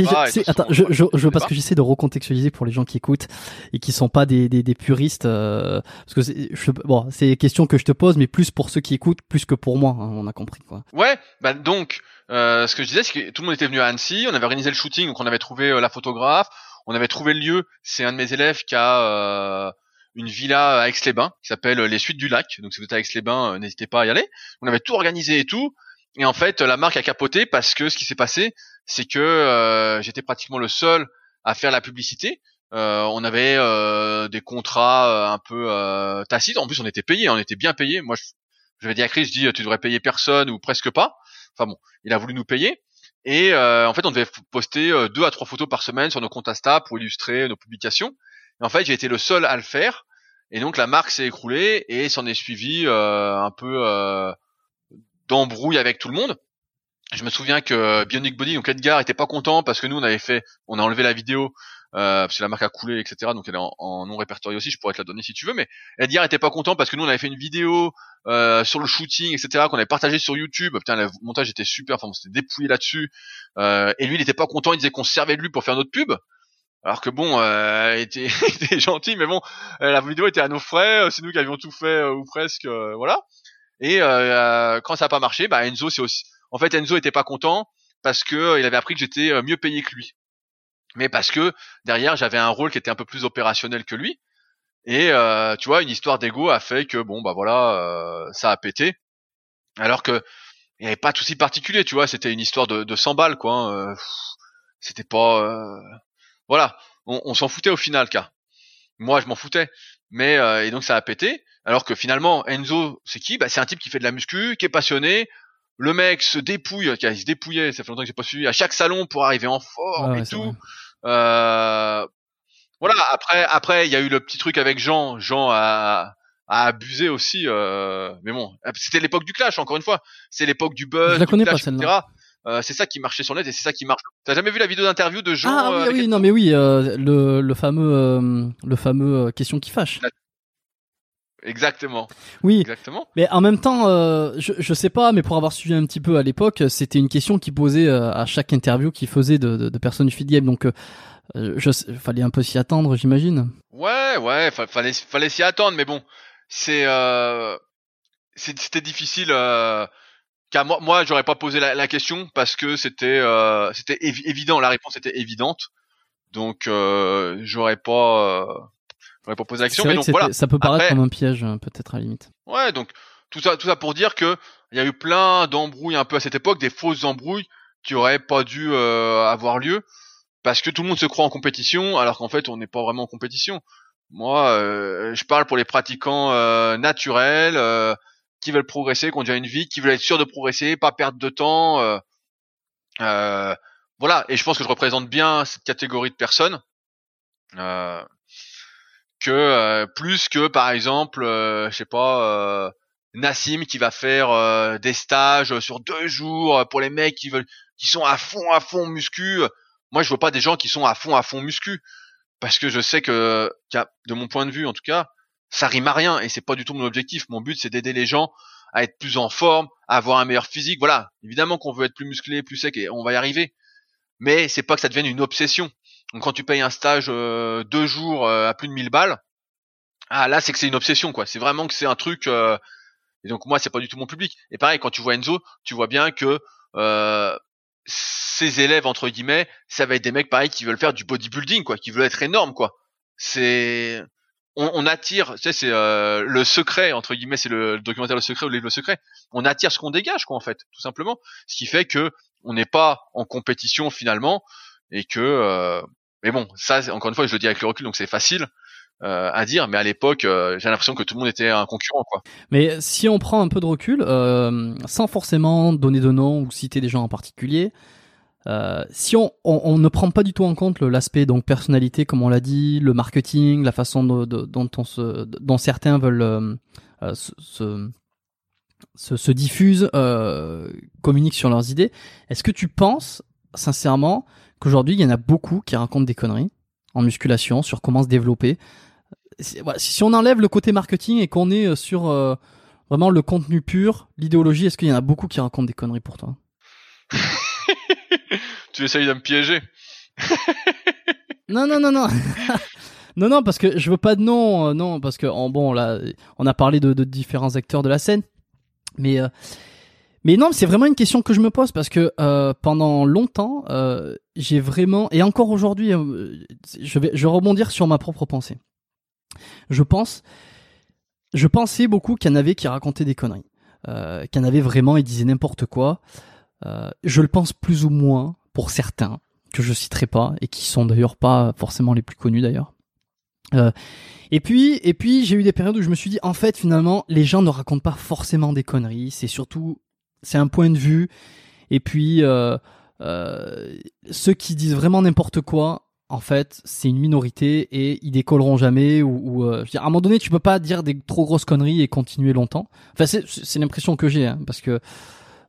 attends, je, je, je parce que j'essaie de recontextualiser pour les gens qui écoutent et qui sont pas des des, des puristes. Euh, parce que je, bon, c'est des questions que je te pose, mais plus pour ceux qui écoutent, plus que pour moi. Hein, on a compris quoi. Ouais, bah donc, euh, ce que je disais, c'est que tout le monde était venu à Annecy. On avait organisé le shooting, donc on avait trouvé euh, la photographe, on avait trouvé le lieu. C'est un de mes élèves qui a euh, une villa à Aix-les-Bains qui s'appelle les Suites du Lac. Donc si vous êtes à Aix-les-Bains, n'hésitez pas à y aller. On avait tout organisé et tout. Et en fait, la marque a capoté parce que ce qui s'est passé, c'est que euh, j'étais pratiquement le seul à faire la publicité. on avait des contrats un peu tacites. En plus, on était payé, on était bien payé. Moi, je, je vais dire à Chris, je dis, tu devrais payer personne ou presque pas. Enfin bon, il a voulu nous payer. Et en fait, on devait poster deux à trois photos par semaine sur nos comptes Insta pour illustrer nos publications. Et en fait, j'ai été le seul à le faire. Et donc la marque s'est écroulée et s'en est suivi un peu d'embrouille avec tout le monde. Je me souviens que Bionic Body, donc Edgar, était pas content parce que nous on avait fait, on a enlevé la vidéo euh, parce que la marque a coulé, etc. Donc elle est en, non répertorié aussi. Je pourrais te la donner si tu veux, mais Edgar était pas content parce que nous on avait fait une vidéo euh, sur le shooting, etc. qu'on avait partagé sur YouTube. Putain, le montage était super. Enfin, on s'était dépouillé là-dessus. Euh, et lui, il était pas content. Il disait qu'on servait de lui pour faire notre pub. Alors que bon, euh, il était, était gentil, mais bon, la vidéo était à nos frais. C'est nous qui avions tout fait ou presque, voilà. Et quand ça a pas marché, bah Enzo, c'est aussi en fait, Enzo était pas content parce que euh, il avait appris que j'étais euh, mieux payé que lui. Mais parce que derrière, j'avais un rôle qui était un peu plus opérationnel que lui. Et euh, tu vois, une histoire d'ego a fait que bon bah voilà, ça a pété. Alors que il n'y avait pas de souci particulier, tu vois, c'était une histoire de, de 100 balles quoi. Hein, c'était pas voilà, on, s'en foutait au final, car moi je m'en foutais. Mais et donc ça a pété. Alors que finalement Enzo, c'est qui? Bah c'est un type qui fait de la muscu, qui est passionné, le mec se dépouille, il se dépouillait, ça fait longtemps que j'ai pas suivi, à chaque salon pour arriver en forme et tout. Euh, voilà. Après, après, il y a eu le petit truc avec Jean. Jean a, a abusé aussi. Euh, mais bon, c'était l'époque du clash. Encore une fois, c'est l'époque du buzz, la du connais clash, pas, etc. Euh, c'est ça qui marchait sur net et c'est ça qui marche. T'as jamais vu la vidéo d'interview de Jean Ah oui, oui non mais oui, le, le fameux, le fameux question qui fâche. Exactement. Oui. Exactement. Mais en même temps, euh, je, je sais pas, mais pour avoir suivi un petit peu à l'époque, c'était une question qui posait euh, à chaque interview qu'il faisait de, de, de, personnes du feed game. Donc, euh, je fallait un peu s'y attendre, j'imagine. Ouais, ouais, fallait fallait s'y attendre, mais bon, c'est euh, c'était difficile. Euh, car moi, moi, j'aurais pas posé la, la, question parce que c'était euh, c'était évident, la réponse était évidente. Donc, j'aurais pas on pas posé la question, mais donc voilà. Ça peut paraître comme un piège, hein, peut-être à la limite. Ouais, donc tout ça, tout ça pour dire que il y a eu plein d'embrouilles un peu à cette époque, des fausses embrouilles qui auraient pas dû euh, avoir lieu parce que tout le monde se croit en compétition, alors qu'en fait on n'est pas vraiment en compétition. Moi, euh, je parle pour les pratiquants euh, naturels euh, qui veulent progresser, qui ont déjà une vie, qui veulent être sûrs de progresser, pas perdre de temps. voilà, et je pense que je représente bien cette catégorie de personnes. Euh, que euh, plus que par exemple, euh, je sais pas, euh, Nassim qui va faire des stages sur deux jours pour les mecs qui veulent, qui sont à fond à fond muscu. Moi, je vois pas des gens qui sont à fond à fond muscu parce que je sais que, de mon point de vue en tout cas, ça rime à rien et c'est pas du tout mon objectif. Mon but c'est d'aider les gens à être plus en forme, à avoir un meilleur physique. Voilà, évidemment qu'on veut être plus musclé, plus sec et on va y arriver. Mais c'est pas que ça devienne une obsession. Donc quand tu payes un stage euh, deux jours euh, à plus de 1000 balles, ah là c'est que c'est une obsession quoi. C'est vraiment que c'est un truc. Euh, et donc moi c'est pas du tout mon public. Et pareil quand tu vois Enzo, tu vois bien que ses élèves entre guillemets, ça va être des mecs pareil qui veulent faire du bodybuilding quoi, qui veulent être énormes quoi. C'est on, on, attire, tu sais, c'est le secret entre guillemets, c'est le, documentaire Le Secret ou le livre Le Secret. On attire ce qu'on dégage, quoi, en fait, tout simplement. Ce qui fait que on n'est pas en compétition finalement et que mais bon, ça, encore une fois, je le dis avec le recul, donc c'est facile euh, à dire. Mais à l'époque, euh, j'ai l'impression que tout le monde était un concurrent, quoi. Mais si on prend un peu de recul, euh, sans forcément donner de nom ou citer des gens en particulier, euh, si on, on, on, ne prend pas du tout en compte l'aspect donc personnalité, comme on l'a dit, le marketing, la façon dont on se, dont certains veulent euh, euh, se, se, se, diffusent, communiquent sur leurs idées, est-ce que tu penses sincèrement qu'aujourd'hui, il y en a beaucoup qui racontent des conneries en musculation sur comment se développer? Si on enlève le côté marketing et qu'on est euh, sur euh, vraiment le contenu pur, l'idéologie, est-ce qu'il y en a beaucoup qui racontent des conneries pour toi? Tu essayes de me piéger Non, non, non, non. non, non, parce que je veux pas de nom, euh, non, parce que bon là, on a parlé de, différents acteurs de la scène, mais mais non, c'est vraiment une question que je me pose parce que euh, pendant longtemps, euh, j'ai vraiment et encore aujourd'hui, euh, je vais je vais rebondir sur ma propre pensée. Je pense, je pensais beaucoup qu'il y en avait qui racontaient des conneries, euh, qu'il y en avait vraiment et disaient n'importe quoi. Euh, je le pense plus ou moins pour certains. que je citerai pas et qui sont d'ailleurs pas forcément les plus connus d'ailleurs. Euh, et puis, et puis j'ai eu des périodes où je me suis dit, en fait, finalement, les gens ne racontent pas forcément des conneries. C'est surtout, c'est un point de vue. Et puis, euh, euh, ceux qui disent vraiment n'importe quoi, en fait, c'est une minorité et ils décolleront jamais. Ou, ou euh, je veux dire, à un moment donné, tu peux pas dire des trop grosses conneries et continuer longtemps. Enfin, c'est, c'est l'impression que j'ai, hein, parce que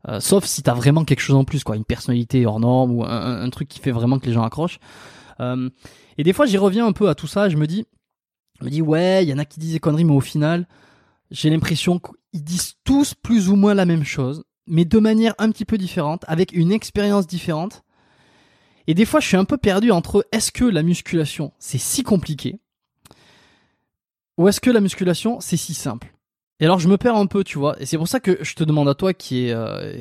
euh, sauf si t'as vraiment quelque chose en plus, quoi, une personnalité hors norme ou un, truc qui fait vraiment que les gens accrochent. Euh, et des fois, j'y reviens un peu à tout ça. Je me dis, je me dis ouais, il y en a qui disent des conneries, mais au final, j'ai l'impression qu'ils disent tous plus ou moins la même chose, mais de manière un petit peu différente, avec une expérience différente. Et des fois, je suis un peu perdu entre est-ce que la musculation c'est si compliqué ou est-ce que la musculation c'est si simple Et alors, je me perds un peu, tu vois. Et c'est pour ça que je te demande à toi qui est euh,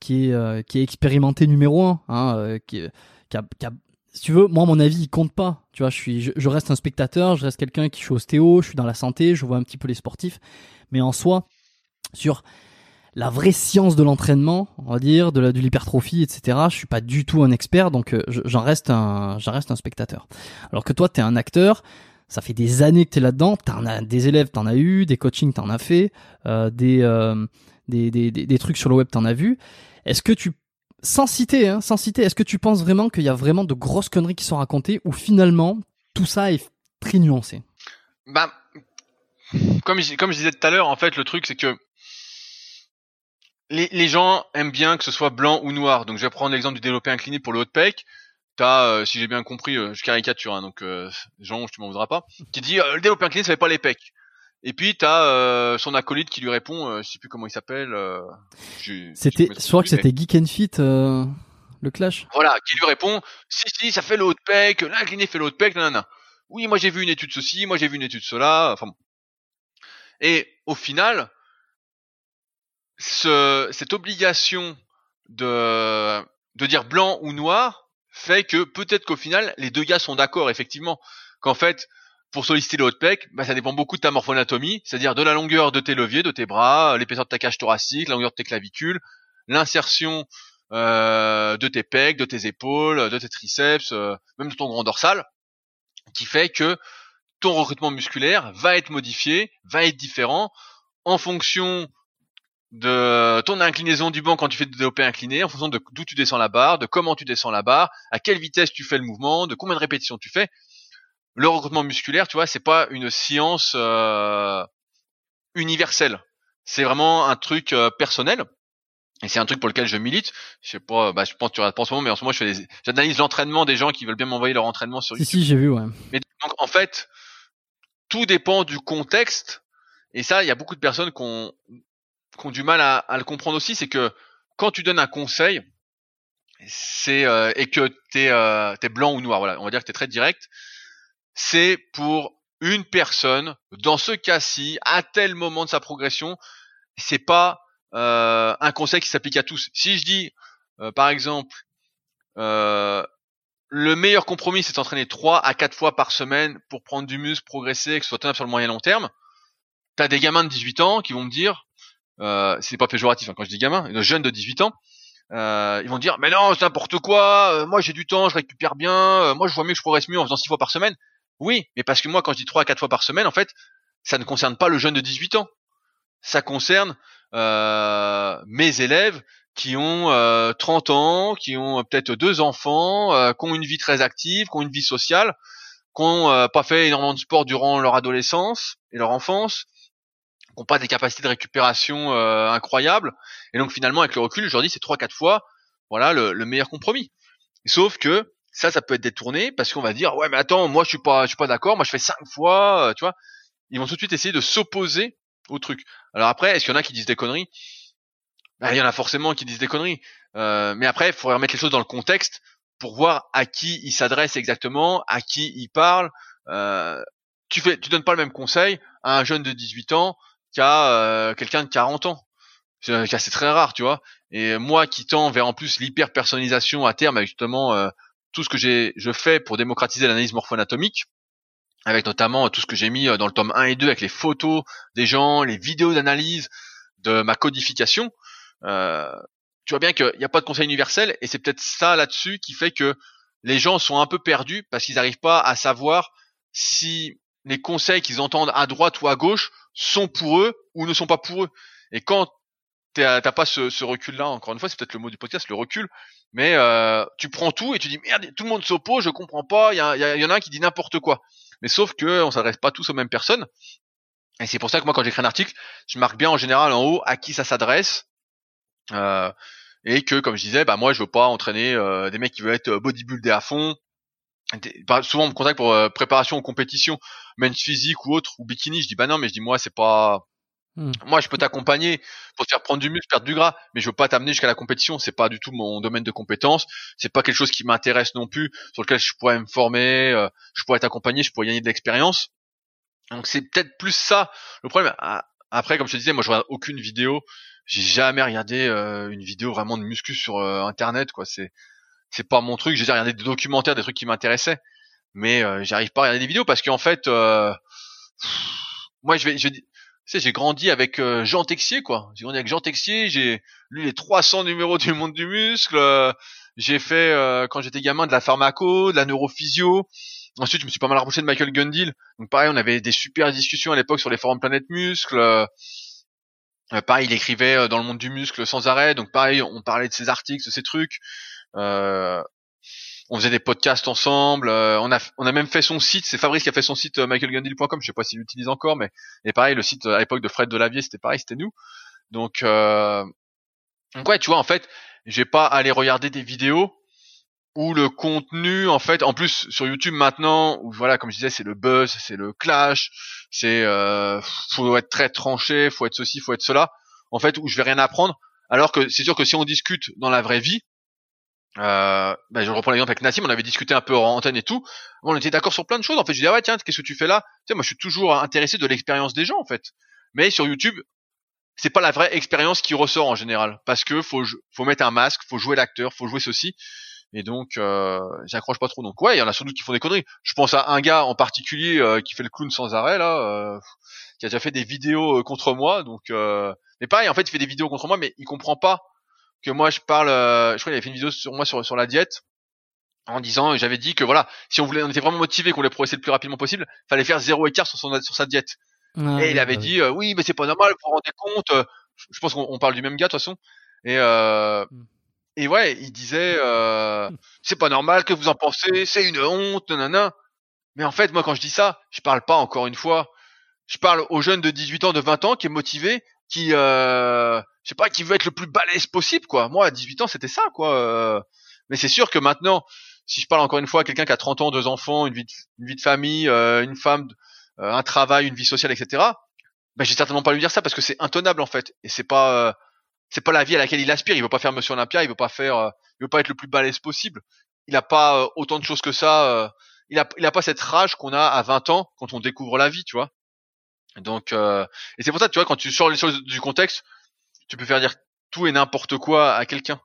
qui est euh, qui est expérimenté numéro un, hein, euh, qui, qui, a, qui a si tu veux, moi, mon avis, il compte pas. Tu vois, je suis, je, je reste un spectateur, je reste quelqu'un qui suis ostéo, je suis dans la santé, je vois un petit peu les sportifs. Mais en soi, sur la vraie science de l'entraînement, on va dire, de, la, de l'hypertrophie, etc. Je suis pas du tout un expert, donc euh, j'en reste un, j'en reste un spectateur. Alors que toi, t'es un acteur. Ça fait des années que t'es là-dedans. T'en as des élèves, t'en as eu, des coachings, t'en as fait, euh, des, euh, des, des, des, des trucs sur le web, t'en as vu. Est-ce que tu sans citer, hein, sans citer, est-ce que tu penses vraiment qu'il y a vraiment de grosses conneries qui sont racontées ou finalement tout ça est très nuancé? Bah, comme je, comme je disais tout à l'heure, en fait, le truc c'est que les, les gens aiment bien que ce soit blanc ou noir. Donc je vais prendre l'exemple du développé incliné pour le haut de pec. T'as, euh, si j'ai bien compris, euh, je caricature, hein, donc euh, Jean, tu m'en voudras pas, qui dit euh, le développé incliné ça fait pas les pecs. Et puis t'as euh, son acolyte qui lui répond, euh, je sais plus comment il s'appelle. euh, C'était, je crois que c'était Geek and Fit, euh, le clash. Voilà, qui lui répond, si si, ça fait le haut de pec, l'incliné fait le haut de pec, nanana. Oui, moi j'ai vu une étude ceci, moi j'ai vu une étude cela, enfin bon. Et au final, ce, cette obligation de, de dire blanc ou noir fait que peut-être qu'au final, les deux gars sont d'accord, effectivement, qu'en fait, pour solliciter le haut de pec, bah, ça dépend beaucoup de ta morphoanatomie, c'est-à-dire de la longueur de tes leviers, de tes bras, l'épaisseur de ta cage thoracique, la longueur de tes clavicules, l'insertion euh, de tes pecs, de tes épaules, de tes triceps, euh, même de ton grand dorsal, qui fait que ton recrutement musculaire va être modifié, va être différent en fonction de ton inclinaison du banc quand tu fais du développé incliné, en fonction de d'où tu descends la barre, de comment tu descends la barre, à quelle vitesse tu fais le mouvement, de combien de répétitions tu fais. Le recrutement musculaire, tu vois, c'est pas une science euh, universelle. C'est vraiment un truc euh, personnel. Et c'est un truc pour lequel je milite. Je sais pas, bah, je pense que tu regardes pas en ce moment, mais en ce moment, je fais des, j'analyse l'entraînement des gens qui veulent bien m'envoyer leur entraînement sur Si, YouTube. si, j'ai vu, ouais. Mais donc, en fait, tout dépend du contexte. Et ça, il y a beaucoup de personnes qui ont, qui ont du mal à, le comprendre aussi. C'est que quand tu donnes un conseil, c'est euh, et que t'es euh, t'es blanc ou noir, voilà, on va dire que t'es très direct. C'est pour une personne dans ce cas-ci, à tel moment de sa progression, c'est pas euh, un conseil qui s'applique à tous. Si je dis, par exemple, le meilleur compromis, c'est d'entraîner 3 à 4 fois par semaine pour prendre du muscle, progresser, que ce soit tenable sur le moyen long terme. T'as des gamins de 18 ans qui vont me dire, euh, c'est pas péjoratif hein, quand je dis gamin, de jeunes de 18 ans, euh, ils vont dire, mais non, c'est n'importe quoi, euh, moi j'ai du temps, je récupère bien, euh, moi je vois mieux que je progresse mieux en faisant 6 fois par semaine. Oui, mais parce que moi quand je dis 3 à 4 fois par semaine, en fait, ça ne concerne pas le jeune de 18 ans. Ça concerne euh, mes élèves qui ont euh, 30 ans, qui ont euh, peut-être deux enfants, euh, qui ont une vie très active, qui ont une vie sociale, qui ont pas fait énormément de sport durant leur adolescence et leur enfance, n'ont pas des capacités de récupération euh, incroyables. Et donc finalement, avec le recul, je leur dis c'est trois quatre fois, voilà le, le meilleur compromis. Sauf que ça, ça peut être détourné parce qu'on va dire ouais mais attends, moi je suis pas, je suis pas d'accord, moi je fais cinq fois, euh, tu vois. Ils vont tout de suite essayer de s'opposer au truc. Alors après, est-ce qu'il y en a qui disent des conneries? Ben, Il y en a forcément qui disent des conneries. Euh, mais après, il faudrait remettre les choses dans le contexte pour voir à qui ils s'adressent exactement, à qui ils parlent. Euh, tu fais, tu donnes pas le même conseil à un jeune de 18 ans euh, quelqu'un de 40 ans. C'est c'est très rare, tu vois. Et moi qui tends vers en plus l'hyper personnalisation à terme avec justement euh, tout ce que j'ai je fais pour démocratiser l'analyse morpho-anatomique, avec notamment tout ce que j'ai mis euh, dans le tome 1 et 2 avec les photos des gens, les vidéos d'analyse de ma codification. Euh, tu vois bien qu'il n'y a pas de conseil universel et c'est peut-être ça là-dessus qui fait que les gens sont un peu perdus parce qu'ils n'arrivent pas à savoir si les conseils qu'ils entendent à droite ou à gauche sont pour eux ou ne sont pas pour eux. Et quand t'as pas ce, recul-là, encore une fois, c'est peut-être le mot du podcast, le recul, mais euh, tu prends tout et tu dis merde, tout le monde s'oppose, je comprends pas, il y, y, en a un qui dit n'importe quoi. Mais sauf que on s'adresse pas tous aux mêmes personnes. Et c'est pour ça que moi, quand j'écris un article, je marque bien en général en haut à qui ça s'adresse. Euh, et que, comme je disais, bah moi, je veux pas entraîner euh, des mecs qui veulent être bodybuildés à fond. Souvent, on me contacte pour euh, préparation aux compétitions, men's physique ou autre, ou bikini. Je dis bah non, mais je dis moi, c'est pas. Hmm. Moi, je peux t'accompagner pour te faire prendre du muscle, perdre du gras, mais je veux pas t'amener jusqu'à la compétition. C'est pas du tout mon domaine de compétence. C'est pas quelque chose qui m'intéresse non plus, sur lequel je pourrais me former, euh, je pourrais t'accompagner, je pourrais gagner de l'expérience. Donc c'est peut-être plus ça le problème. Ah, après, comme je te disais, moi je regarde aucune vidéo. J'ai jamais regardé euh, une vidéo vraiment de muscu sur euh, internet, quoi. C'est c'est pas mon truc. J'ai regardé des documentaires, des trucs qui m'intéressaient, mais euh, j'arrive pas à regarder des vidéos parce qu'en fait, moi je vais, je, tu sais, j'ai grandi avec Jean Texier, quoi. J'ai grandi avec Jean Texier. J'ai lu les 300 numéros du monde du muscle. j'ai fait quand j'étais gamin de la pharmaco, de la neurophysio. Ensuite, je me suis pas mal rapproché de Michael Gundil. Donc pareil, on avait des super discussions à l'époque sur les forums Planète Muscle. Euh, euh, pareil, il écrivait euh, dans le monde du muscle sans arrêt. Donc pareil, on parlait de ses articles, de ses trucs. On faisait des podcasts ensemble. on a on a même fait son site. C'est Fabrice qui a fait son site michaelgundil.com. Je sais pas s'il l'utilise encore, mais et pareil, le site à l'époque de Fred Delavier, c'était pareil, c'était nous. Donc donc ouais, tu vois, en fait, j'ai pas aller regarder des vidéos où le contenu en fait en plus sur YouTube maintenant où voilà comme je disais c'est le buzz c'est le clash c'est euh, faut être très tranché faut être ceci faut être cela en fait où je vais rien apprendre alors que c'est sûr que si on discute dans la vraie vie euh, ben je reprends l'exemple avec Nassim on avait discuté un peu en antenne et tout on était d'accord sur plein de choses en fait je disais ah ouais tiens qu'est-ce que tu fais là? Tu sais moi je suis toujours intéressé de l'expérience des gens en fait mais sur YouTube c'est pas la vraie expérience qui ressort en général parce que faut faut mettre un masque faut jouer l'acteur faut jouer ceci et donc euh, j'accroche pas trop. Donc ouais, il y en a sans doute qui font des conneries. Je pense à un gars en particulier euh, qui fait le clown sans arrêt là, euh, qui a déjà fait des vidéos euh, contre moi. Donc euh, mais pareil, en fait, il fait des vidéos contre moi, mais il comprend pas que moi je parle. je crois qu'il avait fait une vidéo sur moi sur sur la diète en disant j'avais dit que voilà si on voulait on était vraiment motivé qu'on voulait progresser le plus rapidement possible fallait faire zéro écart sur son sur sa diète ah et il avait dit oui mais c'est pas normal vous vous rendez compte je pense qu'on parle du même gars de toute façon et euh, hmm. Et ouais, il disait euh, c'est pas normal que vous en pensez, c'est une honte, nanana. Mais en fait, moi quand je dis ça, je parle pas encore une fois. Je parle aux jeunes de 18 ans, de 20 ans qui est motivé, qui euh, je sais pas, qui veut être le plus balèze possible quoi. Moi à 18 ans, c'était ça quoi. Euh. Mais c'est sûr que maintenant, si je parle encore une fois à quelqu'un qui a 30 ans, deux enfants, une vie de, une vie de famille, euh, une femme, euh, un travail, une vie sociale, etc. Ben, j'ai certainement pas lui dire ça parce que c'est intenable en fait et c'est pas c'est pas la vie à laquelle il aspire. Il veut pas faire Monsieur Olympia, il veut pas faire, euh, il veut pas être le plus balèze possible. Il a pas euh, autant de choses que ça. Euh, il a, il a pas cette rage qu'on a à 20 ans quand on découvre la vie, tu vois. Donc, et c'est pour ça, tu vois, quand tu sors les choses du contexte, tu peux faire dire tout et n'importe quoi à quelqu'un.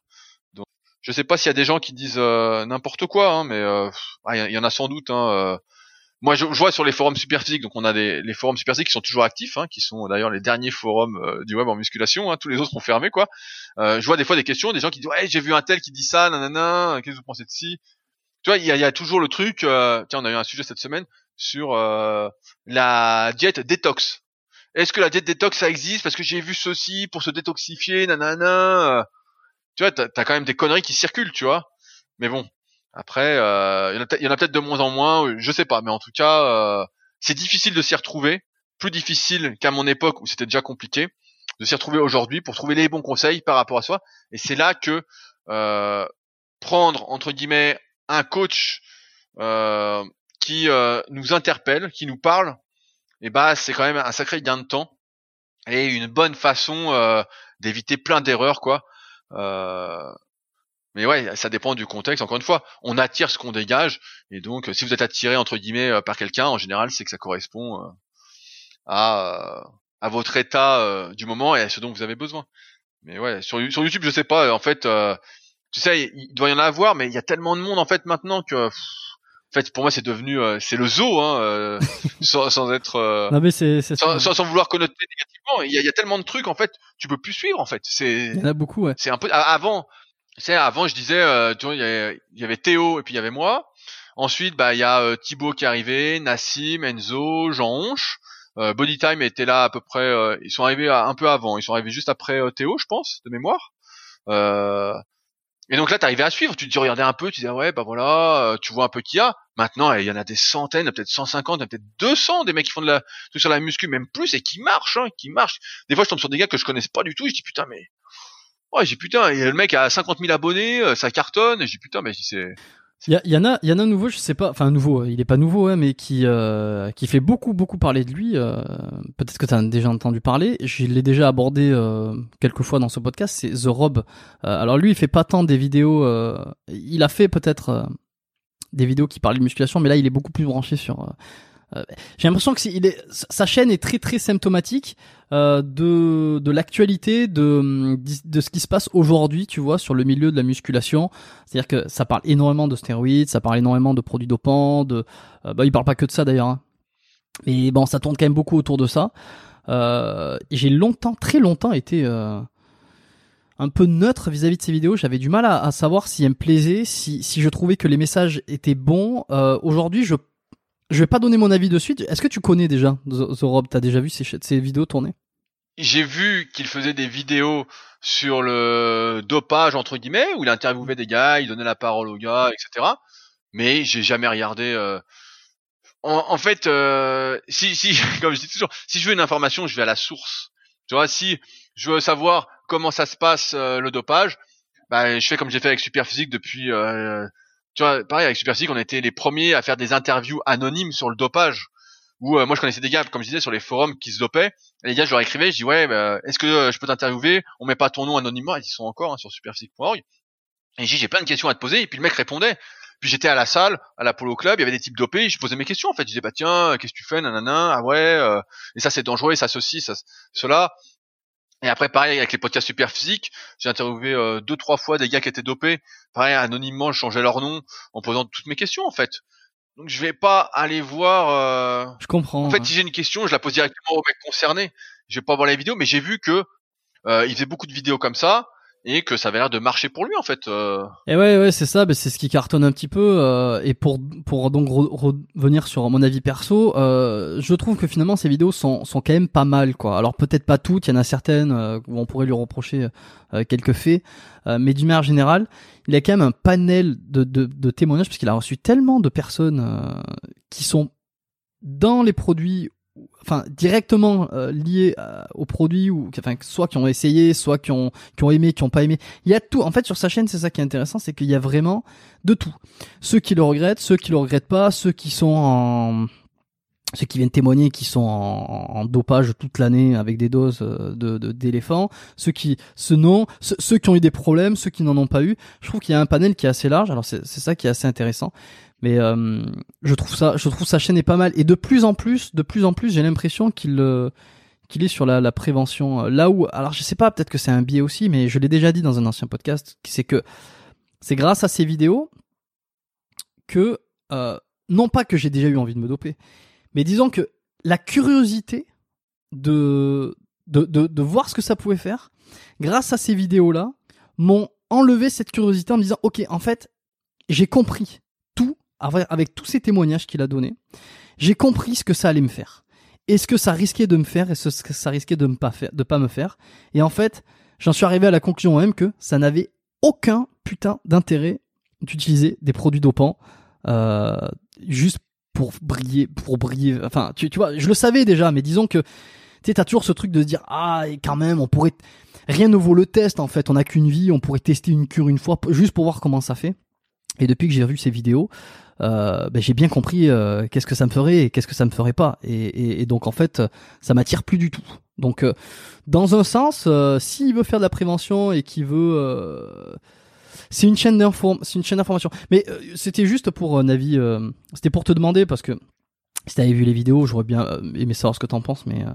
Donc, je sais pas s'il y a des gens qui disent n'importe quoi, hein, mais ah, il y, en a sans doute. Hein, moi je, vois sur les forums superphysiques, donc on a des les forums superphysiques qui sont toujours actifs, hein, qui sont d'ailleurs les derniers forums euh, du web en musculation, tous les autres sont fermés quoi. Euh, je vois des fois des questions, des gens qui disent ouais j'ai vu un tel qui dit ça, nanana, qu'est-ce que vous pensez de ci? Tu vois, il y a, y a, toujours le truc. Euh, tiens, on a eu un sujet cette semaine sur euh, la diète détox. Est-ce que la diète détox ça existe? Parce que j'ai vu ceci pour se détoxifier, nanana. Tu vois, t'as as quand même des conneries qui circulent, tu vois. Mais bon, après, euh, il y en a, peut-être de moins en moins, je sais pas, mais en tout cas, euh, c'est difficile de s'y retrouver, plus difficile qu'à mon époque où c'était déjà compliqué, de s'y retrouver aujourd'hui pour trouver les bons conseils par rapport à soi. Et c'est là que euh, prendre entre guillemets un coach euh, qui euh, nous interpelle, qui nous parle, et bah c'est quand même un sacré gain de temps et une bonne façon euh, d'éviter plein d'erreurs quoi. Euh, mais ouais, ça dépend du contexte. Encore une fois, on attire ce qu'on dégage, et donc si vous êtes attiré entre guillemets euh, par quelqu'un, en général, c'est que ça correspond euh, à euh, à votre état du moment et à ce dont vous avez besoin. Mais ouais, sur, sur YouTube, je sais pas. En fait, tu sais, il doit y en avoir, mais il y a tellement de monde en fait maintenant que. En fait, pour moi, c'est devenu, c'est le zoo, hein, sans, sans, être, non, mais c'est, sans, sans, vouloir connoter négativement. Il y, a, il y, a, tellement de trucs, en fait, tu peux plus suivre, en fait. C'est, il y en a beaucoup, ouais. C'est un peu avant c'est avant je disais, euh, tu vois, il y, avait, Théo et puis il y avait moi. Ensuite, bah il y a euh, Thibaut qui est arrivé, Nassim, Enzo, Jean Honche. Euh, Bodytime était là à peu près. ils sont arrivés un peu avant. Ils sont arrivés juste après Théo, je pense, de mémoire. Et donc là, t'arrivais à suivre. Tu te regardais un peu, tu disais ouais, bah voilà, tu vois un peu qui y a. Maintenant, il y en a des centaines, peut-être 150, peut-être 200 des mecs qui font de la sur la muscu, même plus, et qui marchent, hein, qui marchent. Des fois, je tombe sur des gars que je connais pas du tout. Et je dis putain, mais Ouais, j'ai putain, et le mec a 50 000 abonnés, euh, ça cartonne, j'ai putain, mais c'est. Il y, en a, il y en a un nouveau, je sais pas, enfin nouveau, il est pas nouveau, hein, mais qui euh, qui fait beaucoup beaucoup parler de lui. Euh, Peut-être que tu as déjà entendu parler. Je l'ai déjà abordé euh, quelques fois dans ce podcast. C'est The Rob. Euh, alors lui, il fait pas tant des vidéos. il a fait peut-être des vidéos qui parlent de musculation, mais là, il est beaucoup plus branché sur euh, j'ai l'impression que il est, sa chaîne est très très symptomatique euh, de de l'actualité de de ce qui se passe aujourd'hui, tu vois, sur le milieu de la musculation. C'est-à-dire que ça parle énormément de stéroïdes, ça parle énormément de produits dopants, de euh, bah il parle pas que de ça d'ailleurs. Hein. Mais bon, ça tourne quand même beaucoup autour de ça. Euh, j'ai longtemps, très longtemps été euh, un peu neutre vis-à-vis de ces vidéos. J'avais du mal à, à savoir si elles me plaisaient, si, si je trouvais que les messages étaient bons. Euh, Aujourd'hui, je je vais pas donner mon avis de suite. Est-ce que tu connais déjà The, Rob? T'as déjà vu ces vidéos tourner? J'ai vu qu'il faisait des vidéos sur le dopage entre guillemets, où il interviewait des gars, il donnait la parole aux gars, etc. Mais j'ai jamais regardé. Euh... En, fait, euh, si, si, comme je dis toujours, si je veux une information, je vais à la source. Tu vois, si je veux savoir comment ça se passe euh, le dopage, bah, je fais comme j'ai fait avec Superphysique depuis tu vois, pareil avec Super on était les premiers à faire des interviews anonymes sur le dopage. Où euh, moi je connaissais des gars, comme je disais, sur les forums qui se dopaient. Et les gars, je leur écrivais, je dis ouais, bah, est-ce que euh, je peux t'interviewer? On met pas ton nom anonymement, ils sont encore hein, sur superphysique.org. Et j'ai j'ai plein de questions à te poser. Et puis le mec répondait. Puis j'étais à la salle, à la Polo Club, il y avait des types dopés, je posais mes questions en fait. Je disais bah tiens, qu'est-ce que tu fais, nanana, ah ouais, euh, et ça c'est dangereux, et ça ceci, ça cela. Et après, pareil, avec les podcasts super physiques, j'ai interviewé euh, deux, trois fois des gars qui étaient dopés. Pareil, anonymement, je changeais leur nom en posant toutes mes questions, en fait. Donc, je vais pas aller voir... Euh... Je comprends. En fait, si j'ai une question, je la pose directement au mec concerné. Je vais pas voir les vidéos, mais j'ai vu que euh, il faisait beaucoup de vidéos comme ça et que ça avait l'air de marcher pour lui en fait. Euh. Et ouais ouais c'est ça, c'est ce qui cartonne un petit peu. Euh, et pour pour donc revenir sur mon avis perso, euh, je trouve que finalement ces vidéos sont sont quand même pas mal quoi. Alors peut-être pas toutes, il y en a certaines où on pourrait lui reprocher quelques faits, mais d'une manière générale, il a quand même un panel de de, de témoignages parce qu'il a reçu tellement de personnes qui sont dans les produits enfin directement euh, liés euh, au produit ou enfin soit qui ont essayé, soit qui ont qui ont aimé, qui ont pas aimé. Il y a tout. En fait, sur sa chaîne, c'est ça qui est intéressant, c'est qu'il y a vraiment de tout. Ceux qui le regrettent, ceux qui le regrettent pas, ceux qui sont en ceux qui viennent témoigner qui sont en, dopage toute l'année avec des doses euh, de d'éléphants, ceux qui ce non, ceux, qui ont eu des problèmes, ceux qui n'en ont pas eu. Je trouve qu'il y a un panel qui est assez large. Alors c'est ça qui est assez intéressant. Mais euh, je trouve ça, je trouve sa chaîne est pas mal. Et de plus en plus, de plus en plus, j'ai l'impression qu'il euh, qu'il est sur la, la, prévention. Là où, alors je sais pas, peut-être que c'est un biais aussi, mais je l'ai déjà dit dans un ancien podcast, c'est que c'est grâce à ces vidéos que euh, non pas que j'ai déjà eu envie de me doper, mais disons que la curiosité de de, de, de voir ce que ça pouvait faire, grâce à ces vidéos-là, m'ont enlevé cette curiosité en me disant, ok, en fait, j'ai compris avec tous ces témoignages qu'il a donnés, j'ai compris ce que ça allait me faire. Et ce que ça risquait de me faire et ce que ça risquait de ne pas pas me faire. Et en fait, j'en suis arrivé à la conclusion même que ça n'avait aucun putain d'intérêt d'utiliser des produits dopants euh, juste pour briller, pour briller. Enfin, tu, tu vois, je le savais déjà, mais disons que tu sais, t'as toujours ce truc de se dire ah, et quand même, on pourrait rien ne vaut le test en fait. On n'a qu'une vie, on pourrait tester une cure une fois juste pour voir comment ça fait. Et depuis que j'ai vu ces vidéos, euh, ben, j'ai bien compris euh, qu'est-ce que ça me ferait et qu'est-ce que ça me ferait pas. Et, et, donc en fait, ça m'attire plus du tout. Donc euh, dans un sens, euh, s'il veut faire de la prévention et qu'il veut, c'est une chaîne c'est une chaîne d'information. Mais c'était juste pour un avis, c'était pour te demander parce que si t'avais vu les vidéos, j'aurais bien aimé savoir ce que t'en penses, mais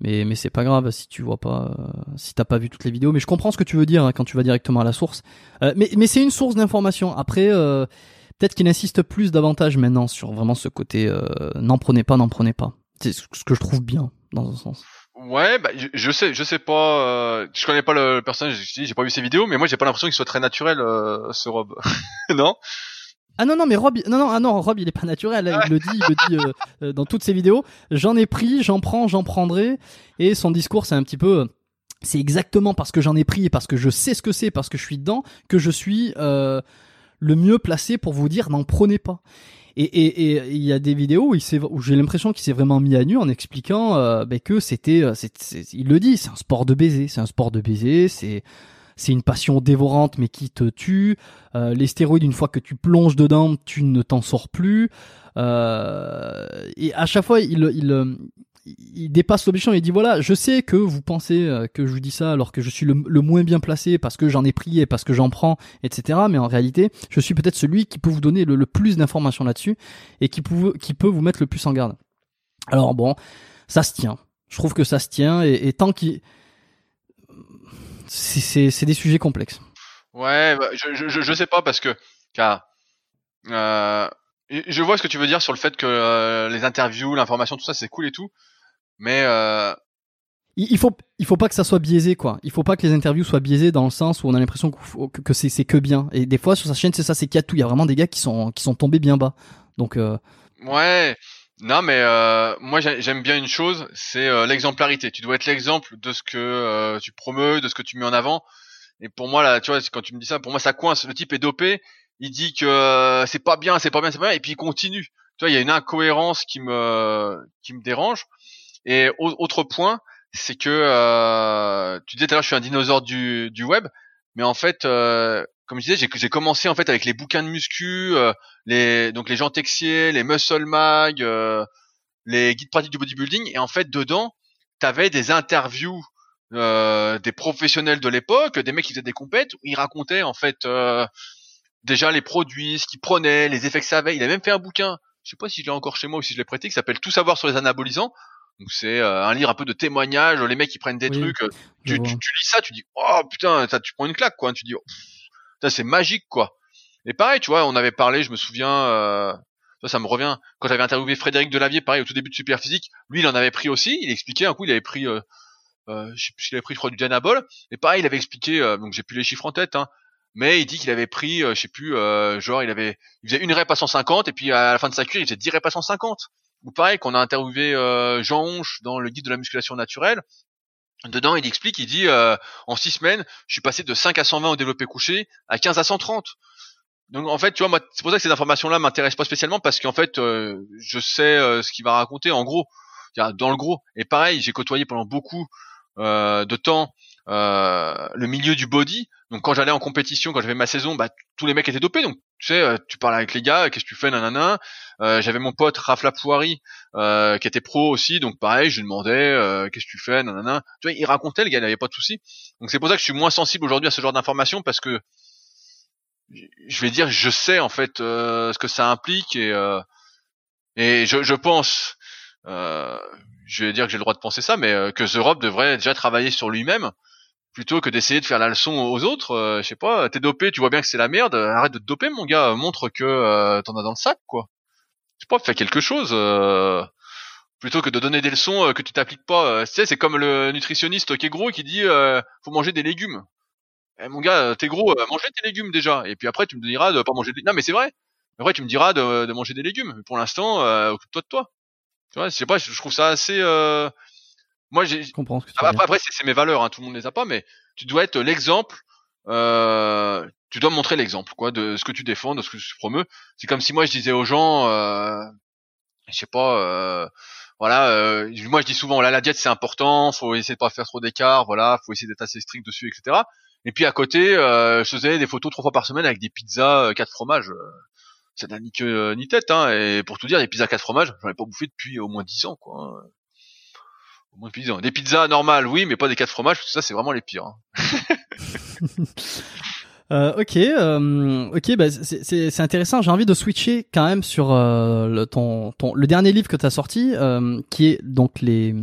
mais mais c'est pas grave si tu vois pas si t'as pas vu toutes les vidéos mais je comprends ce que tu veux dire hein, quand tu vas directement à la source mais mais c'est une source d'information après Peut-être qu'il insiste plus davantage maintenant sur vraiment ce côté euh, n'en prenez pas, n'en prenez pas. C'est ce que je trouve bien dans un sens. Ouais, bah, je, je sais, je sais pas, euh, je connais pas le personnage, j'ai pas vu ses vidéos, mais moi j'ai pas l'impression qu'il soit très naturel, euh, ce Rob. non? Ah non non mais Rob non non ah non Rob il est pas naturel il le dit il le dit euh, euh, dans toutes ses vidéos j'en ai pris j'en prends j'en prendrai et son discours c'est un petit peu c'est exactement parce que j'en ai pris et parce que je sais ce que c'est parce que je suis dedans que je suis euh, le mieux placé pour vous dire n'en prenez pas et il y a des vidéos où, où j'ai l'impression qu'il s'est vraiment mis à nu en expliquant euh, ben que c'était, euh, il le dit, c'est un sport de baiser, c'est un sport de baiser, c'est c'est une passion dévorante mais qui te tue. Euh, les stéroïdes, une fois que tu plonges dedans, tu ne t'en sors plus. Euh, et à chaque fois, il, il, il dépasse l'objection et il dit voilà, je sais que vous pensez euh, que je vous dis ça alors que je suis le, moins bien placé parce que j'en ai pris et parce que j'en prends, etc. Mais en réalité, je suis peut-être celui qui peut vous donner le, plus d'informations là-dessus et qui peut, qui peut vous mettre le plus en garde. Alors bon, ça se tient. Je trouve que ça se tient et, tant qu'il... C'est des sujets complexes. Ouais, bah, je, je, je, sais pas parce que... Car, euh, je vois ce que tu veux dire sur le fait que euh, les interviews, l'information, tout ça, c'est cool et tout. Mais euh... il faut il faut pas que ça soit biaisé quoi. Il faut pas que les interviews soient biaisées dans le sens où on a l'impression que, que c'est c'est que bien. Et des fois sur sa chaîne c'est ça, c'est qu'il y a tout. Il y a vraiment des gars qui sont qui sont tombés bien bas. Donc euh... ouais. Non mais euh, moi j'aime bien une chose, c'est euh, l'exemplarité. Tu dois être l'exemple de ce que euh, tu promeus, de ce que tu mets en avant. Et pour moi là, tu vois, quand tu me dis ça, pour moi ça coince. Le type est dopé, il dit que c'est pas bien, c'est pas bien, c'est pas bien, et puis il continue. Tu vois, il y a une incohérence qui me qui me dérange. Et autre point, c'est que euh, tu disais tout à l'heure, je suis un dinosaure du, du web, mais en fait, euh, comme je disais, j'ai commencé en fait avec les bouquins de muscu, euh, les donc les gens Texier, les Muscle Mag, euh, les guides pratiques du bodybuilding, et en fait dedans, t'avais des interviews euh, des professionnels de l'époque, des mecs qui faisaient des compètes, où ils racontaient en fait déjà les produits, ce qu'ils prenaient, les effets que ça avait. Il a même fait un bouquin, je sais pas si je l'ai encore chez moi ou si je l'ai prêté, qui s'appelle Tout savoir sur les anabolisants, donc c'est euh, un livre un peu de témoignages, les mecs qui prennent des trucs. Euh, tu, tu, tu, lis ça, tu dis oh putain, ça, tu prends une claque quoi. Tu dis oh, c'est magique quoi. Et pareil, tu vois, on avait parlé, je me souviens, euh, ça, ça me revient quand j'avais interviewé Frédéric Delavier, pareil au tout début de Superphysique, lui il en avait pris aussi. Il expliquait un coup, il avait pris, euh, euh, je sais plus s'il avait pris, je crois du Danabol. Et pareil, il avait expliqué, donc j'ai plus les chiffres en tête, hein, mais il dit qu'il avait pris, je sais plus, genre il avait, il faisait une rep à 150 et puis à la fin de sa cure il faisait 10 reps à 150 ou pareil qu'on a interviewé euh, Jean Honche dans le guide de la musculation naturelle. Dedans, il explique, il dit euh, en six semaines, je suis passé de 5 à 120 au développé couché à 15 à 130. Donc en fait, tu vois, moi, c'est pour ça que ces informations-là m'intéressent pas spécialement parce qu'en fait, euh, je sais ce qu'il va raconter en gros, dans le gros. Et pareil, j'ai côtoyé pendant beaucoup de temps euh, le milieu du body. Donc quand j'allais en compétition, quand j'avais ma saison, bah tous les mecs étaient dopés. Donc tu sais, euh, tu parles avec les gars, qu'est-ce que tu fais, nanana. Euh, j'avais mon pote Rafla Pouari euh, qui était pro aussi, donc pareil, je lui demandais euh, qu'est-ce que tu fais, nanana. Tu vois, il racontait, le gars, il avait pas de soucis. Donc c'est pour ça que je suis moins sensible aujourd'hui à ce genre d'informations parce que je vais dire, je sais en fait ce que ça implique et et je, je pense, je vais dire que j'ai le droit de penser ça, mais que The Rob devrait déjà travailler sur lui-même plutôt que d'essayer de faire la leçon aux autres. Euh, je sais pas, t'es dopé, tu vois bien que c'est la merde, arrête de te doper mon gars, montre que euh, t'en as dans le sac quoi. Je sais pas, fais quelque chose. Euh, plutôt que de donner des leçons que tu t'appliques pas. tu sais, c'est comme le nutritionniste qui est gros qui dit faut manger des légumes. Eh, mon gars, t'es gros, mangez tes légumes déjà. Et puis après tu me diras de pas manger des... Non mais c'est vrai. Après tu me diras de, manger des légumes. Mais pour l'instant, occupe-toi de toi. Tu vois, je sais pas, je trouve ça assez moi, j'ai. comprends ce que tu après, après c'est mes valeurs, hein, tout le monde les a pas, mais tu dois être l'exemple. Euh, tu dois montrer l'exemple, quoi, de ce que tu défends, de ce que tu promeus. C'est comme si moi je disais aux gens, euh, je sais pas, euh, voilà, euh, moi je dis souvent, là la diète c'est important, faut essayer de pas faire trop d'écart, voilà, faut essayer d'être assez strict dessus, etc. Et puis à côté, euh, je faisais des photos trois fois par semaine avec des pizzas euh, quatre fromages. Ça n'a ni queue ni tête, hein. Et pour tout dire, des pizzas quatre fromages, j'en ai pas bouffé depuis au moins dix ans, quoi. Des pizzas normales, oui, mais pas des quatre fromages, parce que ça, c'est vraiment les pires. Hein. euh, ok, euh, ok, bah c'est intéressant. J'ai envie de switcher quand même sur euh, le, ton, ton, le dernier livre que tu as sorti, euh, qui est donc les,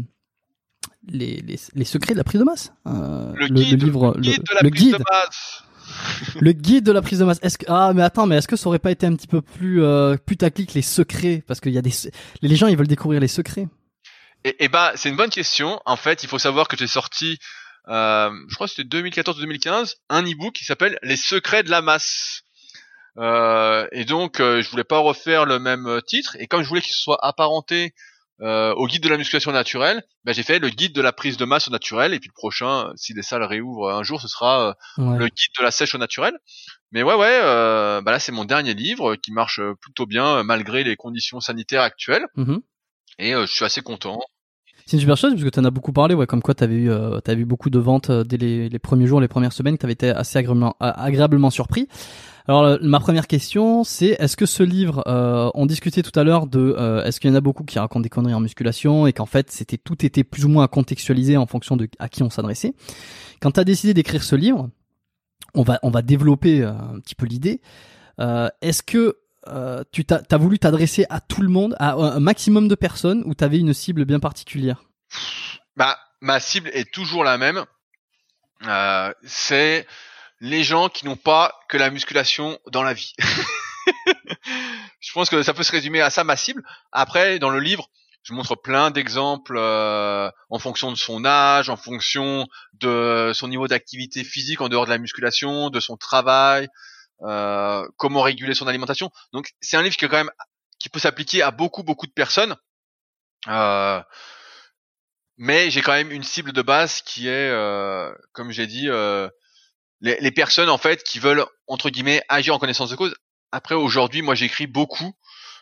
les, les, les, secrets de la prise de masse. Euh, le, guide, le, livre, le guide de la prise guide. de masse. le guide de la prise de masse. Est-ce que ah mais attends mais est-ce que ça aurait pas été un petit peu plus euh, putaclic les secrets? Parce qu'il y a des les gens ils veulent découvrir les secrets. Et, et bah, c'est une bonne question. En fait, il faut savoir que j'ai sorti, euh, je crois que c'était 2014 ou 2015, un e-book qui s'appelle Les secrets de la masse. Euh, et donc, euh, je voulais pas refaire le même titre. Et comme je voulais qu'il soit apparenté euh, au guide de la musculation naturelle, bah, j'ai fait le guide de la prise de masse au naturel. Et puis le prochain, si les salles réouvrent un jour, ce sera euh, le guide de la sèche au naturel. Mais ouais, ouais, euh, bah là c'est mon dernier livre qui marche plutôt bien malgré les conditions sanitaires actuelles. Mhm. Et je suis assez content. C'est une super chose parce que tu en as beaucoup parlé, ouais, comme quoi tu avais eu, euh, avais eu beaucoup de ventes dès les, les, premiers jours, les premières semaines, tu avais été assez agréablement, agréablement surpris. Alors ma première question, c'est est-ce que ce livre, euh, on discutait tout à l'heure de, euh, est-ce qu'il y en a beaucoup qui racontent des conneries en musculation et qu'en fait c'était tout était plus ou moins contextualisé en fonction de à qui on s'adressait. Quand tu as décidé d'écrire ce livre, on va on va développer euh, un petit peu l'idée. Euh, est-ce que euh, tu as voulu t'adresser à tout le monde, à un maximum de personnes, ou tu avais une cible bien particulière? Bah ma cible est toujours la même. c'est les gens qui n'ont pas que la musculation dans la vie. je pense que ça peut se résumer à ça ma cible. Après, dans le livre, je montre plein d'exemples euh, en fonction de son âge, en fonction de son niveau d'activité physique en dehors de la musculation, de son travail, euh, comment réguler son alimentation. Donc c'est un livre qui est quand même qui peut s'appliquer à beaucoup beaucoup de personnes. Euh, mais j'ai quand même une cible de base qui est, comme j'ai dit, les, les, personnes en fait qui veulent entre guillemets agir en connaissance de cause. Après aujourd'hui, moi j'écris beaucoup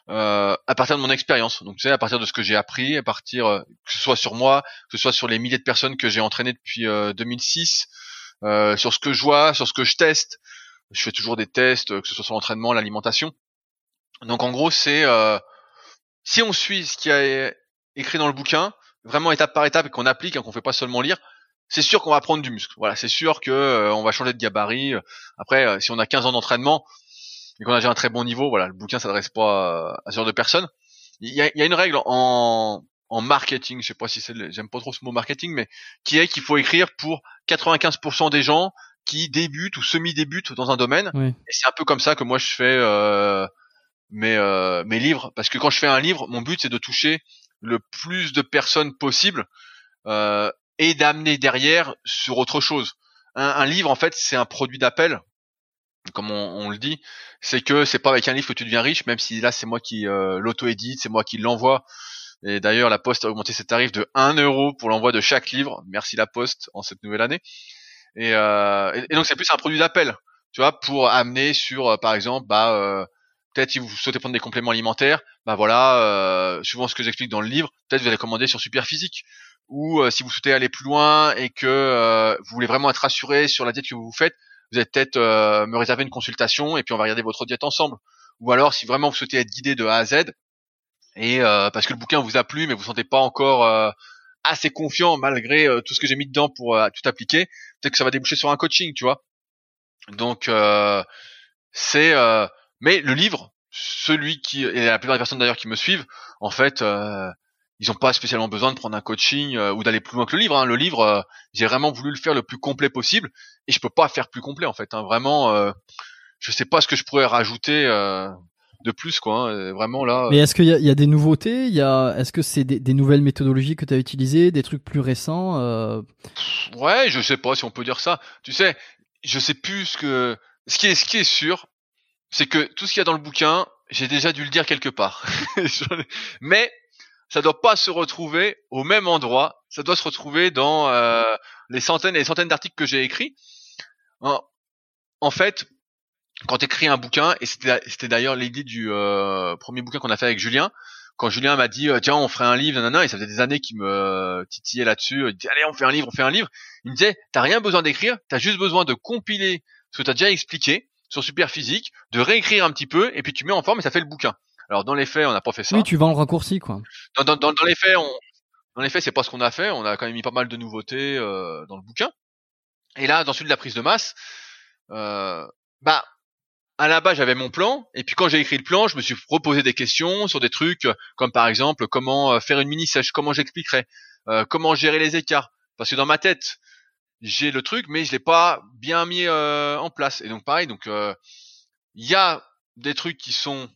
euh, à partir de mon expérience. Donc tu sais, à partir de ce que j'ai appris, à partir euh, que ce soit sur moi, que ce soit sur les milliers de personnes que j'ai entraînées depuis 2006, euh, euh, sur ce que je vois, sur ce que je teste. Je fais toujours des tests, que ce soit sur l'entraînement, l'alimentation. Donc en gros, c'est si on suit ce qui a écrit dans le bouquin, vraiment étape par étape et qu'on applique, hein, qu'on fait pas seulement lire, c'est sûr qu'on va prendre du muscle. Voilà, c'est sûr que euh, on va changer de gabarit. Après, euh, si on a 15 ans d'entraînement et qu'on a déjà un très bon niveau, voilà, le bouquin s'adresse pas à ce genre de personnes. Il y a, y a, une règle en, en marketing, je sais pas si c'est, j'aime pas trop ce mot marketing, mais qui est qu'il faut écrire pour 95% des gens qui débutent ou semi-débutent dans un domaine. Et c'est un peu comme ça que moi je fais euh, mes, euh, mes livres, parce que quand je fais un livre, mon but c'est de toucher le plus de personnes possible. Euh, et d'amener derrière sur autre chose. Un, livre, en fait, c'est un produit d'appel, comme on, le dit. C'est que c'est pas avec un livre que tu deviens riche, même si là c'est moi qui euh, l'auto-édite, c'est moi qui l'envoie. Et d'ailleurs, la Poste a augmenté ses tarifs de 1 euro pour l'envoi de chaque livre. Merci la Poste en cette nouvelle année. Et, euh, et, donc c'est plus un produit d'appel, tu vois, pour amener sur, euh, par exemple, bah euh, peut-être si vous souhaitez prendre des compléments alimentaires, bah voilà, euh, suivant ce que j'explique dans le livre, peut-être vous allez commander sur Superphysique ou euh, si vous souhaitez aller plus loin et que euh, vous voulez vraiment être rassuré sur la diète que vous vous faites, vous allez peut-être me réserver une consultation et puis on va regarder votre diète ensemble. Ou alors si vraiment vous souhaitez être guidé de A à Z et parce que le bouquin vous a plu mais vous sentez pas encore assez confiant malgré tout ce que j'ai mis dedans pour tout appliquer, peut-être que ça va déboucher sur un coaching, tu vois. Donc c'est mais le livre, celui qui et la plupart des personnes d'ailleurs qui me suivent, en fait, ils n'ont pas spécialement besoin de prendre un coaching euh, ou d'aller plus loin que le livre. Hein. Le livre, euh, j'ai vraiment voulu le faire le plus complet possible et je peux pas faire plus complet en fait. Hein. Vraiment, euh, je sais pas ce que je pourrais rajouter euh, de plus quoi. Hein. Vraiment là. Mais est-ce qu'il y, y a, des nouveautés? Il y a, est-ce que c'est des, des, nouvelles méthodologies que tu as utilisées, des trucs plus récents Ouais, je sais pas si on peut dire ça. Tu sais, je sais plus ce que ce qui est ce qui est sûr, c'est que tout ce qu'il y a dans le bouquin, j'ai déjà dû le dire quelque part. Mais ça doit pas se retrouver au même endroit. Ça doit se retrouver dans euh, les centaines et les centaines d'articles que j'ai écrits. En, fait, quand tu écris un bouquin, et c'était d'ailleurs l'idée du euh, premier bouquin qu'on a fait avec Julien, quand Julien m'a dit euh, tiens on ferait un livre, nanana, et ça faisait des années qu'il me titillait là-dessus, il dit allez on fait un livre, on fait un livre. Il me disait t'as rien besoin d'écrire, t'as juste besoin de compiler ce que t'as déjà expliqué sur Superphysique, de réécrire un petit peu, et puis tu mets en forme et ça fait le bouquin. Alors dans les faits, on n'a pas fait ça. Oui, tu vends le raccourci, quoi. Dans, dans, dans, dans les faits, on, dans les faits, c'est pas ce qu'on a fait. On a quand même mis pas mal de nouveautés euh, dans le bouquin. Et là, dans celui de la prise de masse, euh, bah, à la base, j'avais mon plan. Et puis quand j'ai écrit le plan, je me suis proposé des questions sur des trucs comme par exemple comment euh, faire une mini sèche, comment j'expliquerais, euh, comment gérer les écarts. Parce que dans ma tête, j'ai le truc, mais je l'ai pas bien mis euh, en place. Et donc pareil, donc il y a des trucs qui sont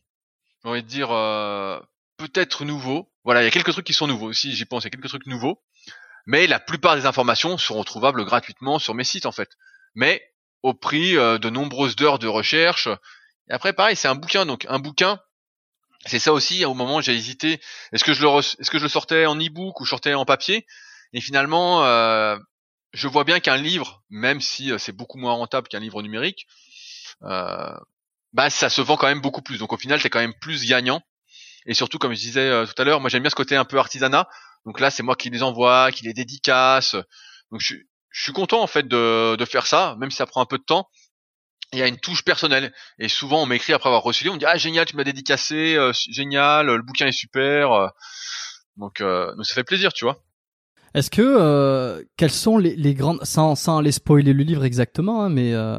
j'ai envie de dire, euh, peut-être nouveau. Voilà, il y a quelques trucs qui sont nouveaux aussi, j'y pense, il y a quelques trucs nouveaux. Mais la plupart des informations seront trouvables gratuitement sur mes sites en fait. Mais au prix euh, de nombreuses heures de recherche. Et après, pareil, c'est un bouquin, donc un bouquin, c'est ça aussi. Au moment, j'ai hésité. Est-ce que je le, est-ce que je le sortais en e-book ou je sortais en papier? Et finalement, euh, je vois bien qu'un livre, même si euh, c'est beaucoup moins rentable qu'un livre numérique, euh, bah ça se vend quand même beaucoup plus. Donc au final, c'est quand même plus gagnant. Et surtout, comme je disais euh, tout à l'heure, moi j'aime bien ce côté un peu artisanat. Donc là, c'est moi qui les envoie, qui les dédicace. Donc je, je suis content en fait de, faire ça, même si ça prend un peu de temps. Il y a une touche personnelle. Et souvent, on m'écrit après avoir reçu le on me dit ah génial, tu m'as dédicacé, euh, génial, le bouquin est super. Donc, donc ça fait plaisir, tu vois. Est-ce que euh, quelles sont les, grandes sans sans aller spoiler le livre exactement, hein, mais euh,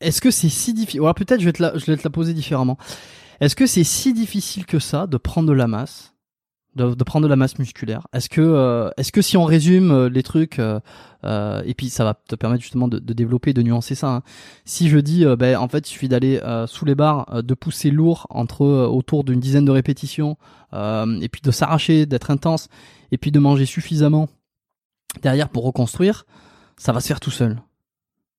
est-ce que c'est si difficile Ou peut-être je vais te la je vais te la poser différemment. Est-ce que c'est si difficile que ça de prendre de la masse de, de, prendre de la masse musculaire. Est-ce que, euh, est-ce que si on résume euh, les trucs, euh, euh, et puis ça va te permettre justement de, de développer, de nuancer ça. Hein. Si je dis, ben en fait, il suffit d'aller sous les barres, de pousser lourd entre autour d'une dizaine de répétitions, et puis de s'arracher, d'être intense, et puis de manger suffisamment derrière pour reconstruire, ça va se faire tout seul.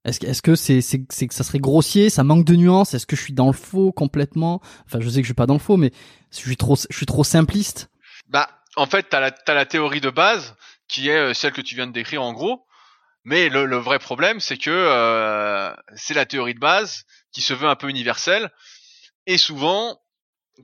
Est-ce est que c'est c'est c'est que ça serait grossier, ça manque de nuances Est-ce que je suis dans le faux complètement? Enfin, je sais que je suis pas dans le faux, mais je suis trop je suis trop simpliste. Bah, en fait, t'as la, as la théorie de base qui est euh, celle que tu viens de décrire en gros. Mais le, le vrai problème, c'est que euh, c'est la théorie de base qui se veut un peu universelle. Et souvent,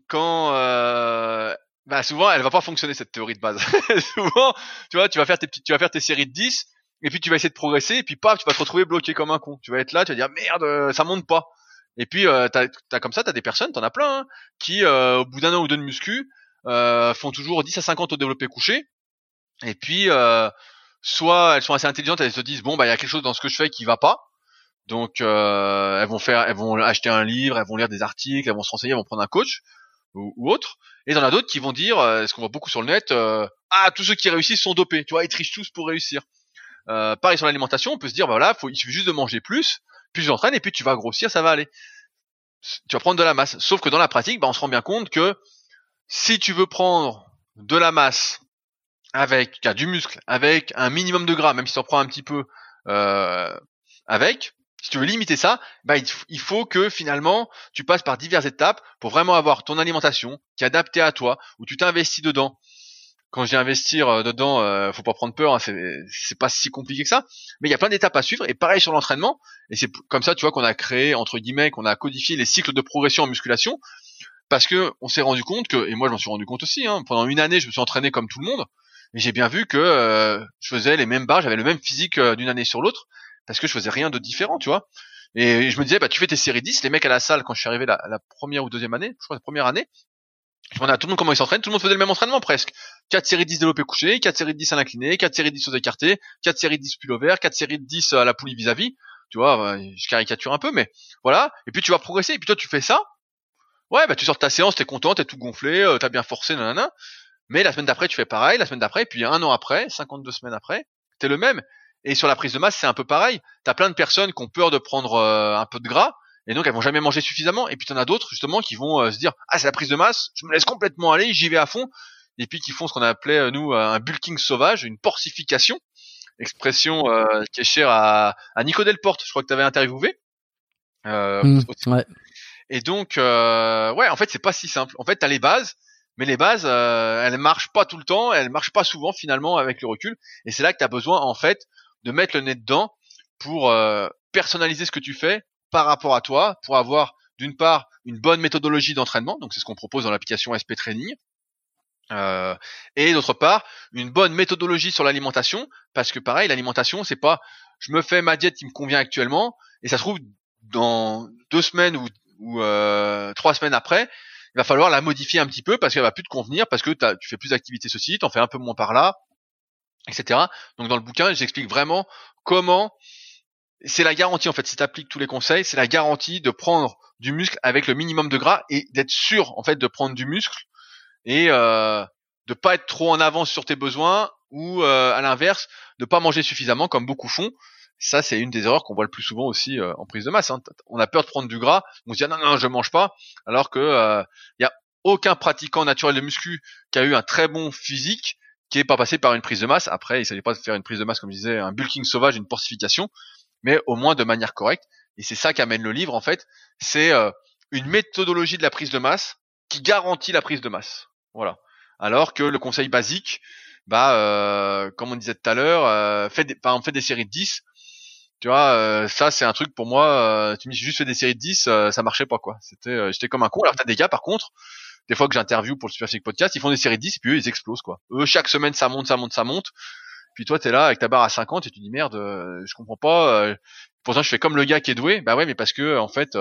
quand euh, bah souvent, elle va pas fonctionner cette théorie de base. souvent, tu vois, tu vas faire tes petites, tu vas faire tes séries de 10 et puis tu vas essayer de progresser et puis paf, tu vas te retrouver bloqué comme un con. Tu vas être là, tu vas dire merde, euh, ça monte pas. Et puis euh, t'as, as comme ça, t'as des personnes, t'en as plein, hein, qui euh, au bout d'un an ou deux de muscu, font toujours 10 à 50 au développé couché. Et puis, euh, soit elles sont assez intelligentes, elles se disent bon bah il y a quelque chose dans ce que je fais qui va pas. Donc euh, elles vont faire, elles vont acheter un livre, elles vont lire des articles, elles vont se renseigner, elles vont prendre un coach ou, autre. Et il y d'autres qui vont dire, ce qu'on voit beaucoup sur le net, ah tous ceux qui réussissent sont dopés, tu vois, ils trichent tous pour réussir. pareil sur l'alimentation, on peut se dire bah voilà, il suffit juste de manger plus, plus tu entraînes et puis tu vas grossir, ça va aller. Tu vas prendre de la masse. Sauf que dans la pratique, bah, on se rend bien compte que si tu veux prendre de la masse avec du muscle, avec un minimum de gras, même si tu en prends un petit peu euh, avec, si tu veux limiter ça, bah, il faut que finalement tu passes par diverses étapes pour vraiment avoir ton alimentation qui est adaptée à toi, où tu t'investis dedans. Quand j'ai investir euh, dedans, euh, faut pas prendre peur, hein, c'est pas si compliqué que ça. Mais il y a plein d'étapes à suivre. Et pareil sur l'entraînement. Et c'est comme ça, tu vois, qu'on a créé entre guillemets, qu'on a codifié les cycles de progression en musculation parce que on s'est rendu compte que, et moi je m'en suis rendu compte aussi, hein, pendant une année je me suis entraîné comme tout le monde, mais j'ai bien vu que euh, je faisais les mêmes barres, j'avais le même physique euh, d'une année sur l'autre, parce que je faisais rien de différent, tu vois. Et je me disais, bah tu fais tes séries 10, les mecs à la salle, quand je suis arrivé la, première ou deuxième année, je crois la première année, je demandais à tout le monde comment ils s'entraînent, tout le monde faisait le même entraînement presque. 4 séries 10 développé couché, 4 séries de 10 à l'incliné, 4 séries de 10 aux écartés, 4 séries de 10 pullover, 4 séries de 10 à la poulie vis-à-vis. Tu vois, je caricature un peu, mais voilà. Et puis tu vas progresser. Et puis toi, tu fais ça. Ouais, bah tu sors ta séance, t'es content, t'es tout gonflé, euh, t'as bien forcé, nanana. Mais la semaine d'après, tu fais pareil, la semaine d'après, puis un an après, 52 semaines après, t'es le même. Et sur la prise de masse, c'est un peu pareil. T'as plein de personnes qui ont peur de prendre euh, un peu de gras, et donc elles vont jamais manger suffisamment. Et puis t'en as d'autres justement qui vont euh, se dire ah c'est la prise de masse, je me laisse complètement aller, j'y vais à fond. Et puis qui font ce qu'on appelait nous un bulking sauvage, une porcification, expression qui est chère à, à Nico Delporte. Je crois que t'avais interviewé. Euh, mmh, ouais. Et donc, euh, ouais, en fait, c'est pas si simple. En fait, t'as les bases, mais les bases, euh, elles marchent pas tout le temps, elles marchent pas souvent finalement avec le recul. Et c'est là que t'as besoin, en fait, de mettre le nez dedans pour euh, personnaliser ce que tu fais par rapport à toi, pour avoir d'une part une bonne méthodologie d'entraînement, donc c'est ce qu'on propose dans l'application SP Training, euh, et d'autre part une bonne méthodologie sur l'alimentation, parce que pareil, l'alimentation, c'est pas je me fais ma diète qui me convient actuellement, et ça se trouve dans deux semaines ou ou euh, trois semaines après, il va falloir la modifier un petit peu parce qu'elle va plus te convenir parce que tu fais plus d'activité ceci, en fais un peu moins par là, etc. Donc dans le bouquin, j'explique vraiment comment c'est la garantie en fait, si tu appliques tous les conseils, c'est la garantie de prendre du muscle avec le minimum de gras et d'être sûr en fait de prendre du muscle et euh, de pas être trop en avance sur tes besoins ou euh, à l'inverse de pas manger suffisamment comme beaucoup font ça, c'est une des erreurs qu'on voit le plus souvent aussi euh, en prise de masse. Hein. On a peur de prendre du gras, on se dit ah, non non je mange pas, alors que il euh, y a aucun pratiquant naturel de muscu qui a eu un très bon physique qui est pas passé par une prise de masse. Après, il s'agit pas de faire une prise de masse comme je disais, un bulking sauvage, une porcification, mais au moins de manière correcte. Et c'est ça qu'amène le livre en fait, c'est euh, une méthodologie de la prise de masse qui garantit la prise de masse. Voilà. Alors que le conseil basique, bah, euh, comme on disait tout à l'heure, euh, fait des, fait des séries de 10. Tu vois, euh, ça c'est un truc pour moi. Euh, tu me dis juste fait des séries de 10, euh, ça marchait pas quoi. C'était, j'étais comme un con. Alors t'as des gars par contre, des fois que j'interview pour le Super Podcast, ils font des séries de 10 et puis eux ils explosent quoi. Eux chaque semaine ça monte, ça monte, ça monte. Puis toi t'es là avec ta barre à 50 et tu dis merde, je comprends pas. pourtant je fais comme le gars qui est doué. Bah ouais, mais parce que en fait,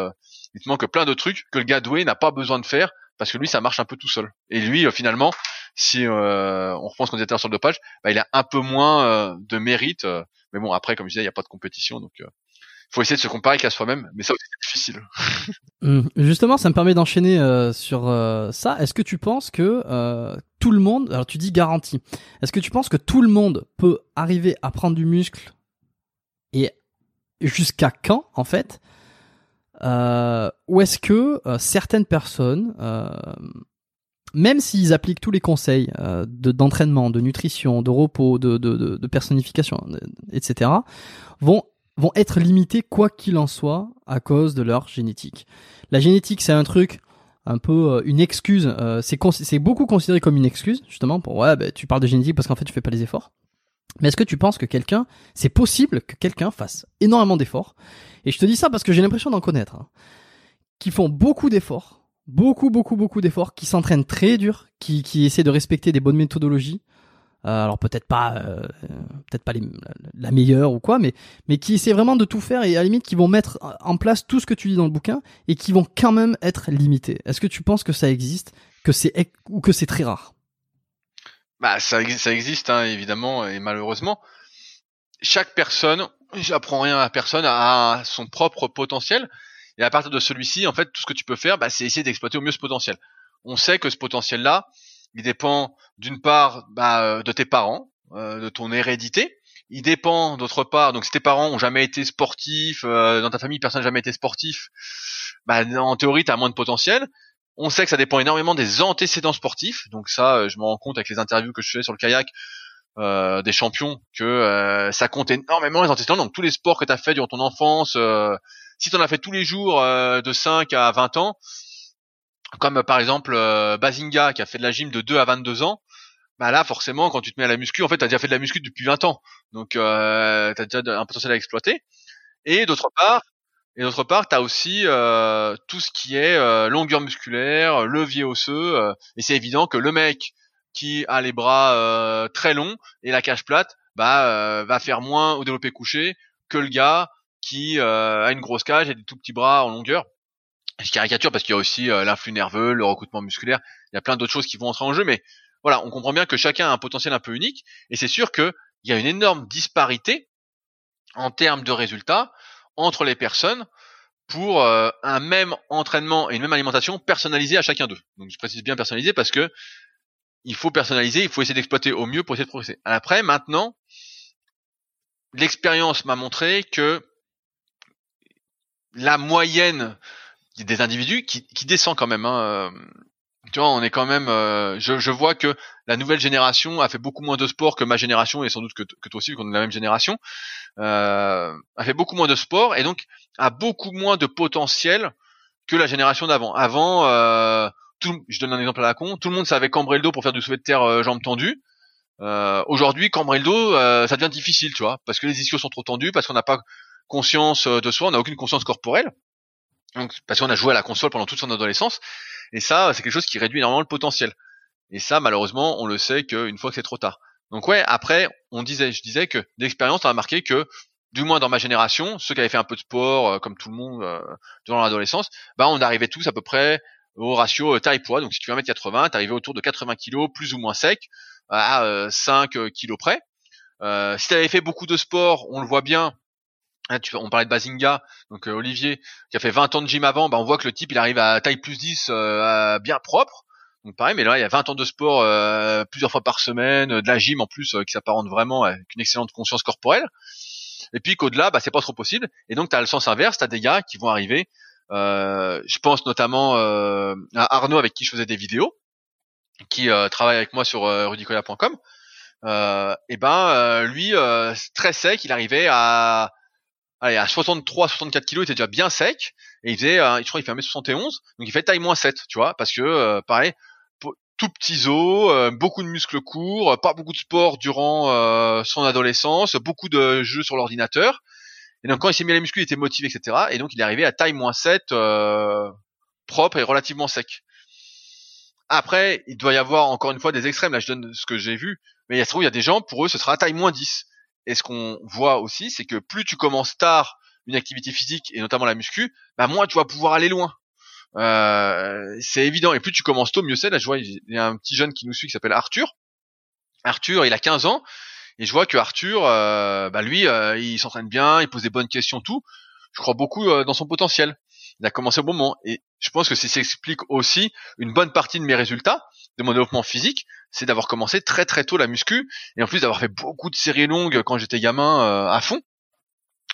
il te manque plein de trucs que le gars doué n'a pas besoin de faire parce que lui ça marche un peu tout seul. Et lui finalement si euh, on reprend ce qu'on disait sur le dopage, bah, il a un peu moins euh, de mérite. Euh, mais bon, après, comme je disais, il n'y a pas de compétition, donc il faut essayer de se comparer qu'à soi-même. Mais ça aussi, c'est difficile. Hum, justement, ça me permet d'enchaîner sur ça. Est-ce que tu penses que tout le monde, alors tu dis garantie, est-ce que tu penses que tout le monde peut arriver à prendre du muscle et jusqu'à quand, en fait ou est-ce que certaines personnes même s'ils appliquent tous les conseils euh, d'entraînement, de, nutrition, de repos, de, de, de, personnification, etc., vont, vont être limités quoi qu'il en soit à cause de leur génétique. La génétique, c'est un truc un peu euh, une excuse. Euh, c'est beaucoup considéré comme une excuse, justement, pour ouais, bah, tu parles de génétique parce qu'en fait tu fais pas les efforts. Mais est-ce que tu penses que quelqu'un, c'est possible que quelqu'un fasse énormément d'efforts? Et je te dis ça parce que j'ai l'impression d'en connaître, hein, qui font beaucoup d'efforts beaucoup, beaucoup, beaucoup d'efforts, qui s'entraînent très dur, qui, qui essaient de respecter des bonnes méthodologies. Euh, alors peut-être pas, euh, peut-être pas la meilleure ou quoi, mais mais qui essaient vraiment de tout faire et à la limite qui vont mettre en place tout ce que tu dis dans le bouquin et qui vont quand même être limités. Est-ce que tu penses que ça existe, que c'est ou que c'est très rare? Bah ça, existe hein, évidemment et malheureusement chaque personne, j'apprends rien à personne, a son propre potentiel et à partir de celui-ci, en fait, tout ce que tu peux faire, bah, c'est essayer d'exploiter au mieux ce potentiel. On sait que ce potentiel-là, il dépend d'une part bah, euh, de tes parents, euh, de ton hérédité. Il dépend d'autre part, donc si tes parents ont jamais été sportifs, euh, dans ta famille personne n'a jamais été sportif, bah, en théorie tu as moins de potentiel. On sait que ça dépend énormément des antécédents sportifs, donc ça je me rends compte avec les interviews que je fais sur le kayak, euh, des champions que euh, ça compte énormément les antécédents donc tous les sports que tu as fait durant ton enfance euh, si tu en as fait tous les jours euh, de 5 à 20 ans, comme par exemple euh, Bazinga qui a fait de la gym de 2 à 22 ans, bah là forcément quand tu te mets à la muscu, en fait tu déjà fait de la muscu depuis 20 ans. Donc euh, tu as déjà un potentiel à exploiter. Et d'autre part, et d'autre part, tu as aussi euh, tout ce qui est longueur musculaire, levier osseux et c'est évident que le mec qui a les bras très longs et la cage plate, bah va faire moins au développé couché que le gars qui euh, a une grosse cage et des tout petits bras en longueur. Je caricature parce qu'il y a aussi euh, l'influx nerveux, le recrutement musculaire, il y a plein d'autres choses qui vont entrer en jeu, mais voilà, on comprend bien que chacun a un potentiel un peu unique, et c'est sûr qu'il y a une énorme disparité en termes de résultats entre les personnes pour euh, un même entraînement et une même alimentation personnalisée à chacun d'eux. Donc je précise bien personnalisé parce que il faut personnaliser, il faut essayer d'exploiter au mieux pour essayer de progresser. Après, maintenant, l'expérience m'a montré que la moyenne des individus qui, qui descend quand même. Hein. Tu vois, on est quand même. Euh, je, je, vois que la nouvelle génération a fait beaucoup moins de sport que ma génération et sans doute que, que toi aussi, qu'on est la même génération, euh, a fait beaucoup moins de sport et donc a beaucoup moins de potentiel que la génération d'avant. Avant, euh, tout, je donne un exemple à la con, tout le monde savait cambrer le dos pour faire du soulevé de terre euh, jambes tendues. Euh, Aujourd'hui, cambrer le dos, ça devient difficile, tu vois, parce que les ischios sont trop tendus, parce qu'on n'a pas conscience de soi, on n'a aucune conscience corporelle. Donc, parce qu'on a joué à la console pendant toute son adolescence. Et ça, c'est quelque chose qui réduit énormément le potentiel. Et ça, malheureusement, on le sait qu'une fois que c'est trop tard. Donc ouais, après, on disait, je disais que d'expérience, on a marqué que, du moins dans ma génération, ceux qui avaient fait un peu de sport, euh, comme tout le monde euh, durant l'adolescence, bah on arrivait tous à peu près au ratio taille-poids. Donc si tu fais 1m80, t'arrivais autour de 80 kg, plus ou moins sec, à 5 kg près. si tu avais fait beaucoup de sport, on le voit bien, Hein, on parlait de Bazinga, donc euh, Olivier, qui a fait 20 ans de gym avant, bah, on voit que le type il arrive à taille plus 10 euh, bien propre. Donc pareil, mais là il y a 20 ans de sport euh, plusieurs fois par semaine, de la gym en plus qui s'apparente vraiment avec une excellente conscience corporelle. Et puis qu'au-delà, bah, c'est pas trop possible. Et donc tu as le sens inverse, tu as des gars qui vont arriver je pense notamment à Arnaud avec qui je faisais des vidéos, qui travaille avec moi sur rudicola.com. et ben lui très sec, il arrivait à allez, à 63, 64 kilos, il était déjà bien sec, et il faisait, je crois, il fait 1m71, donc il fait taille moins 7, tu vois, parce que, pareil, tout petits os, euh, beaucoup de muscles courts, pas beaucoup de sport durant euh, son adolescence, beaucoup de jeux sur l'ordinateur. Et donc quand il s'est mis à la il était motivé, etc. Et donc il est arrivé à taille moins 7, euh, propre et relativement sec. Après, il doit y avoir encore une fois des extrêmes. Là, je donne ce que j'ai vu, mais il y a il y a des gens pour eux, ce sera taille moins 10. Et ce qu'on voit aussi, c'est que plus tu commences tard une activité physique et notamment la muscu, bah moins tu vas pouvoir aller loin. Euh, c'est évident. Et plus tu commences tôt, mieux c'est. Là, je vois, il y a un petit jeune qui nous suit qui s'appelle Arthur. Arthur, il a 15 ans. Et je vois que Arthur, euh, bah lui, euh, il s'entraîne bien, il pose des bonnes questions, tout. Je crois beaucoup dans son potentiel. Il a commencé au bon moment. Et je pense que ça s'explique aussi une bonne partie de mes résultats de mon développement physique, c'est d'avoir commencé très très tôt la muscu et en plus d'avoir fait beaucoup de séries longues quand j'étais gamin à fond,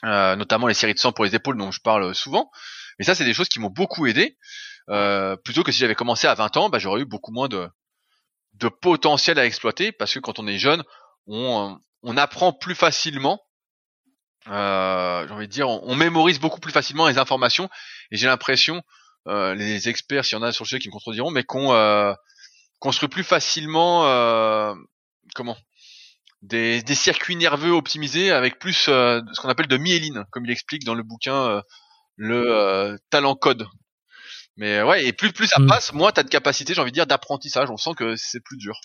notamment les séries de sang pour les épaules dont je parle souvent. Mais ça, c'est des choses qui m'ont beaucoup aidé. Euh, plutôt que si j'avais commencé à 20 ans, bah, j'aurais eu beaucoup moins de, de potentiel à exploiter parce que quand on est jeune, on, on apprend plus facilement. Euh, j'ai envie de dire, on, mémorise beaucoup plus facilement les informations. Et j'ai l'impression, euh, les experts, s'il y en a sur le sujet qui me contrediront, mais qu'on euh, construit plus facilement, euh, comment? Des, des, circuits nerveux optimisés avec plus euh, ce qu'on appelle de myéline, comme il explique dans le bouquin le euh, talent code. Mais ouais, et plus plus ça mm. passe, moins t'as de capacité, j'ai envie de dire, d'apprentissage. On sent que c'est plus dur.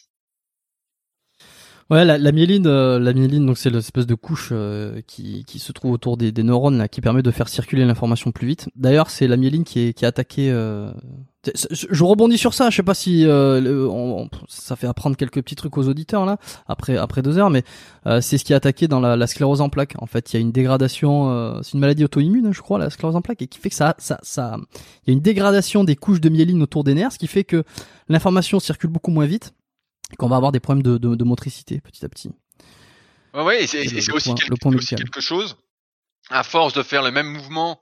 Ouais, la, la myéline, euh, la myéline, donc c'est l'espèce de couche euh, qui, qui se trouve autour des, des neurones là, qui permet de faire circuler l'information plus vite. D'ailleurs, c'est la myéline qui est, qui est attaquée. Euh... Je rebondis sur ça. Je sais pas si euh, on, ça fait apprendre quelques petits trucs aux auditeurs là après après deux heures, mais c'est ce qui est attaqué dans la, la, sclérose en plaques. En fait, il y a une dégradation. c'est une maladie auto-immune, je crois, la sclérose en plaques, et qui fait que ça ça ça il y a une dégradation des couches de myéline autour des nerfs, ce qui fait que l'information circule beaucoup moins vite qu'on va avoir des problèmes de, de, de, motricité petit à petit. Ouais, ouais et c'est aussi, quelque, aussi quelque chose, à force de faire le même mouvement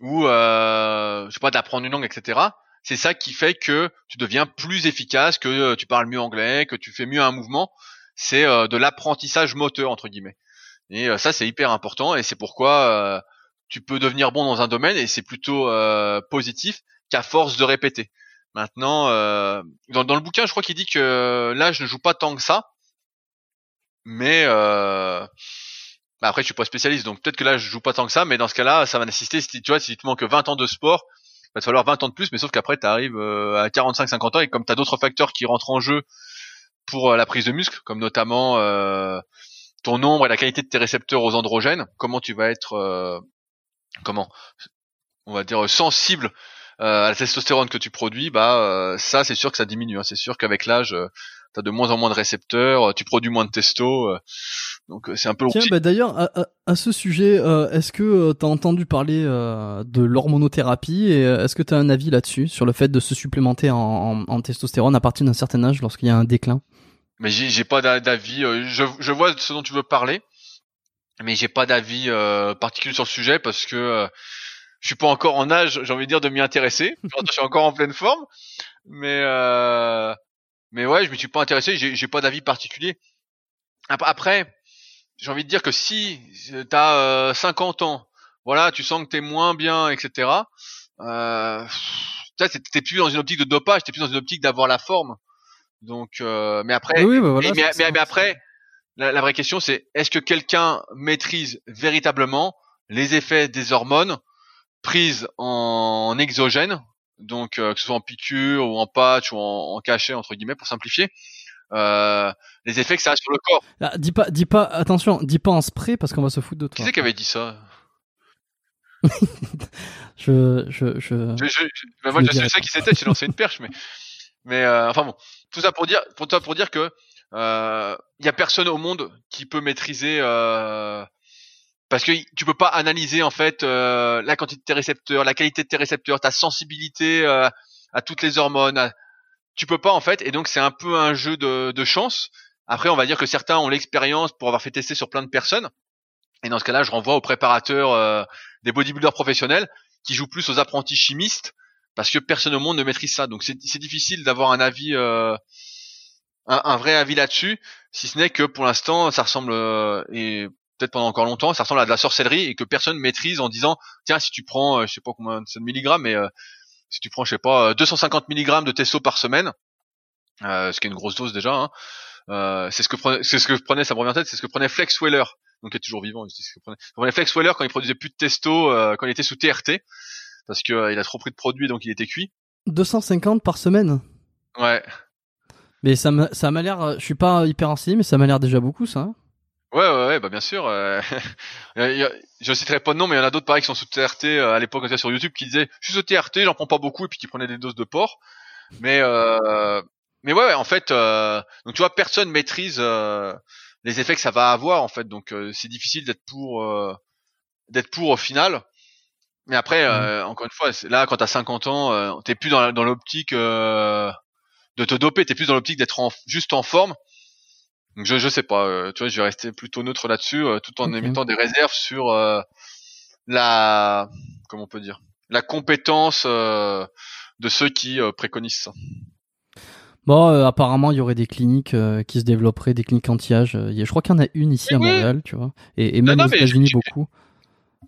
ou, euh, je sais pas, d'apprendre une langue, etc. C'est ça qui fait que tu deviens plus efficace, que euh, tu parles mieux anglais, que tu fais mieux un mouvement. C'est euh, de l'apprentissage moteur entre guillemets. Et euh, ça, c'est hyper important et c'est pourquoi tu peux devenir bon dans un domaine et c'est plutôt positif qu'à force de répéter. Maintenant, euh, dans, le bouquin, je crois qu'il dit que là, je ne joue pas tant que ça. Mais euh, bah après, je suis pas spécialiste, donc peut-être que là, je joue pas tant que ça. Mais dans ce cas-là, ça va nécessiter, si tu vois, si tu manques 20 ans de sport, il va te falloir 20 ans de plus. Mais sauf qu'après, tu arrives euh, à 45-50 ans et comme tu as d'autres facteurs qui rentrent en jeu pour euh, la prise de muscle, comme notamment euh, ton nombre et la qualité de tes récepteurs aux androgènes, comment tu vas être, comment, on va dire sensible euh, à la testostérone que tu produis, bah euh, ça c'est sûr que ça diminue. Hein. C'est sûr qu'avec l'âge, euh, tu as de moins en moins de récepteurs, tu produis moins de testo. donc c'est un peu. Tiens, bah, d'ailleurs à, à, ce sujet, est-ce que tu as entendu parler de l'hormonothérapie et est-ce que tu as un avis là-dessus sur le fait de se supplémenter en, en, en testostérone à partir d'un certain âge lorsqu'il y a un déclin? Mais j'ai pas d'avis. Je, je vois ce dont tu veux parler, mais j'ai pas d'avis particulier sur le sujet parce que je suis pas encore en âge, j'ai envie de dire, de m'y intéresser. je suis encore en pleine forme, mais euh, mais ouais, je me suis pas intéressé. J'ai, pas d'avis particulier. Après, j'ai envie de dire que si t'as euh, 50 ans, voilà, tu sens que t'es moins bien, etc. Euh, t'es plus dans une optique de dopage, t'es plus dans une optique d'avoir la forme. Donc, euh, mais après, oui, bah voilà, mais, mais, après, la, la vraie question c'est est-ce que quelqu'un maîtrise véritablement les effets des hormones prise en exogène, donc euh, que ce soit en piqûre ou en patch ou en, cachet entre guillemets pour simplifier. Euh, les effets que ça a sur le corps. Ah, dis pas, dis pas, attention, dis pas en spray parce qu'on va se foutre de toi. Qui c'est qui avait dit ça? Je, je, je, ben moi, je sais ça qui c'était, j'ai lancé une perche, mais, mais euh, enfin bon, tout ça pour dire, pour toi, pour dire que il y a personne au monde qui peut maîtriser parce que tu peux pas analyser en fait euh, la quantité de tes récepteurs, la qualité de tes récepteurs, ta sensibilité euh, à toutes les hormones. Tu peux pas en fait, et donc c'est un peu un jeu de, de chance. Après, on va dire que certains ont l'expérience pour avoir fait tester sur plein de personnes. Et dans ce cas-là, je renvoie aux préparateurs euh, des bodybuilders professionnels qui joue plus aux apprentis chimistes parce que personne au monde ne maîtrise ça. Donc c'est difficile d'avoir un avis, euh, un, vrai avis là-dessus, si ce n'est que pour l'instant ça ressemble euh, et peut-être pendant encore longtemps ça ressemble à de la sorcellerie et que personne maîtrise en disant tiens si tu prends euh, je sais pas combien de milligrammes mais si tu prends je sais pas 250 milligrammes de testo par semaine, ce qui est une grosse dose déjà. Hein, c'est ce que prenait, c'est ce que prenait, ça me revient en tête, c'est ce que prenait Flex Weller, donc il est toujours vivant. Ce que prenait, prenait Flex Weller quand il produisait plus de testo, quand il était sous TRT parce que euh, il a trop pris de produits donc il était cuit. 250 par semaine? Ouais. Mais ça m'a ça m'a l'air euh, je suis pas hyper renseigné mais ça m'a l'air déjà beaucoup ça. Ouais, ouais, ouais, bah bien sûr. Euh, je citerai pas de nom, mais il y en a d'autres pareil qui sont sous TRT à l'époque sur YouTube qui disaient je suis sous TRT, j'en prends pas beaucoup et puis qui prenaient des doses de porc. Mais mais ouais, en fait, donc tu vois, personne maîtrise les effets que ça va avoir en fait, donc c'est difficile d'être pour d'être pour au final. Mais après, mmh. euh, encore une fois, là, quand t'as 50 ans, euh, t'es plus dans, dans l'optique euh, de te doper, t'es plus dans l'optique d'être juste en forme. Donc je, je sais pas, euh, tu vois, je vais rester plutôt neutre là-dessus, tout en émettant des réserves sur la, comment on peut dire, la compétence de ceux qui préconisent ça. Bon, apparemment, il y aurait des cliniques qui se développeraient, des cliniques anti-âge. je crois qu'il y en a une ici à Montréal, tu vois, et, et même aux États-Unis beaucoup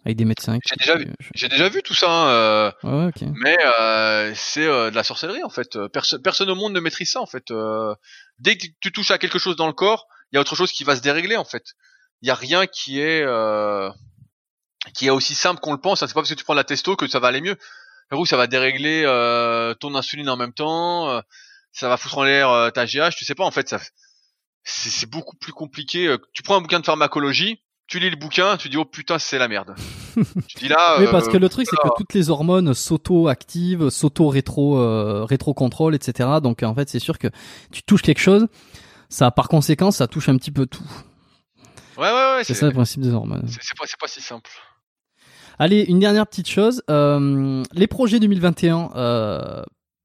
avec des médecins. J'ai déjà vu, j'ai déjà vu tout ça, hein, euh, mais euh, c'est euh, de la sorcellerie en fait. Personne, personne au monde ne maîtrise ça en fait. dès que tu touches à quelque chose dans le corps, il y a autre chose qui va se dérégler en fait. Il y a rien qui est qui est aussi simple qu'on le pense. C'est pas parce que tu prends de la testo que ça va aller mieux. Ou ça va dérégler ton insuline en même temps. ça va foutre en l'air ta GH. Tu sais pas en fait. Ça, c'est beaucoup plus compliqué. Tu prends un bouquin de pharmacologie tu lis le bouquin, tu dis oh putain c'est la merde. tu dis là. oui, parce euh, que le truc c'est que toutes les hormones s'auto-activent, s'auto-rétro euh, rétro-contrôlent, etc. Donc en fait c'est sûr que tu touches quelque chose, ça par conséquent ça touche un petit peu tout. Ouais ouais ouais. C'est ça le principe des hormones. C'est pas c'est pas si simple. Allez une dernière petite chose, euh, les projets 2021. Euh,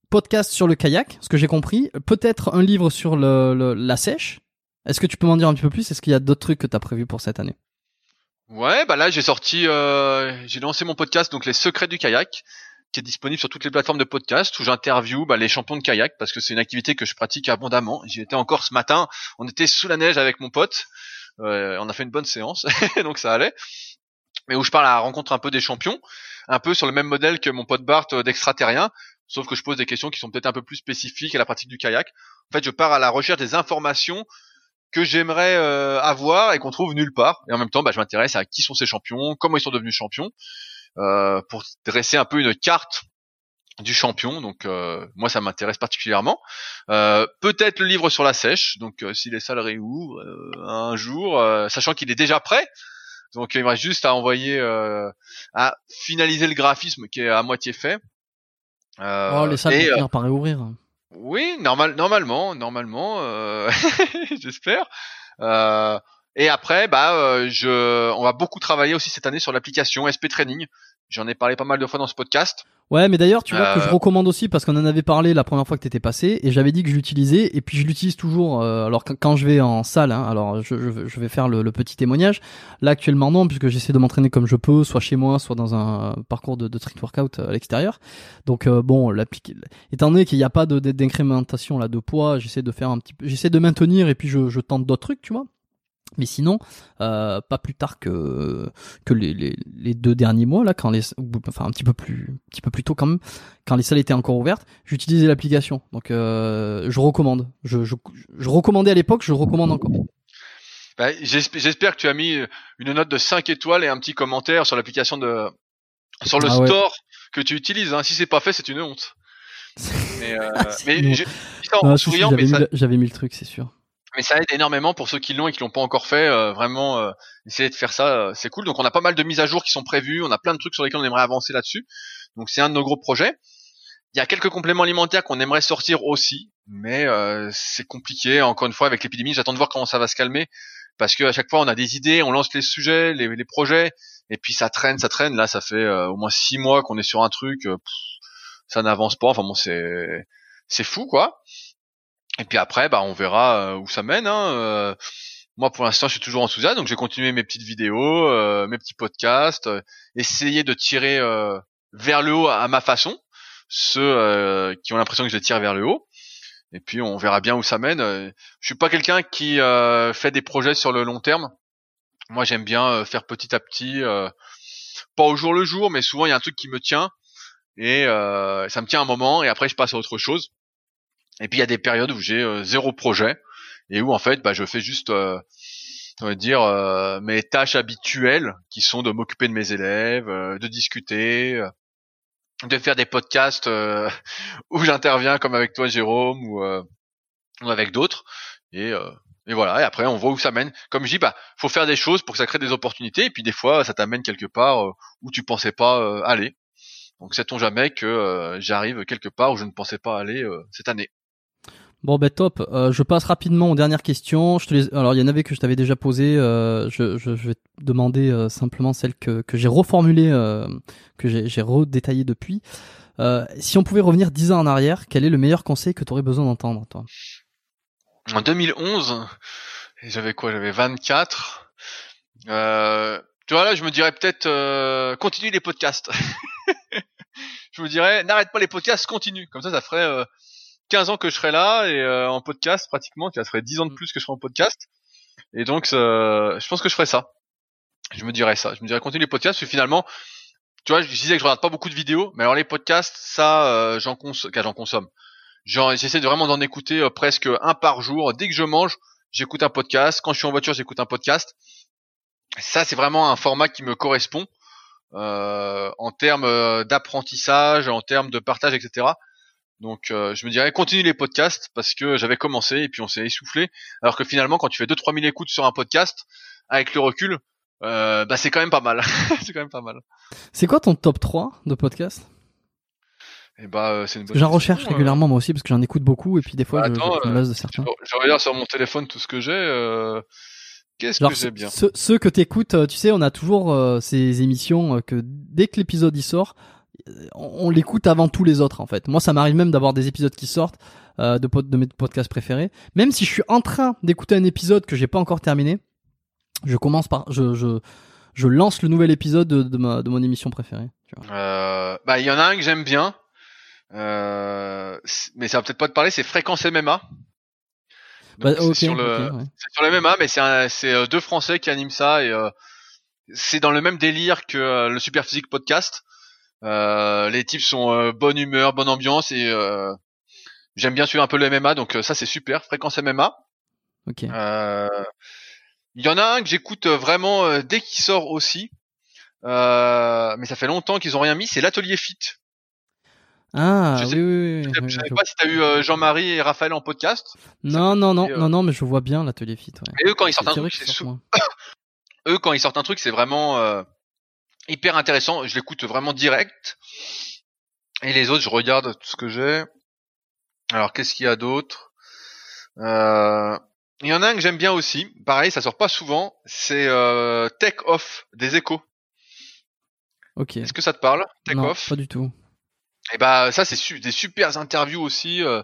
podcast sur le kayak, ce que j'ai compris, peut-être un livre sur le, la sèche. Est-ce que tu peux m'en dire un petit peu plus? Est-ce qu'il y a d'autres trucs que tu as prévus pour cette année? Ouais, bah là j'ai sorti, euh, j'ai lancé mon podcast donc les secrets du kayak, qui est disponible sur toutes les plateformes de podcast où j'interview bah, les champions de kayak parce que c'est une activité que je pratique abondamment. J'y étais encore ce matin, on était sous la neige avec mon pote, euh, on a fait une bonne séance donc ça allait. Mais où je parle à la rencontre un peu des champions, un peu sur le même modèle que mon pote Bart euh, d'extraterrien, sauf que je pose des questions qui sont peut-être un peu plus spécifiques à la pratique du kayak. En fait, je pars à la recherche des informations que j'aimerais euh, avoir et qu'on trouve nulle part. Et en même temps, bah, je m'intéresse à qui sont ces champions, comment ils sont devenus champions, euh, pour dresser un peu une carte du champion. Donc euh, moi, ça m'intéresse particulièrement. Peut-être le livre sur la sèche. Donc si les salles réouvrent un jour, sachant qu'il est déjà prêt. Donc il me reste juste à envoyer, à finaliser le graphisme qui est à moitié fait. oh, les salles vont par réouvrir. Oui, normal, normalement, normalement, euh, j'espère. Euh, et après, bah, euh, je, on va beaucoup travailler aussi cette année sur l'application SP Training. J'en ai parlé pas mal de fois dans ce podcast. Ouais, mais d'ailleurs, tu vois que je euh. recommande aussi parce qu'on en avait parlé la première fois que t'étais passé et j'avais dit que je l'utilisais et puis je l'utilise toujours. Euh, alors quand je vais en salle, hein, alors je, je, vais faire le, petit témoignage. Là actuellement non, puisque j'essaie de m'entraîner comme je peux, soit chez moi, soit dans un parcours de, de street workout à l'extérieur. Donc euh, bon, étant donné qu'il n'y a pas d'incrémentation là de poids, j'essaie de faire un petit, j'essaie de maintenir et puis je, je tente d'autres trucs, tu vois. Mais sinon, euh, pas plus tard que que les, les, les, deux derniers mois là, quand les enfin un petit peu plus un petit peu plus tôt quand même, quand les salles étaient encore ouvertes, j'utilisais l'application. Donc euh, je recommande. Je, je, je recommandais à l'époque, je recommande encore. Bah, J'espère que tu as mis une note de 5 étoiles et un petit commentaire sur l'application de sur le ah store que tu utilises. Hein. Si c'est pas fait, c'est une honte. mais euh, mais j'avais mis le truc, c'est sûr mais ça aide énormément pour ceux qui l'ont et qui l'ont pas encore fait. Euh, vraiment, euh, essayer de faire ça, euh, c'est cool. Donc on a pas mal de mises à jour qui sont prévues. On a plein de trucs sur lesquels on aimerait avancer là-dessus. Donc c'est un de nos gros projets. Il y a quelques compléments alimentaires qu'on aimerait sortir aussi, mais c'est compliqué. Encore une fois, avec l'épidémie, j'attends de voir comment ça va se calmer, parce qu'à chaque fois on a des idées, on lance les sujets, les, les projets, et puis ça traîne, ça traîne. Là, ça fait au moins six mois qu'on est sur un truc, ça n'avance pas. Enfin bon, c'est c'est fou quoi. Et puis après, bah, on verra euh, où ça mène. Hein. Euh, moi, pour l'instant, je suis toujours enthousiaste, donc j'ai continué mes petites vidéos, euh, mes petits podcasts, essayer de tirer vers le haut à ma façon, ceux qui ont l'impression que je les tire vers le haut. Et puis on verra bien où ça mène. Je suis pas quelqu'un qui fait des projets sur le long terme. Moi, j'aime bien faire petit à petit, pas au jour le jour, mais souvent il y a un truc qui me tient et ça me tient un moment et après je passe à autre chose. Et puis il y a des périodes où j'ai zéro projet et où en fait bah, je fais juste on va dire euh, mes tâches habituelles qui sont de m'occuper de mes élèves, euh, de discuter, euh, de faire des podcasts où j'interviens comme avec toi Jérôme ou, ou avec d'autres et et voilà, et après on voit où ça mène. Comme je dis, bah faut faire des choses pour que ça crée des opportunités, et puis des fois ça t'amène quelque part où tu pensais pas aller. Donc sait-on jamais que j'arrive quelque part où je ne pensais pas aller cette année. Bon ben top. Euh, je passe rapidement aux dernières questions. Je te les... Alors il y en avait que je t'avais déjà posé. Euh, je, je, je, vais te demander euh, simplement celle que, que j'ai reformulée, euh, que j'ai redétaillée depuis. si on pouvait revenir 10 ans en arrière, quel est le meilleur conseil que tu aurais besoin d'entendre, toi? En 2011, j'avais quoi? J'avais 24. tu vois là, je me dirais peut-être continue les podcasts. je me dirais n'arrête pas les podcasts, continue. Comme ça, ça ferait 15 ans que je serai là et euh, en podcast pratiquement, ça ferait 10 ans de mm. plus que je serai en podcast. Et donc, euh, je pense que je ferais ça. Je me dirais ça. Je me dirais continuer les podcasts, parce que finalement, tu vois, je disais que je regarde pas beaucoup de vidéos, mais alors les podcasts, ça, euh, j'en consomme, j'en consomme. J'essaie de vraiment d'en écouter presque un par jour. Dès que je mange, j'écoute un podcast. Quand je suis en voiture, j'écoute un podcast. Ça, c'est vraiment un format qui me correspond en termes d'apprentissage, en termes de partage, etc. Donc euh, je me dirais continue les podcasts parce que j'avais commencé et puis on s'est essoufflé. Alors que finalement quand tu fais 2-3 000 écoutes sur un podcast, avec le recul, euh, bah c'est quand même pas mal. c'est quand même pas mal. C'est quoi ton top 3 de podcasts? Et eh bah, euh, c'est une J'en recherche régulièrement moi aussi parce que j'en écoute beaucoup et puis des fois bah, je, me lasse de certains. Je, regarde sur mon téléphone tout ce que j'ai. Qu'est-ce que j'ai bien? Ceux, ceux que t'écoutes, tu sais, on a toujours ces émissions que dès que l'épisode y sort, on, l'écoute avant tous les autres en fait. Moi, ça m'arrive même d'avoir des épisodes qui sortent euh, de, de mes podcasts préférés. Même si je suis en train d'écouter un épisode que j'ai pas encore terminé, je commence par, je, je, je lance le nouvel épisode de, de, ma, de mon émission préférée. Euh, bah, il y en a un que j'aime bien, euh, mais ça va peut-être pas te parler. C'est Fréquence MMA. Bah, c'est sur le, sur le MMA, mais c'est c'est deux Français qui animent ça et euh, c'est dans le même délire que le Super Physique podcast. Euh, les types sont euh, bonne humeur, bonne ambiance et euh, j'aime bien suivre un peu le MMA, donc ça c'est super. Fréquence MMA. Ok. Il y en a un que j'écoute vraiment dès qu'il sort aussi, mais ça fait longtemps qu'ils ont rien mis. C'est l'atelier Fit. Ah je sais, oui, oui, Je sais pas si t'as eu Jean-Marie et Raphaël en podcast. Non, non, non, non, non, mais je vois bien l'atelier Fit. Et eux quand ils sortent un truc, c'est eux quand ils sortent un truc, c'est vraiment hyper intéressant. Je l'écoute vraiment direct. Et les autres, je regarde tout ce que j'ai. Alors, qu'est-ce qu'il y a d'autre? Euh, Il y en a un que j'aime bien aussi. Pareil, ça sort pas souvent. C'est euh, Tech Off des Échos. Ok. Est-ce que ça te parle Tech non, Off? Pas du tout. Et eh bah ça, c'est des super interviews aussi. Euh,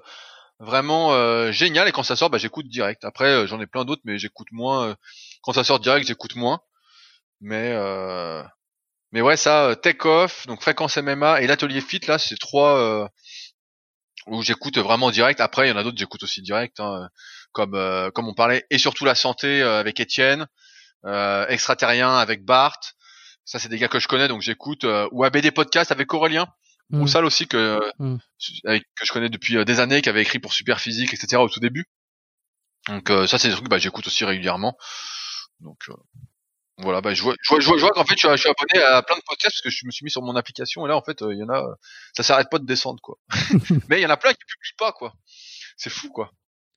vraiment euh, génial et quand ça sort bah j'écoute direct après j'en ai plein d'autres mais j'écoute moins quand ça sort direct j'écoute moins mais mais ouais, ça, euh, Take Off, donc Fréquence MMA et l'Atelier Fit, là, c'est trois euh, où j'écoute vraiment direct. Après, il y en a d'autres j'écoute aussi direct, hein, comme euh, comme on parlait, et surtout la santé avec Étienne, extraterrien avec Bart. Ça, c'est des gars que je connais, donc j'écoute. ou ABD Podcast avec Aurélien. Ou ça aussi que mm. que je connais depuis des années, qui avait écrit pour Super Physique, etc. au tout début. Donc ça, c'est des trucs que bah, j'écoute aussi régulièrement. Donc voilà, bah, je vois, je vois, je vois, qu'en fait, je suis, abonné à plein de podcasts parce que je me suis mis sur mon application et là, en fait, euh, il y en a, ça s'arrête pas de descendre, quoi. Mais il y en a plein qui publient pas, quoi. C'est fou, quoi.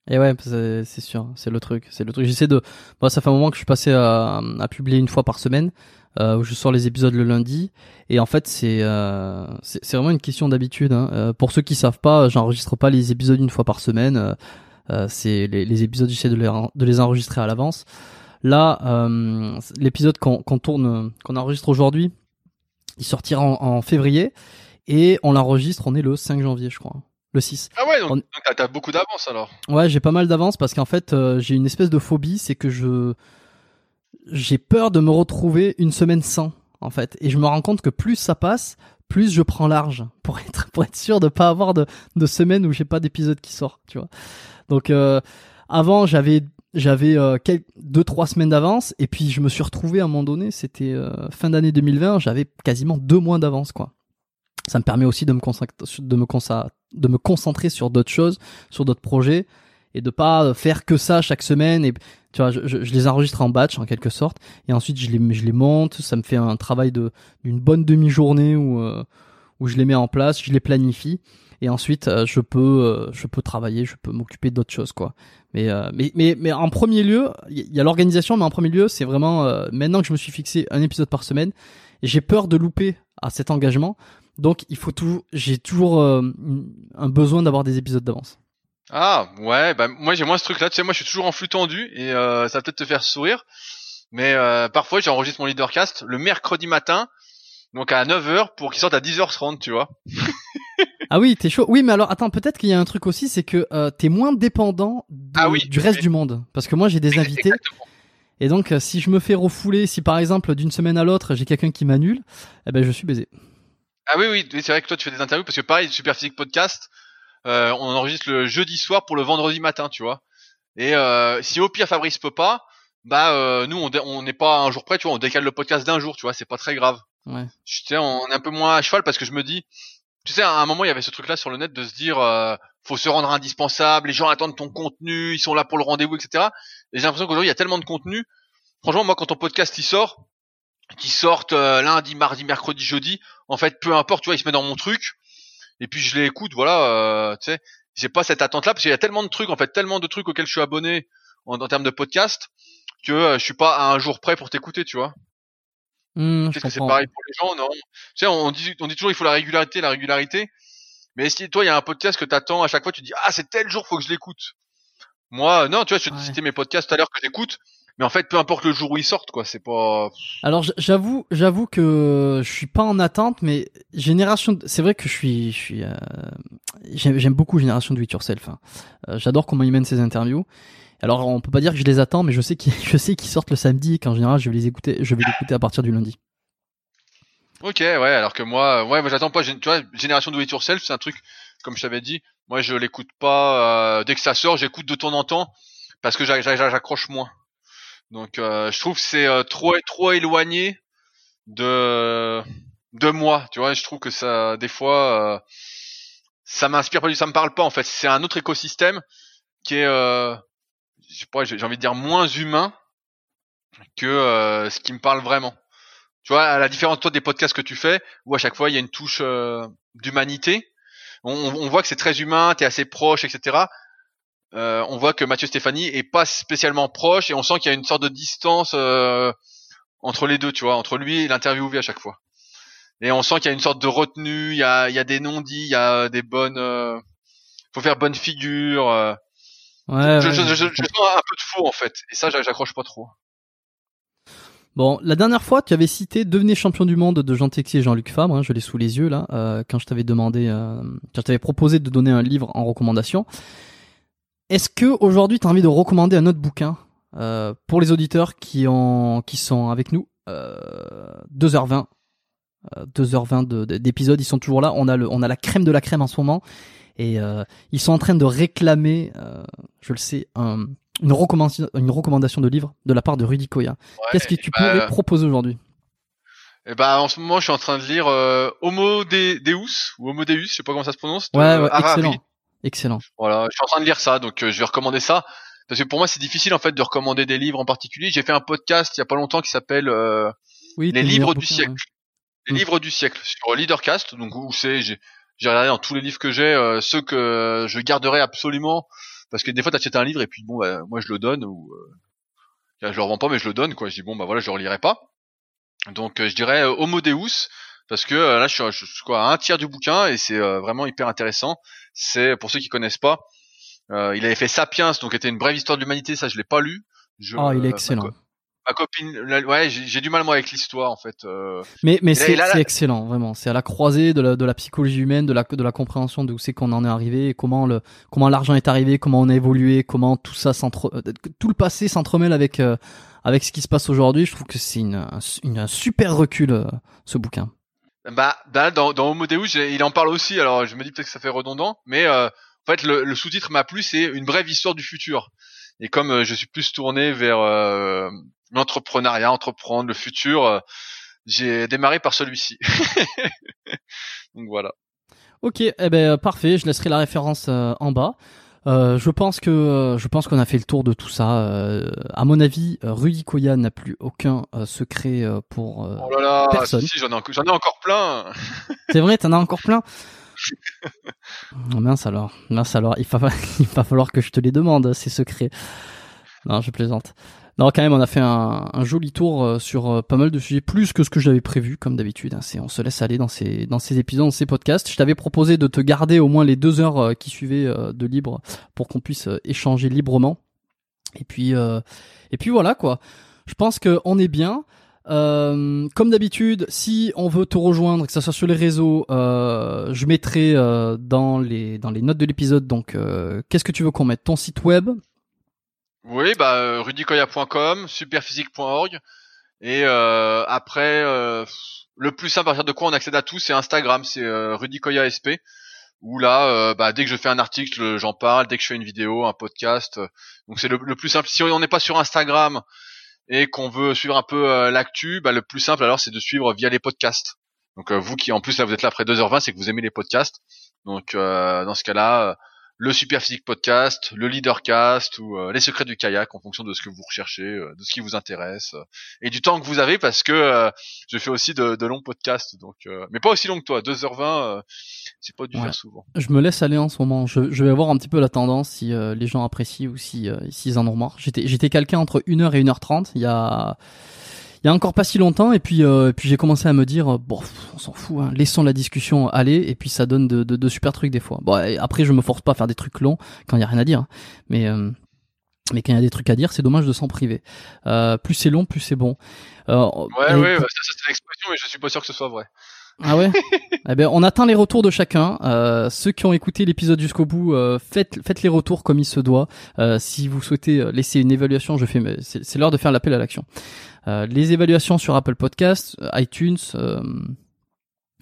Et ouais, c'est sûr, c'est le truc, c'est le truc. J'essaie de, moi, ça fait un moment que je suis passé à, à publier une fois par semaine, euh, où je sors les épisodes le lundi. Et en fait, c'est, euh, c'est vraiment une question d'habitude. Hein. Euh, pour ceux qui savent pas, j'enregistre pas les épisodes une fois par semaine. Euh, c'est les, les, épisodes, j'essaie de les, de les enregistrer à l'avance. Là, euh, l'épisode qu'on tourne, qu'on enregistre aujourd'hui, il sortira en, février et on l'enregistre, on est le 5 janvier, je crois. Le 6. Ah ouais, donc, t'as beaucoup d'avance alors. Ouais, j'ai pas mal d'avance parce qu'en fait, euh, j'ai une espèce de phobie, c'est que je j'ai peur de me retrouver une semaine sans en fait. Et je me rends compte que plus ça passe, plus je prends large pour être pour être sûr de pas avoir de, de semaines où j'ai pas d'épisode qui sort, tu vois. Donc euh, avant j'avais j'avais euh, quelques, deux trois semaines d'avance et puis je me suis retrouvé à un moment donné, c'était euh, fin d'année 2020, j'avais quasiment deux mois d'avance quoi. Ça me permet aussi de me concentrer, de me, de me concentrer sur d'autres choses, sur d'autres projets et de pas faire que ça chaque semaine et tu vois je, les enregistre en batch en quelque sorte et ensuite je les je les monte ça me fait un travail de d'une bonne demi-journée où euh, où je les mets en place je les planifie et ensuite euh, je peux euh, je peux travailler je peux m'occuper d'autres choses quoi mais mais mais mais en premier lieu il y a l'organisation mais en premier lieu c'est vraiment maintenant que je me suis fixé un épisode par semaine j'ai peur de louper à cet engagement donc il faut toujours j'ai toujours un besoin d'avoir des épisodes d'avance ah ouais, bah moi j'ai moins ce truc-là. Tu sais, moi je suis toujours en flux tendu et euh, ça va peut-être te faire sourire, mais euh, parfois j'enregistre mon leadercast le mercredi matin, donc à 9h pour qu'il sorte à 10h30, tu vois. ah oui, t'es chaud. Oui, mais alors attends, peut-être qu'il y a un truc aussi, c'est que euh, t'es moins dépendant ah du reste du monde, parce que moi j'ai des invités. Et donc, euh, si je me fais refouler, si par exemple d'une semaine à l'autre j'ai quelqu'un qui m'annule, eh ben je suis baisé. Ah oui, oui, c'est vrai que toi tu fais des interviews parce que pareil, Super Physique Podcast, euh, on enregistre le jeudi soir pour le vendredi matin, tu vois. Et si au pire Fabrice peut pas, bah nous on n'est pas un jour près, tu vois, on décale le podcast d'un jour, tu vois, c'est pas très grave. Ouais. Sais, on est un peu moins à cheval parce que je me dis, tu sais, à un moment il y avait ce truc-là sur le net de se dire, faut se rendre indispensable, les gens attendent ton contenu, ils sont là pour le rendez-vous, etc. Et j'ai l'impression qu'aujourd'hui il y a tellement de contenu. Franchement, moi quand ton podcast il sort, qui sortent lundi, mardi, mercredi, jeudi, en fait, peu importe, tu vois, il se met dans mon truc et puis je l'écoute, voilà, euh, tu sais, j'ai pas cette attente-là parce qu'il y a tellement de trucs, en fait, tellement de trucs auxquels je suis abonné en, termes de podcast que euh, je suis pas à un jour près pour t'écouter, tu vois. Mmh, que c'est pareil pour les gens, non? Tu sais, on dit, on dit toujours il faut la régularité, la régularité. Mais si toi il y a un podcast que t'attends à chaque fois, tu dis ah c'est tel jour faut que je l'écoute. Moi non, tu vois, je te citais mes podcasts tout à l'heure que j'écoute. Mais en fait, peu importe le jour où ils sortent, quoi, c'est pas. Alors j'avoue, j'avoue que je suis pas en attente, mais génération, c'est vrai que je suis, je suis, euh... j'aime beaucoup génération de It Yourself. Hein. Euh, j'adore comment ils mènent ces interviews. Alors on peut pas dire que je les attends, mais je sais qu'ils, sortent le samedi, qu'en général je vais les écouter, je vais l'écouter à partir du lundi. Ok, ouais, alors que moi, ouais, moi j'attends pas. Tu vois, génération de It Yourself, c'est un truc, comme je t'avais dit, moi je l'écoute pas euh, dès que ça sort, j'écoute de temps en temps parce que j'accroche moins. Donc euh, je trouve que c'est euh, trop trop éloigné de de moi, tu vois, je trouve que ça des fois ça m'inspire pas du ça me parle pas en fait, c'est un autre écosystème qui est j'ai envie de dire moins humain que ce qui me parle vraiment. Tu vois, à la différence toi des podcasts que tu fais où à chaque fois il y a une touche d'humanité. On, on, voit que c'est très humain, t'es assez proche, etc. Euh, on voit que Mathieu Stéphanie est pas spécialement proche et on sent qu'il y a une sorte de distance euh, entre les deux, tu vois, entre lui et l'interviewé à chaque fois. Et on sent qu'il y a une sorte de retenue, il y a, il y a des non-dits, il y a des bonnes, euh, faut faire bonne figure. Ouais, je, je, je, je, sens un peu de faux en fait, et ça j'accroche pas trop. Bon, la dernière fois, tu avais cité Devenez champion du monde de Jean Texier et Jean-Luc Fabre, hein, je l'ai sous les yeux là, euh, quand je t'avais demandé, euh, quand je t'avais proposé de donner un livre en recommandation. Est-ce que aujourd'hui tu as envie de recommander un autre bouquin euh, pour les auditeurs qui ont qui sont avec nous euh, 2h20 2h20 d'épisodes, ils sont toujours là. On a le, on a la crème de la crème en ce moment et euh, ils sont en train de réclamer, euh, je le sais, un, une recommandation, une recommandation de livre de la part de Rudy Koya. Qu'est-ce que tu bah, pourrais proposer aujourd'hui? Eh ben, en ce moment, je suis en train de lire euh, Homo Deus ou Homo Deus, je sais pas comment ça se prononce. Ouais, ouais excellent. Excellent. Voilà, je suis en train de lire ça, donc euh, je vais recommander ça. Parce que pour moi, c'est difficile en fait de recommander des livres en particulier. J'ai fait un podcast il y a pas longtemps qui s'appelle euh, Les livres du siècle. Les mm. livres du siècle sur Leadercast, donc où c'est j'ai regardé dans tous les livres que j'ai euh, ceux que je garderai absolument parce que des fois t'achètes un livre et puis bon bah, moi je le donne ou je le revends pas mais je le donne quoi. Je dis bon bah voilà je le relirai pas. Donc je dirais Homo Deus parce que là je suis, je suis quoi, à un tiers du bouquin et c'est vraiment hyper intéressant c'est pour ceux qui connaissent pas, euh, il avait fait Sapiens, donc était une brève histoire de l'humanité. Ça, je l'ai pas lu. Je, oh, il est excellent. Ma copine, ouais, j'ai du mal moi avec l'histoire en fait. Euh. Mais mais c'est excellent vraiment. C'est à la croisée de la, de la psychologie humaine, de la de la compréhension de où c'est qu'on en est arrivé, comment le comment l'argent est arrivé, comment on a évolué, comment tout ça s'entre euh, tout le passé s'entremêle avec euh, avec ce qui se passe aujourd'hui. Je trouve que c'est une, une, un super recul ce bouquin. Bah, bah dans dans Homo Deus, il en parle aussi. Alors je me dis peut-être que ça fait redondant, mais en fait le, le sous-titre m'a plu, c'est une brève histoire du futur. Et comme je suis plus tourné vers l'entrepreneuriat, entreprendre, le futur. Euh, j'ai démarré par celui-ci. Donc voilà. Ok, eh ben euh, parfait. Je laisserai la référence euh, en bas. je pense que je pense qu'on a fait le tour de tout ça. à mon avis, Rudy Koya n'a plus aucun secret pour oh là là, personne. Si, j'en ai, ai, encore plein. C'est vrai, t'en as encore plein? oh, mince alors, mince alors, il va, il va falloir que je te les demande ces secrets. Non, je plaisante. Non, quand même, on a fait un, joli tour euh, sur euh, pas mal de sujets, plus que ce que j'avais prévu, comme d'habitude. Hein. on se laisse aller dans ces, dans ces épisodes, dans ces podcasts. Je t'avais proposé de te garder au moins les deux heures euh, qui suivaient de libre pour qu'on puisse échanger librement. Et puis, et puis voilà quoi. Je pense qu'on est bien. comme d'habitude, si on veut te rejoindre, que ce soit sur les réseaux, je mettrai dans les dans les notes de l'épisode. Donc, qu'est-ce que tu veux qu'on mette? Ton site web, oui, bah euh, rudicoya.com, superphysique.org et euh, après euh, le plus simple à partir de quoi on accède à tout, c'est Instagram, c'est euh, rudicoyasp où là, bah, dès que je fais un article, j'en parle. Dès que je fais une vidéo, un podcast, donc c'est le, plus simple. Si on n'est pas sur Instagram et qu'on veut suivre un peu l'actu, bah, le plus simple alors c'est de suivre via les podcasts. Donc vous qui en plus là vous êtes là après 2h20, c'est que vous aimez les podcasts. Donc dans ce cas-là, le Superphysique Podcast, le Leadercast ou euh, les secrets du kayak en fonction de ce que vous recherchez, euh, de ce qui vous intéresse euh, et du temps que vous avez parce que je fais aussi de, longs podcasts donc mais pas aussi long que toi, 2h20 c'est pas du faire souvent. Je me laisse aller en ce moment, je, vais voir un petit peu la tendance si les gens apprécient ou si s'ils en ont marre. J'étais j'étais calqué entre 1h et 1h30, il y a il y a encore pas si longtemps et puis euh, puis j'ai commencé à me dire bon on s'en fout hein, laissons la discussion aller et puis ça donne de, de, de super trucs des fois bon après je me force pas à faire des trucs longs quand il y a rien à dire hein. mais euh, mais quand il y a des trucs à dire, c'est dommage de s'en priver. Euh, plus c'est long, plus c'est bon. Euh, ouais, ouais, ça, c'est l'expression, mais je suis pas sûr que ce soit vrai. Ah ouais? Eh ben, on attend les retours de chacun. Euh, ceux qui ont écouté l'épisode jusqu'au bout, euh, faites, faites les retours comme il se doit. Euh, si vous souhaitez laisser une évaluation, je fais. C'est l'heure de faire l'appel à l'action. Euh, les évaluations sur Apple Podcasts, euh, iTunes.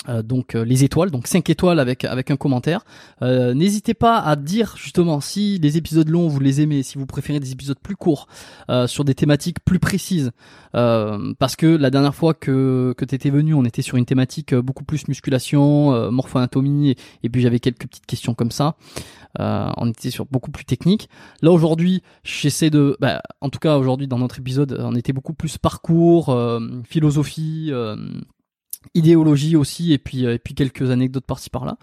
Euh, donc les étoiles, donc 5 étoiles avec avec un commentaire. N'hésitez pas à dire justement si les épisodes longs vous les aimez, si vous préférez des épisodes plus courts sur des thématiques plus précises. parce que la dernière fois que que t'étais venu, on était sur une thématique beaucoup plus musculation, morpho-anatomie, et, puis j'avais quelques petites questions comme ça. Euh, on était sur beaucoup plus technique. Là aujourd'hui, j'essaie de, bah, en tout cas aujourd'hui dans notre épisode, on était beaucoup plus parcours, euh, philosophie, euh, idéologie aussi, et puis et puis quelques anecdotes par-ci par-là.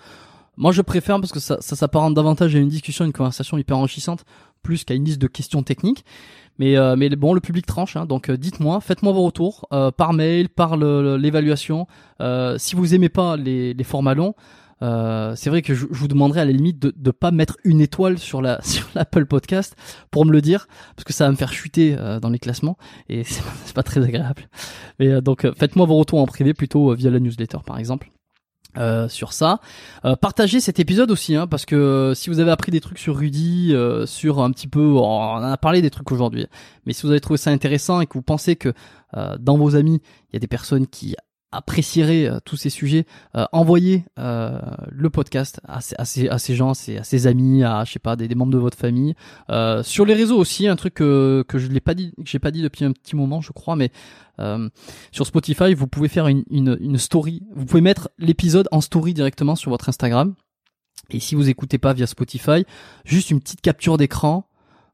Moi, je préfère parce que ça, ça s'apparente davantage à une discussion, une conversation hyper enrichissante, plus qu'à une liste de questions techniques. Mais, mais bon, le public tranche, hein, donc dites-moi, faites-moi vos retours par mail, par l'évaluation. si vous aimez pas les, les formats longs, euh, c'est vrai que je, vous demanderais à la limite de ne pas mettre une étoile sur la sur l'Apple Podcast pour me le dire parce que ça va me faire chuter euh, dans les classements et c'est pas, pas très agréable. Mais euh, donc faites-moi vos retours en privé plutôt via la newsletter par exemple. sur ça, partagez cet épisode aussi, hein, parce que si vous avez appris des trucs sur Rudy, sur un petit peu, on en a parlé des trucs aujourd'hui, mais si vous avez trouvé ça intéressant et que vous pensez que dans vos amis il y a des personnes qui apprécierait euh, tous ces sujets, euh, envoyez euh, le podcast à, ces, à ces gens, à ces, amis, à je sais pas des, des membres de votre famille, euh, sur les réseaux aussi, un truc que, que je l'ai pas dit, que j'ai pas dit depuis un petit moment, je crois, mais euh, sur Spotify, vous pouvez faire une, une, une story, vous pouvez mettre l'épisode en story directement sur votre Instagram. Et si vous écoutez pas via Spotify, juste une petite capture d'écran,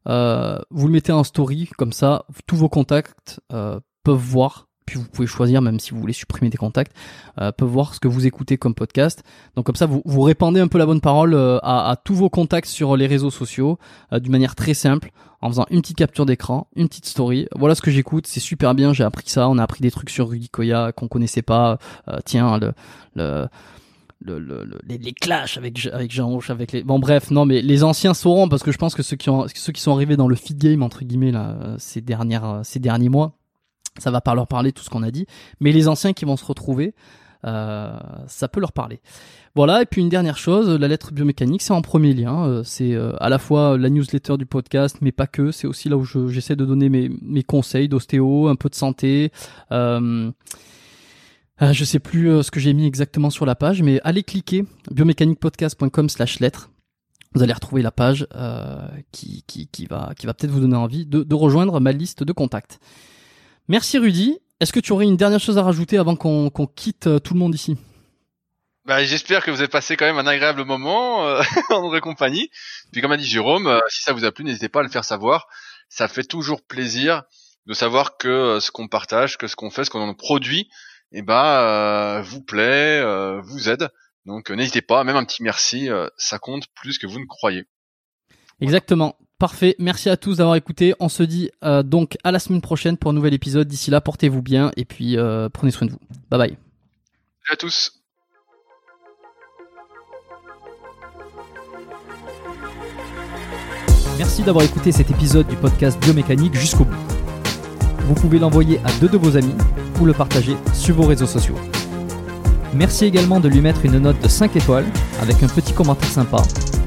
vous le mettez en story, comme ça, tous vos contacts peuvent voir puis vous pouvez choisir, même si vous voulez supprimer des contacts, euh, peut voir ce que vous écoutez comme podcast. Donc comme ça, vous, vous répandez un peu la bonne parole euh, à, à, tous vos contacts sur les réseaux sociaux euh, d'une manière très simple, en faisant une petite capture d'écran, une petite story. Voilà ce que j'écoute, c'est super bien, j'ai appris ça, on a appris des trucs sur Rudy Koya qu'on connaissait pas. Euh, tiens, le, le le, le, les, clashs avec avec Jean Roche avec les bon bref non mais les anciens sauront parce que je pense que ceux qui ont ceux qui sont arrivés dans le feed game entre guillemets là ces dernières ces derniers mois ça va pas leur parler tout ce qu'on a dit, mais les anciens qui vont se retrouver, euh, ça peut leur parler. Voilà, et puis une dernière chose, la lettre biomécanique, c'est en premier lien. Euh, c'est euh, à la fois la newsletter du podcast, mais pas que. C'est aussi là où j'essaie de donner mes, mes conseils d'ostéo, un peu de santé. Euh, je sais plus ce que j'ai mis exactement sur la page, mais allez cliquer biomécaniquepodcast.com slash lettre. Vous allez retrouver la page qui, qui, qui, va, qui va peut-être vous donner envie de, de rejoindre ma liste de contacts. Merci Rudy. Est-ce que tu aurais une dernière chose à rajouter avant qu'on quitte tout le monde ici? Bah, j'espère que vous avez passé quand même un agréable moment euh, en notre compagnie. Puis comme a dit Jérôme, euh, si ça vous a plu, n'hésitez pas à le faire savoir. Ça fait toujours plaisir de savoir que euh, ce qu'on partage, que ce qu'on fait, ce qu'on produit, eh ben, vous plaît, vous aide. Donc n'hésitez pas, même un petit merci, ça compte plus que vous ne croyez. Exactement. Parfait. Merci à tous d'avoir écouté. On se dit donc à la semaine prochaine pour un nouvel épisode. D'ici là, portez-vous bien et puis prenez soin de vous. Bye bye. Salut à tous. Merci d'avoir écouté cet épisode du podcast Biomécanique jusqu'au bout. Vous pouvez l'envoyer à deux de vos amis ou le partager sur vos réseaux sociaux. Merci également de lui mettre une note de 5 étoiles avec un petit commentaire sympa.